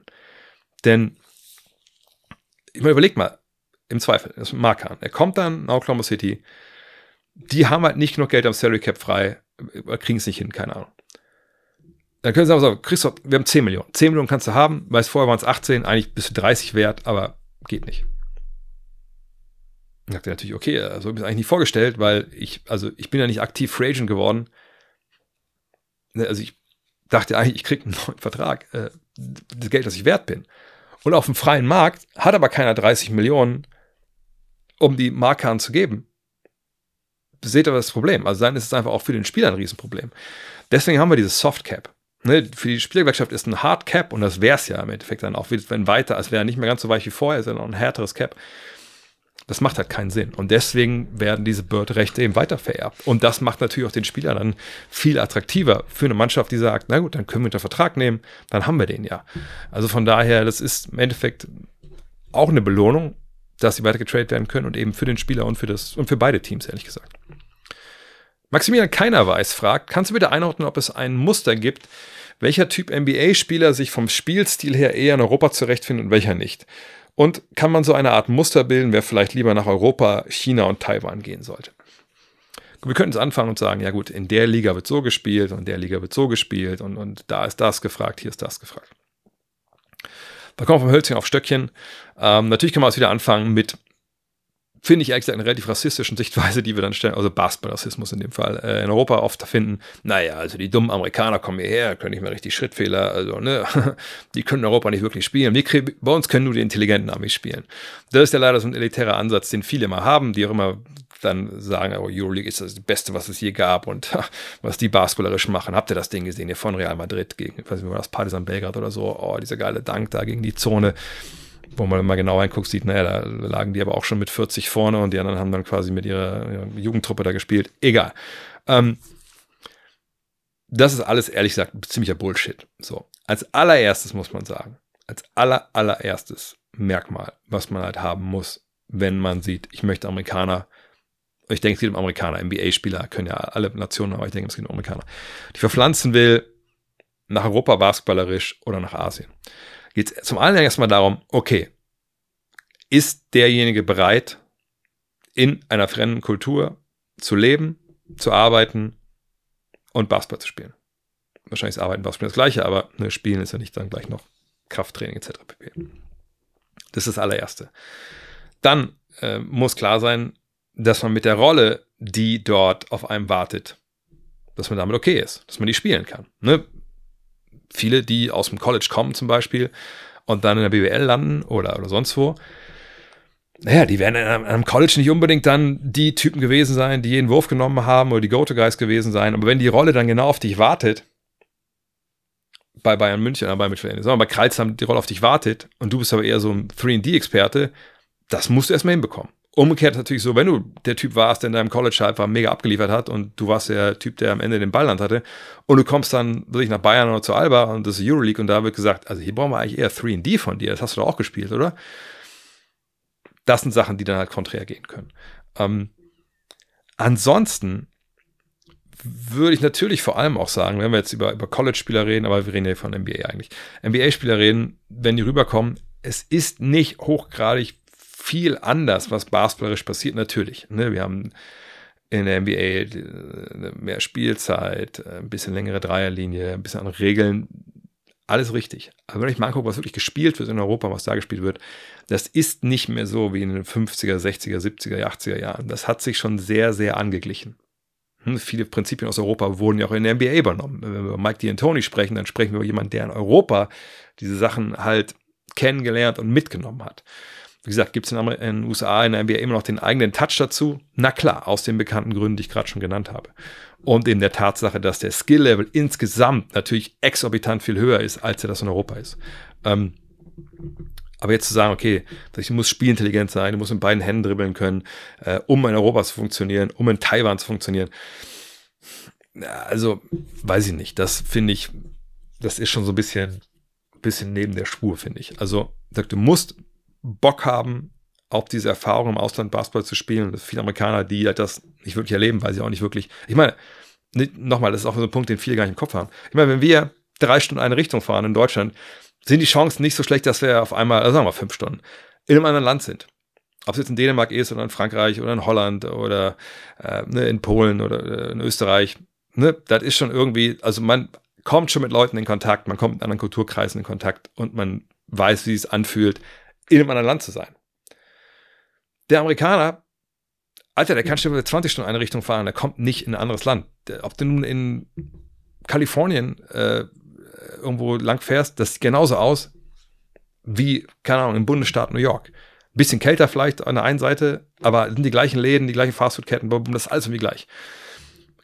Denn, ich meine, überleg mal, im Zweifel, das ist Markan, er kommt dann nach Oklahoma City, die haben halt nicht genug Geld am Salary Cap frei, kriegen es nicht hin, keine Ahnung. Dann können sie aber sagen, Christoph, wir haben 10 Millionen. 10 Millionen kannst du haben, weil vorher waren es 18, eigentlich bist du 30 wert, aber geht nicht. Dann sagt er natürlich, okay, so habe ich es eigentlich nicht vorgestellt, weil ich, also ich bin ja nicht aktiv Free Agent geworden. Ne, also ich dachte eigentlich, ich kriege einen neuen Vertrag, äh, das Geld, das ich wert bin. Und auf dem freien Markt hat aber keiner 30 Millionen, um die Marke zu geben. Seht ihr das Problem? Also dann ist es einfach auch für den Spieler ein Riesenproblem. Deswegen haben wir dieses Soft Cap. Ne, für die Spielergewerkschaft ist ein Hard Cap und das wäre es ja im Endeffekt dann auch, wenn weiter, es wäre nicht mehr ganz so weich wie vorher, sondern ein härteres Cap. Das macht halt keinen Sinn. Und deswegen werden diese Bird-Rechte eben weiter vererbt. Und das macht natürlich auch den Spieler dann viel attraktiver für eine Mannschaft, die sagt, na gut, dann können wir unter Vertrag nehmen, dann haben wir den ja. Also von daher, das ist im Endeffekt auch eine Belohnung, dass sie weiter getradet werden können und eben für den Spieler und für das und für beide Teams, ehrlich gesagt. Maximilian Keiner weiß fragt, kannst du bitte einordnen, ob es ein Muster gibt, welcher Typ NBA-Spieler sich vom Spielstil her eher in Europa zurechtfindet und welcher nicht? Und kann man so eine Art Muster bilden, wer vielleicht lieber nach Europa, China und Taiwan gehen sollte? Wir könnten es anfangen und sagen, ja gut, in der Liga wird so gespielt und in der Liga wird so gespielt und, und da ist das gefragt, hier ist das gefragt. Da kommen wir vom Hölzchen auf Stöckchen. Ähm, natürlich kann man es wieder anfangen mit finde ich ehrlich gesagt eine relativ rassistischen Sichtweise, die wir dann stellen, also Basketball-Rassismus in dem Fall, äh, in Europa oft finden. Naja, also die dummen Amerikaner kommen hierher, können nicht mehr richtig Schrittfehler, also ne, die können in Europa nicht wirklich spielen. Wir bei uns können nur die intelligenten Amis spielen. Das ist ja leider so ein elitärer Ansatz, den viele immer haben, die auch immer dann sagen, oh, Euroleague ist das Beste, was es je gab und was die basketballerisch machen. Habt ihr das Ding gesehen hier von Real Madrid gegen, ich weiß nicht, war das Partisan Belgrad oder so, oh, dieser geile Dank da gegen die Zone wo man mal genau reinguckt, sieht, naja, da lagen die aber auch schon mit 40 vorne und die anderen haben dann quasi mit ihrer, Jugendtruppe da gespielt. Egal. Ähm, das ist alles, ehrlich gesagt, ziemlicher Bullshit. So. Als allererstes muss man sagen, als aller, allererstes Merkmal, was man halt haben muss, wenn man sieht, ich möchte Amerikaner, ich denke, es geht um Amerikaner, NBA-Spieler können ja alle Nationen, aber ich denke, es geht um Amerikaner, die verpflanzen will, nach Europa basketballerisch oder nach Asien geht es zum einen erstmal darum, okay, ist derjenige bereit, in einer fremden Kultur zu leben, zu arbeiten und Basketball zu spielen? Wahrscheinlich ist Arbeiten Basketball das Gleiche, aber ne, Spielen ist ja nicht dann gleich noch Krafttraining etc. pp. Das ist das allererste. Dann äh, muss klar sein, dass man mit der Rolle, die dort auf einem wartet, dass man damit okay ist, dass man die spielen kann. Ne? Viele, die aus dem College kommen zum Beispiel und dann in der BWL landen oder, oder sonst wo, naja, die werden in einem College nicht unbedingt dann die Typen gewesen sein, die jeden Wurf genommen haben oder die Go-To-Guys gewesen sein. Aber wenn die Rolle dann genau auf dich wartet, bei Bayern München, aber mit sondern bei Kreuz haben die Rolle auf dich wartet und du bist aber eher so ein 3D-Experte, das musst du erstmal hinbekommen. Umgekehrt natürlich so, wenn du der Typ warst, der in deinem College einfach mega abgeliefert hat und du warst der Typ, der am Ende den Ballland hatte und du kommst dann wirklich nach Bayern oder zu Alba und das ist Euroleague und da wird gesagt, also hier brauchen wir eigentlich eher 3D von dir, das hast du doch auch gespielt, oder? Das sind Sachen, die dann halt konträr gehen können. Ähm, ansonsten würde ich natürlich vor allem auch sagen, wenn wir jetzt über, über College-Spieler reden, aber wir reden ja von NBA eigentlich. NBA-Spieler reden, wenn die rüberkommen, es ist nicht hochgradig viel anders, was basketballerisch passiert, natürlich. Ne? Wir haben in der NBA äh, mehr Spielzeit, ein bisschen längere Dreierlinie, ein bisschen andere Regeln. Alles richtig. Aber wenn ich mal angucke, was wirklich gespielt wird in Europa, was da gespielt wird, das ist nicht mehr so wie in den 50er, 60er, 70er, 80er Jahren. Das hat sich schon sehr, sehr angeglichen. Hm, viele Prinzipien aus Europa wurden ja auch in der NBA übernommen. Wenn wir über Mike D'Antoni sprechen, dann sprechen wir über jemanden, der in Europa diese Sachen halt kennengelernt und mitgenommen hat. Wie gesagt, gibt es in den USA, in der NBA immer noch den eigenen Touch dazu? Na klar, aus den bekannten Gründen, die ich gerade schon genannt habe. Und in der Tatsache, dass der Skill-Level insgesamt natürlich exorbitant viel höher ist, als er das in Europa ist. Ähm, aber jetzt zu sagen, okay, ich muss spielintelligent sein, ich muss mit beiden Händen dribbeln können, äh, um in Europa zu funktionieren, um in Taiwan zu funktionieren. Also, weiß ich nicht. Das finde ich, das ist schon so ein bisschen, bisschen neben der Spur, finde ich. Also, du musst Bock haben, auch diese Erfahrung im Ausland Basketball zu spielen. Das viele Amerikaner, die halt das nicht wirklich erleben, weil sie auch nicht wirklich. Ich meine, nochmal, das ist auch so ein Punkt, den viele gar nicht im Kopf haben. Ich meine, wenn wir drei Stunden eine Richtung fahren in Deutschland, sind die Chancen nicht so schlecht, dass wir auf einmal, also sagen wir fünf Stunden, in einem anderen Land sind. Ob es jetzt in Dänemark ist oder in Frankreich oder in Holland oder äh, ne, in Polen oder äh, in Österreich, ne, das ist schon irgendwie, also man kommt schon mit Leuten in Kontakt, man kommt mit anderen Kulturkreisen in Kontakt und man weiß, wie es anfühlt, in einem anderen Land zu sein. Der Amerikaner, Alter, der kann schon 20 Stunden eine Richtung fahren, der kommt nicht in ein anderes Land. Ob du nun in Kalifornien äh, irgendwo lang fährst, das sieht genauso aus wie, keine Ahnung, im Bundesstaat New York. Bisschen kälter vielleicht an der einen Seite, aber sind die gleichen Läden, die gleichen Fastfood-Ketten, das ist alles irgendwie gleich.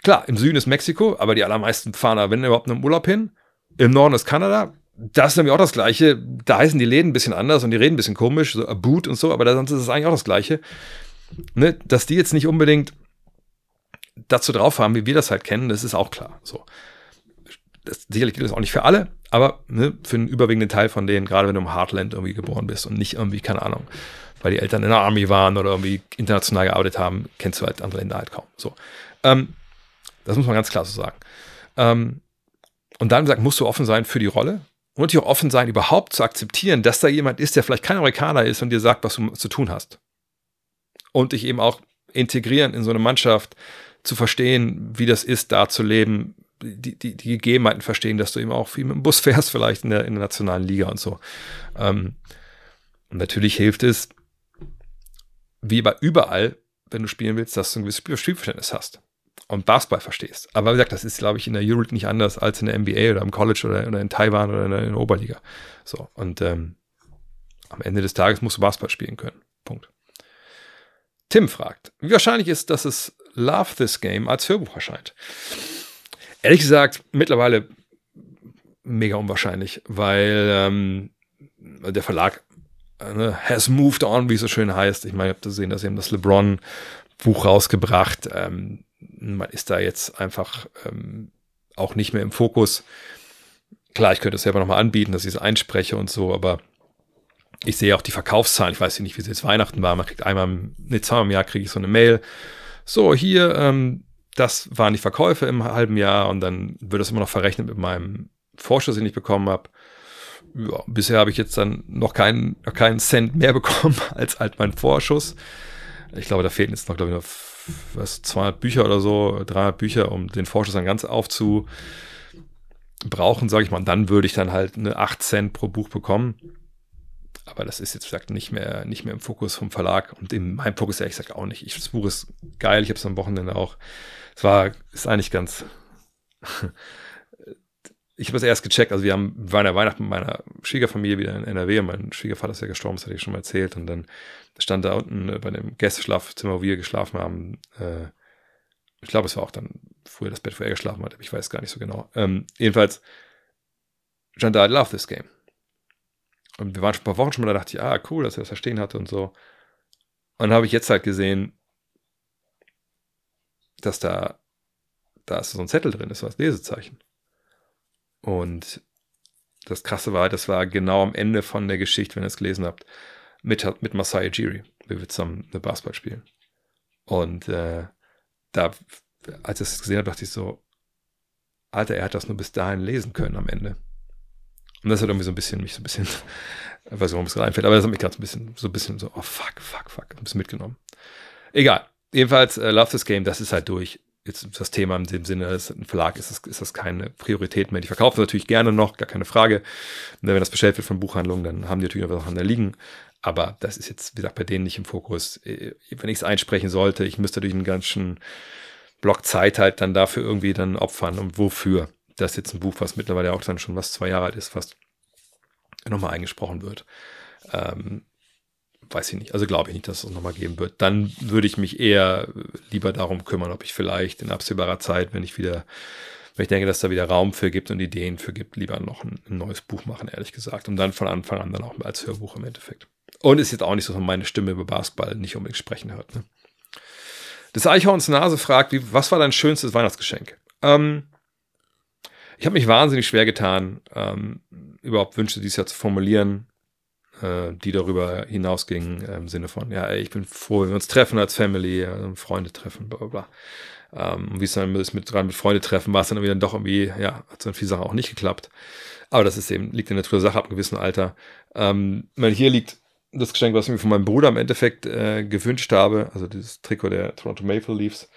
Klar, im Süden ist Mexiko, aber die allermeisten fahren da, wenn überhaupt, einen Urlaub hin. Im Norden ist Kanada, das ist nämlich auch das Gleiche. Da heißen die Läden ein bisschen anders und die reden ein bisschen komisch, so Boot und so, aber sonst ist es eigentlich auch das Gleiche. Ne? Dass die jetzt nicht unbedingt dazu drauf haben, wie wir das halt kennen, das ist auch klar. So. Das, sicherlich gilt das auch nicht für alle, aber ne, für einen überwiegenden Teil von denen, gerade wenn du im Heartland irgendwie geboren bist und nicht irgendwie, keine Ahnung, weil die Eltern in der Army waren oder irgendwie international gearbeitet haben, kennst du halt andere Länder halt kaum. So. Ähm, das muss man ganz klar so sagen. Ähm, und dann gesagt, musst du offen sein für die Rolle und natürlich auch offen sein, überhaupt zu akzeptieren, dass da jemand ist, der vielleicht kein Amerikaner ist und dir sagt, was du zu tun hast. Und dich eben auch integrieren in so eine Mannschaft, zu verstehen, wie das ist, da zu leben, die, die, die Gegebenheiten verstehen, dass du eben auch viel mit dem Bus fährst, vielleicht in der, in der nationalen Liga und so. Ähm, und natürlich hilft es, wie bei überall, wenn du spielen willst, dass du ein gewisses Spielverständnis hast und Basketball verstehst. Aber wie gesagt, das ist, glaube ich, in der Euroleague nicht anders als in der NBA oder im College oder, oder in Taiwan oder in der, in der Oberliga. So, und ähm, am Ende des Tages musst du Basketball spielen können. Punkt. Tim fragt, wie wahrscheinlich ist, dass es Love This Game als Hörbuch erscheint? Ehrlich gesagt, mittlerweile mega unwahrscheinlich, weil ähm, der Verlag äh, has moved on, wie es so schön heißt. Ich meine, ihr habt gesehen, dass sie haben das LeBron-Buch rausgebracht. Ähm, man ist da jetzt einfach ähm, auch nicht mehr im Fokus. Klar, ich könnte es selber nochmal anbieten, dass ich es einspreche und so, aber ich sehe auch die Verkaufszahlen. Ich weiß nicht, wie es jetzt Weihnachten war. Man kriegt einmal, nee, zweimal im Jahr kriege ich so eine Mail. So, hier, ähm, das waren die Verkäufe im halben Jahr und dann wird das immer noch verrechnet mit meinem Vorschuss, den ich bekommen habe. Ja, bisher habe ich jetzt dann noch keinen, noch keinen Cent mehr bekommen als halt mein Vorschuss. Ich glaube, da fehlen jetzt noch, glaube ich, noch was, 200 Bücher oder so, 300 Bücher, um den Vorschuss dann ganz aufzubrauchen, sage ich mal. Und dann würde ich dann halt eine 8 Cent pro Buch bekommen. Aber das ist jetzt gesagt nicht mehr, nicht mehr im Fokus vom Verlag und in meinem Fokus ehrlich gesagt auch nicht. Ich, das Buch ist geil, ich habe es am Wochenende auch. Es war, ist eigentlich ganz. ich habe das erst gecheckt, also wir haben, waren ja Weihnachten mit meiner Schwiegerfamilie wieder in NRW, mein Schwiegervater ist ja gestorben, das hatte ich schon mal erzählt und dann stand da unten äh, bei dem Gästeschlafzimmer, wo wir geschlafen haben. Äh, ich glaube, es war auch dann früher das Bett, wo er geschlafen hat, aber ich weiß gar nicht so genau. Ähm, jedenfalls stand da, I love this game. Und wir waren schon ein paar Wochen schon mal, da dachte ich, ah, cool, dass er das verstehen hatte und so. Und dann habe ich jetzt halt gesehen, dass da, da ist so ein Zettel drin ist, so als Lesezeichen. Und das Krasse war, das war genau am Ende von der Geschichte, wenn ihr es gelesen habt mit, mit Masai Ujiri, wie wir zusammen Basketball spielen. Und äh, da, als ich es gesehen habe, dachte ich so, Alter, er hat das nur bis dahin lesen können am Ende. Und das hat irgendwie so ein bisschen, mich so ein bisschen, ich weiß nicht, warum es gerade einfällt, aber das hat mich gerade so ein bisschen, so ein bisschen so, oh fuck, fuck, fuck, ein bisschen mitgenommen. Egal. Jedenfalls, äh, Love This Game, das ist halt durch jetzt das Thema in dem Sinne, dass ein Verlag ist, ist das keine Priorität mehr. Die verkaufen natürlich gerne noch, gar keine Frage. Und wenn das bestellt wird von Buchhandlungen, dann haben die natürlich noch was an der liegen. Aber das ist jetzt, wie gesagt, bei denen nicht im Fokus. Äh, wenn ich es einsprechen sollte, ich müsste durch einen ganzen Block Zeit halt dann dafür irgendwie dann opfern. Und wofür? Das jetzt ein Buch, was mittlerweile auch dann schon was zwei Jahre alt ist, fast nochmal eingesprochen wird. Ähm, weiß ich nicht. Also glaube ich nicht, dass es nochmal geben wird. Dann würde ich mich eher lieber darum kümmern, ob ich vielleicht in absehbarer Zeit, wenn ich wieder, wenn ich denke, dass da wieder Raum für gibt und Ideen für gibt, lieber noch ein, ein neues Buch machen, ehrlich gesagt. Und dann von Anfang an dann auch als Hörbuch im Endeffekt. Und ist jetzt auch nicht so, dass man meine Stimme über Basketball nicht unbedingt sprechen hört. Ne? Das Eichhorns Nase fragt, wie, was war dein schönstes Weihnachtsgeschenk? Ähm, ich habe mich wahnsinnig schwer getan, ähm, überhaupt Wünsche dieses Jahr zu formulieren äh, die darüber hinausgingen, äh, im Sinne von, ja, ey, ich bin froh, wenn wir uns treffen als Family, äh, Freunde treffen, bla bla bla. Ähm, wie es dann ist mit dran mit Freunde treffen, war es dann wieder doch irgendwie, ja, hat so viele Sachen auch nicht geklappt. Aber das ist eben, liegt in der Natur der Sache ab einem gewissen Alter. Ähm, meine, hier liegt das Geschenk, was ich mir von meinem Bruder im Endeffekt äh, gewünscht habe, also dieses Trikot der Toronto Maple Leafs.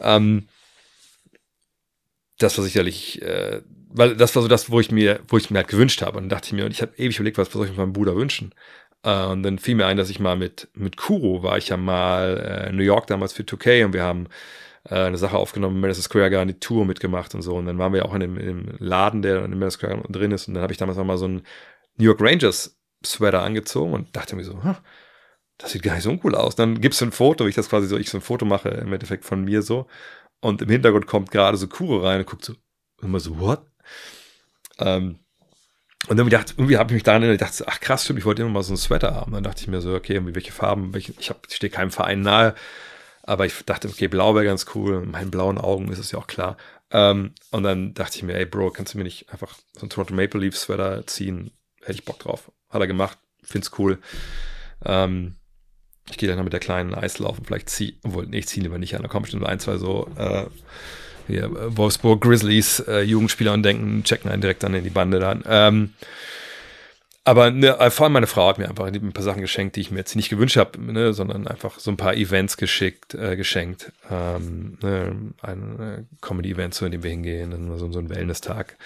Ähm, das war sicherlich äh, weil das war so das, wo ich mir, wo ich mir halt gewünscht habe. Und dann dachte ich mir, und ich habe ewig überlegt, was, soll ich meinem Bruder wünschen? Äh, und dann fiel mir ein, dass ich mal mit, mit Kuro war ich ja mal äh, in New York damals für 2K und wir haben äh, eine Sache aufgenommen, Madison Square Garden, die Tour mitgemacht und so. Und dann waren wir auch in dem, in dem Laden, der in Madison Square Garden drin ist. Und dann habe ich damals auch mal so einen New York Rangers Sweater angezogen und dachte mir so, das sieht gar nicht so uncool aus. Dann gibt es ein Foto, wie ich das quasi so, ich so ein Foto mache im Endeffekt von mir so. Und im Hintergrund kommt gerade so Kuro rein und guckt so, immer so, what? Ähm, Und dann dachte, irgendwie habe ich mich daran erinnert, dachte, ach krass, stimmt, ich wollte immer mal so einen Sweater haben. Dann dachte ich mir so, okay, irgendwie welche Farben, welche, ich, ich stehe keinem Verein nahe, aber ich dachte, okay, blau wäre ganz cool. In meinen blauen Augen ist es ja auch klar. Ähm, und dann dachte ich mir, ey Bro, kannst du mir nicht einfach so einen Toronto Maple Leafs Sweater ziehen? Hätte ich Bock drauf. Hat er gemacht, find's cool. Ähm, ich gehe dann mit der kleinen Eislaufen, vielleicht ziehen, obwohl, nee, ich ziehe lieber nicht an, da kommen bestimmt ein, zwei so äh, hier, Wolfsburg Grizzlies äh, Jugendspieler und denken, checken einen direkt dann in die Bande dann. Ähm, aber ne, vor allem meine Frau hat mir einfach ein paar Sachen geschenkt, die ich mir jetzt nicht gewünscht habe, ne, sondern einfach so ein paar Events geschickt, äh, geschenkt. Ähm, ne, ein äh, Comedy-Event, zu dem wir hingehen, so, so ein Wellness-Tag.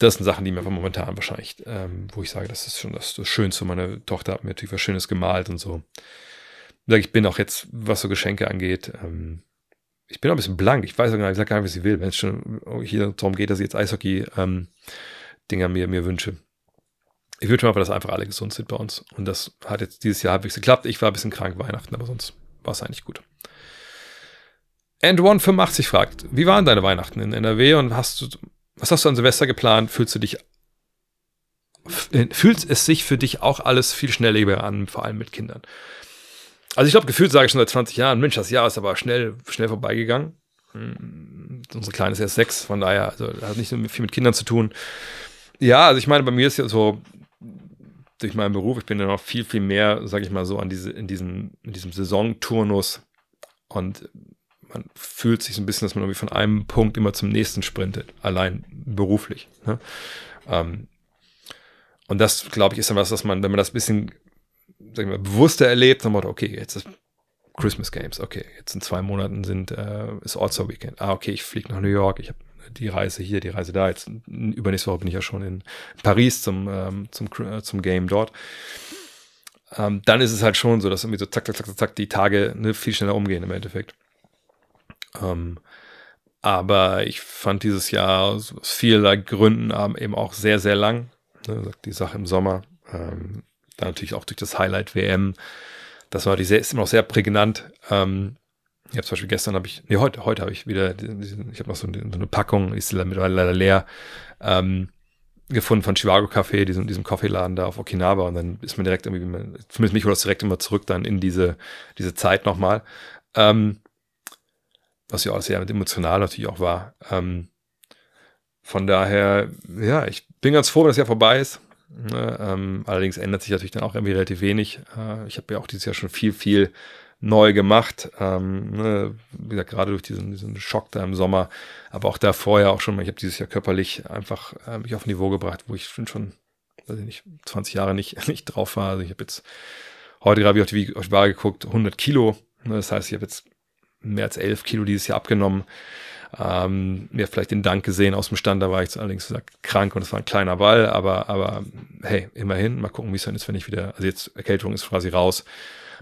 Das sind Sachen, die mir momentan wahrscheinlich, ähm, wo ich sage, das ist schon das, das Schönste. Meine Tochter hat mir natürlich was Schönes gemalt und so. Ich bin auch jetzt, was so Geschenke angeht, ähm, ich bin auch ein bisschen blank. Ich weiß auch gar nicht, ich sag gar nicht, was sie will, wenn es schon hier darum geht, dass ich jetzt Eishockey-Dinger ähm, mir, mir wünsche. Ich wünsche mir einfach, dass einfach alle gesund sind bei uns. Und das hat jetzt dieses Jahr halbwegs geklappt. Ich war ein bisschen krank Weihnachten, aber sonst war es eigentlich gut. And One85 fragt, wie waren deine Weihnachten in NRW und hast du, was hast du an Silvester geplant? Fühlst du dich, fühlt es sich für dich auch alles viel schneller an, vor allem mit Kindern? Also ich glaube, gefühlt sage ich schon seit 20 Jahren, Mensch, das Jahr ist aber schnell, schnell vorbeigegangen. Hm, unsere Kleine ist erst sechs, von daher, also hat nicht so viel mit Kindern zu tun. Ja, also ich meine, bei mir ist ja so, durch meinen Beruf, ich bin ja noch viel, viel mehr, sage ich mal so, an diese, in, diesem, in diesem Saisonturnus und man fühlt sich so ein bisschen, dass man irgendwie von einem Punkt immer zum nächsten sprintet, allein beruflich. Ne? Ähm, und das, glaube ich, ist dann was, dass man, wenn man das ein bisschen sag ich mal, bewusster erlebt, dann okay, jetzt ist Christmas Games, okay, jetzt in zwei Monaten sind, äh, ist All-Star Weekend. Ah, okay, ich fliege nach New York, ich habe die Reise hier, die Reise da. Jetzt übernächste Woche bin ich ja schon in Paris zum, ähm, zum, äh, zum Game dort. Ähm, dann ist es halt schon so, dass irgendwie so zack, zack, zack, zack, die Tage ne, viel schneller umgehen im Endeffekt. Ähm, aber ich fand dieses Jahr aus vieler Gründen eben auch sehr, sehr lang. Ne, die Sache im Sommer. Ähm, dann natürlich auch durch das Highlight WM. Das war die sehr, ist immer noch sehr prägnant. Ähm, ich habe zum Beispiel gestern habe ich, nee, heute, heute habe ich wieder, ich habe noch so eine, so eine Packung, ist mittlerweile leider leer, ähm, gefunden von Chivago Café, diesem, diesem Kaffeeladen da auf Okinawa und dann ist man direkt irgendwie, zumindest mich holt das direkt immer zurück dann in diese, diese Zeit nochmal. Ähm, was ja auch sehr emotional natürlich auch war. Ähm, von daher, ja, ich bin ganz froh, wenn das Jahr vorbei ist. Ne, ähm, allerdings ändert sich natürlich dann auch irgendwie relativ wenig. Äh, ich habe ja auch dieses Jahr schon viel, viel neu gemacht. Ähm, ne, wie gesagt, gerade durch diesen, diesen Schock da im Sommer, aber auch da vorher auch schon, ich habe dieses Jahr körperlich einfach äh, mich auf ein Niveau gebracht, wo ich schon, weiß ich nicht, 20 Jahre nicht, nicht drauf war. Also ich habe jetzt heute gerade auf die, auf die Waage geguckt, 100 Kilo. Ne, das heißt, ich habe jetzt mehr als 11 Kilo dieses Jahr abgenommen. Ähm, mir vielleicht den Dank gesehen aus dem Stand, da war ich allerdings gesagt, krank und es war ein kleiner Ball, aber, aber hey, immerhin, mal gucken, wie es dann ist, wenn ich wieder, also jetzt Erkältung ist quasi raus.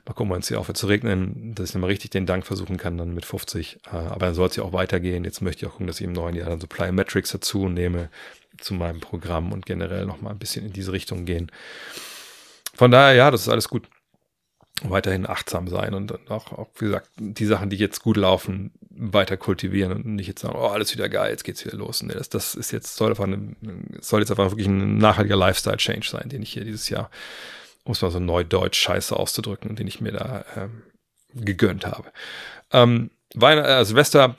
Mal gucken, wenn es hier aufhört zu regnen, dass ich nochmal richtig den Dank versuchen kann, dann mit 50. Äh, aber dann soll es ja auch weitergehen. Jetzt möchte ich auch gucken, dass ich im neuen Jahr dann so Plyometrics dazu nehme zu meinem Programm und generell nochmal ein bisschen in diese Richtung gehen. Von daher, ja, das ist alles gut weiterhin achtsam sein und auch, auch, wie gesagt, die Sachen, die jetzt gut laufen, weiter kultivieren und nicht jetzt sagen, oh, alles wieder geil, jetzt geht's wieder los. Nee, das, das ist jetzt, soll, eine, soll jetzt einfach wirklich ein nachhaltiger Lifestyle-Change sein, den ich hier dieses Jahr, um es mal so neudeutsch scheiße auszudrücken, den ich mir da ähm, gegönnt habe. Ähm, Weihn äh, Silvester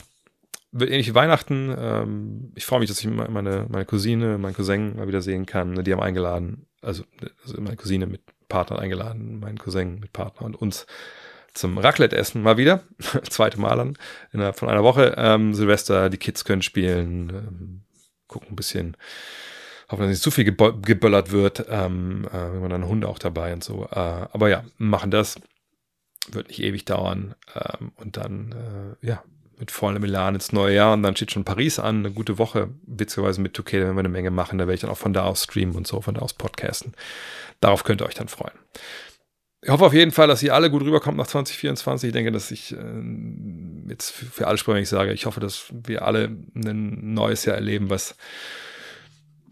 wird ähnlich wie Weihnachten. Ähm, ich freue mich, dass ich meine, meine Cousine, meinen Cousin mal wieder sehen kann. Die haben eingeladen, also, also meine Cousine mit Partner eingeladen, meinen Cousin mit Partner und uns zum Raclette-Essen mal wieder. Zweite Mal dann innerhalb von einer Woche. Ähm, Silvester, die Kids können spielen, ähm, gucken ein bisschen, hoffen, dass nicht zu viel geböllert wird. Ähm, äh, wenn man dann Hunde auch dabei und so. Äh, aber ja, machen das. Wird nicht ewig dauern. Ähm, und dann, äh, ja, mit vollem Milan ins neue Jahr und dann steht schon Paris an, eine gute Woche, witzigerweise mit 2K, da werden wir eine Menge machen, da werde ich dann auch von da aus streamen und so, von da aus podcasten. Darauf könnt ihr euch dann freuen. Ich hoffe auf jeden Fall, dass ihr alle gut rüberkommt nach 2024. Ich denke, dass ich äh, jetzt für, für alle wenn ich sage, ich hoffe, dass wir alle ein neues Jahr erleben, was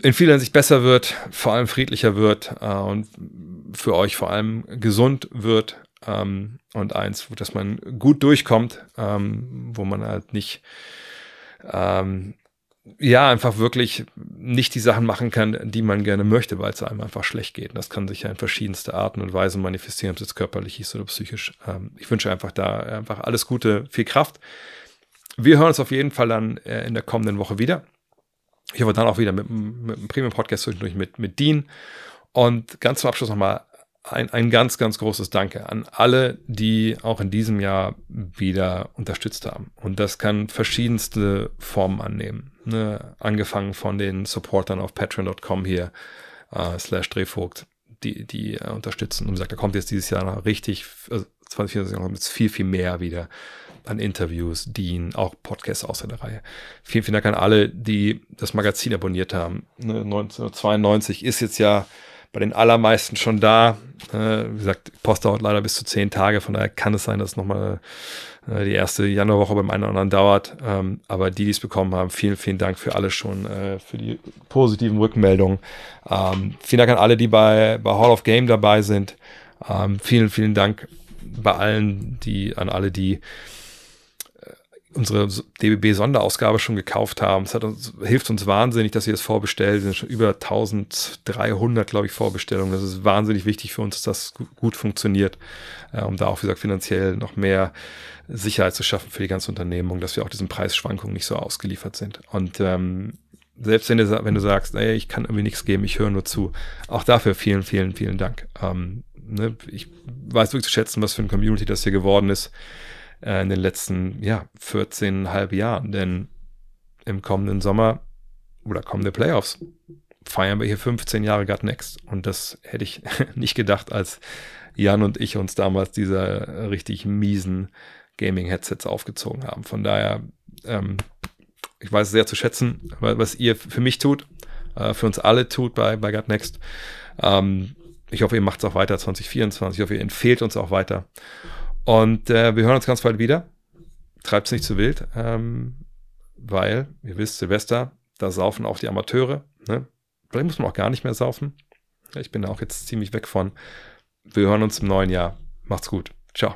in vieler Hinsicht besser wird, vor allem friedlicher wird äh, und für euch vor allem gesund wird ähm, und eins, dass man gut durchkommt, ähm, wo man halt nicht ähm, ja, einfach wirklich nicht die Sachen machen kann, die man gerne möchte, weil es einem einfach schlecht geht. Und das kann sich ja in verschiedenste Arten und Weisen manifestieren, ob es jetzt körperlich ist oder psychisch. Ähm, ich wünsche einfach da einfach alles Gute, viel Kraft. Wir hören uns auf jeden Fall dann äh, in der kommenden Woche wieder. Ich hoffe dann auch wieder mit, mit einem Premium-Podcast zwischendurch mit, mit Dean. Und ganz zum Abschluss nochmal ein, ein ganz, ganz großes Danke an alle, die auch in diesem Jahr wieder unterstützt haben. Und das kann verschiedenste Formen annehmen. Ne? Angefangen von den Supportern auf patreon.com hier, äh, slash Drehvogt, die, die äh, unterstützen. Und gesagt, da kommt jetzt dieses Jahr noch richtig, also 2024 kommt jetzt viel, viel mehr wieder an Interviews, Dean, auch Podcasts außer der Reihe. Vielen, vielen Dank an alle, die das Magazin abonniert haben. Ne? 1992 ist jetzt ja bei den allermeisten schon da. Äh, wie gesagt, Post dauert leider bis zu zehn Tage, von daher kann es sein, dass nochmal äh, die erste Januarwoche beim einen oder anderen dauert. Ähm, aber die, die es bekommen haben, vielen, vielen Dank für alle schon, äh, für die positiven Rückmeldungen. Ähm, vielen Dank an alle, die bei, bei Hall of Game dabei sind. Ähm, vielen, vielen Dank bei allen, die, an alle, die unsere DBB-Sonderausgabe schon gekauft haben. Es uns, hilft uns wahnsinnig, dass wir das vorbestellen. Es sind schon über 1300, glaube ich, Vorbestellungen. Das ist wahnsinnig wichtig für uns, dass das gut funktioniert, äh, um da auch, wie gesagt, finanziell noch mehr Sicherheit zu schaffen für die ganze Unternehmung, dass wir auch diesen Preisschwankungen nicht so ausgeliefert sind. Und ähm, selbst wenn du, wenn du sagst, ey, ich kann irgendwie nichts geben, ich höre nur zu, auch dafür vielen, vielen, vielen Dank. Ähm, ne, ich weiß wirklich zu schätzen, was für ein Community das hier geworden ist äh, in den letzten ja, 14,5 Jahren. Denn im kommenden Sommer oder kommende Playoffs feiern wir hier 15 Jahre Gut Next. Und das hätte ich nicht gedacht, als Jan und ich uns damals diese richtig miesen Gaming-Headsets aufgezogen haben. Von daher, ähm, ich weiß sehr zu schätzen, was ihr für mich tut, äh, für uns alle tut bei, bei Gut Next. Ähm, ich hoffe, ihr macht es auch weiter 2024. Ich hoffe, ihr empfehlt uns auch weiter. Und äh, wir hören uns ganz bald wieder. Treibt es nicht zu wild, ähm, weil, ihr wisst, Silvester, da saufen auch die Amateure. Ne? Vielleicht muss man auch gar nicht mehr saufen. Ich bin auch jetzt ziemlich weg von. Wir hören uns im neuen Jahr. Macht's gut. Ciao.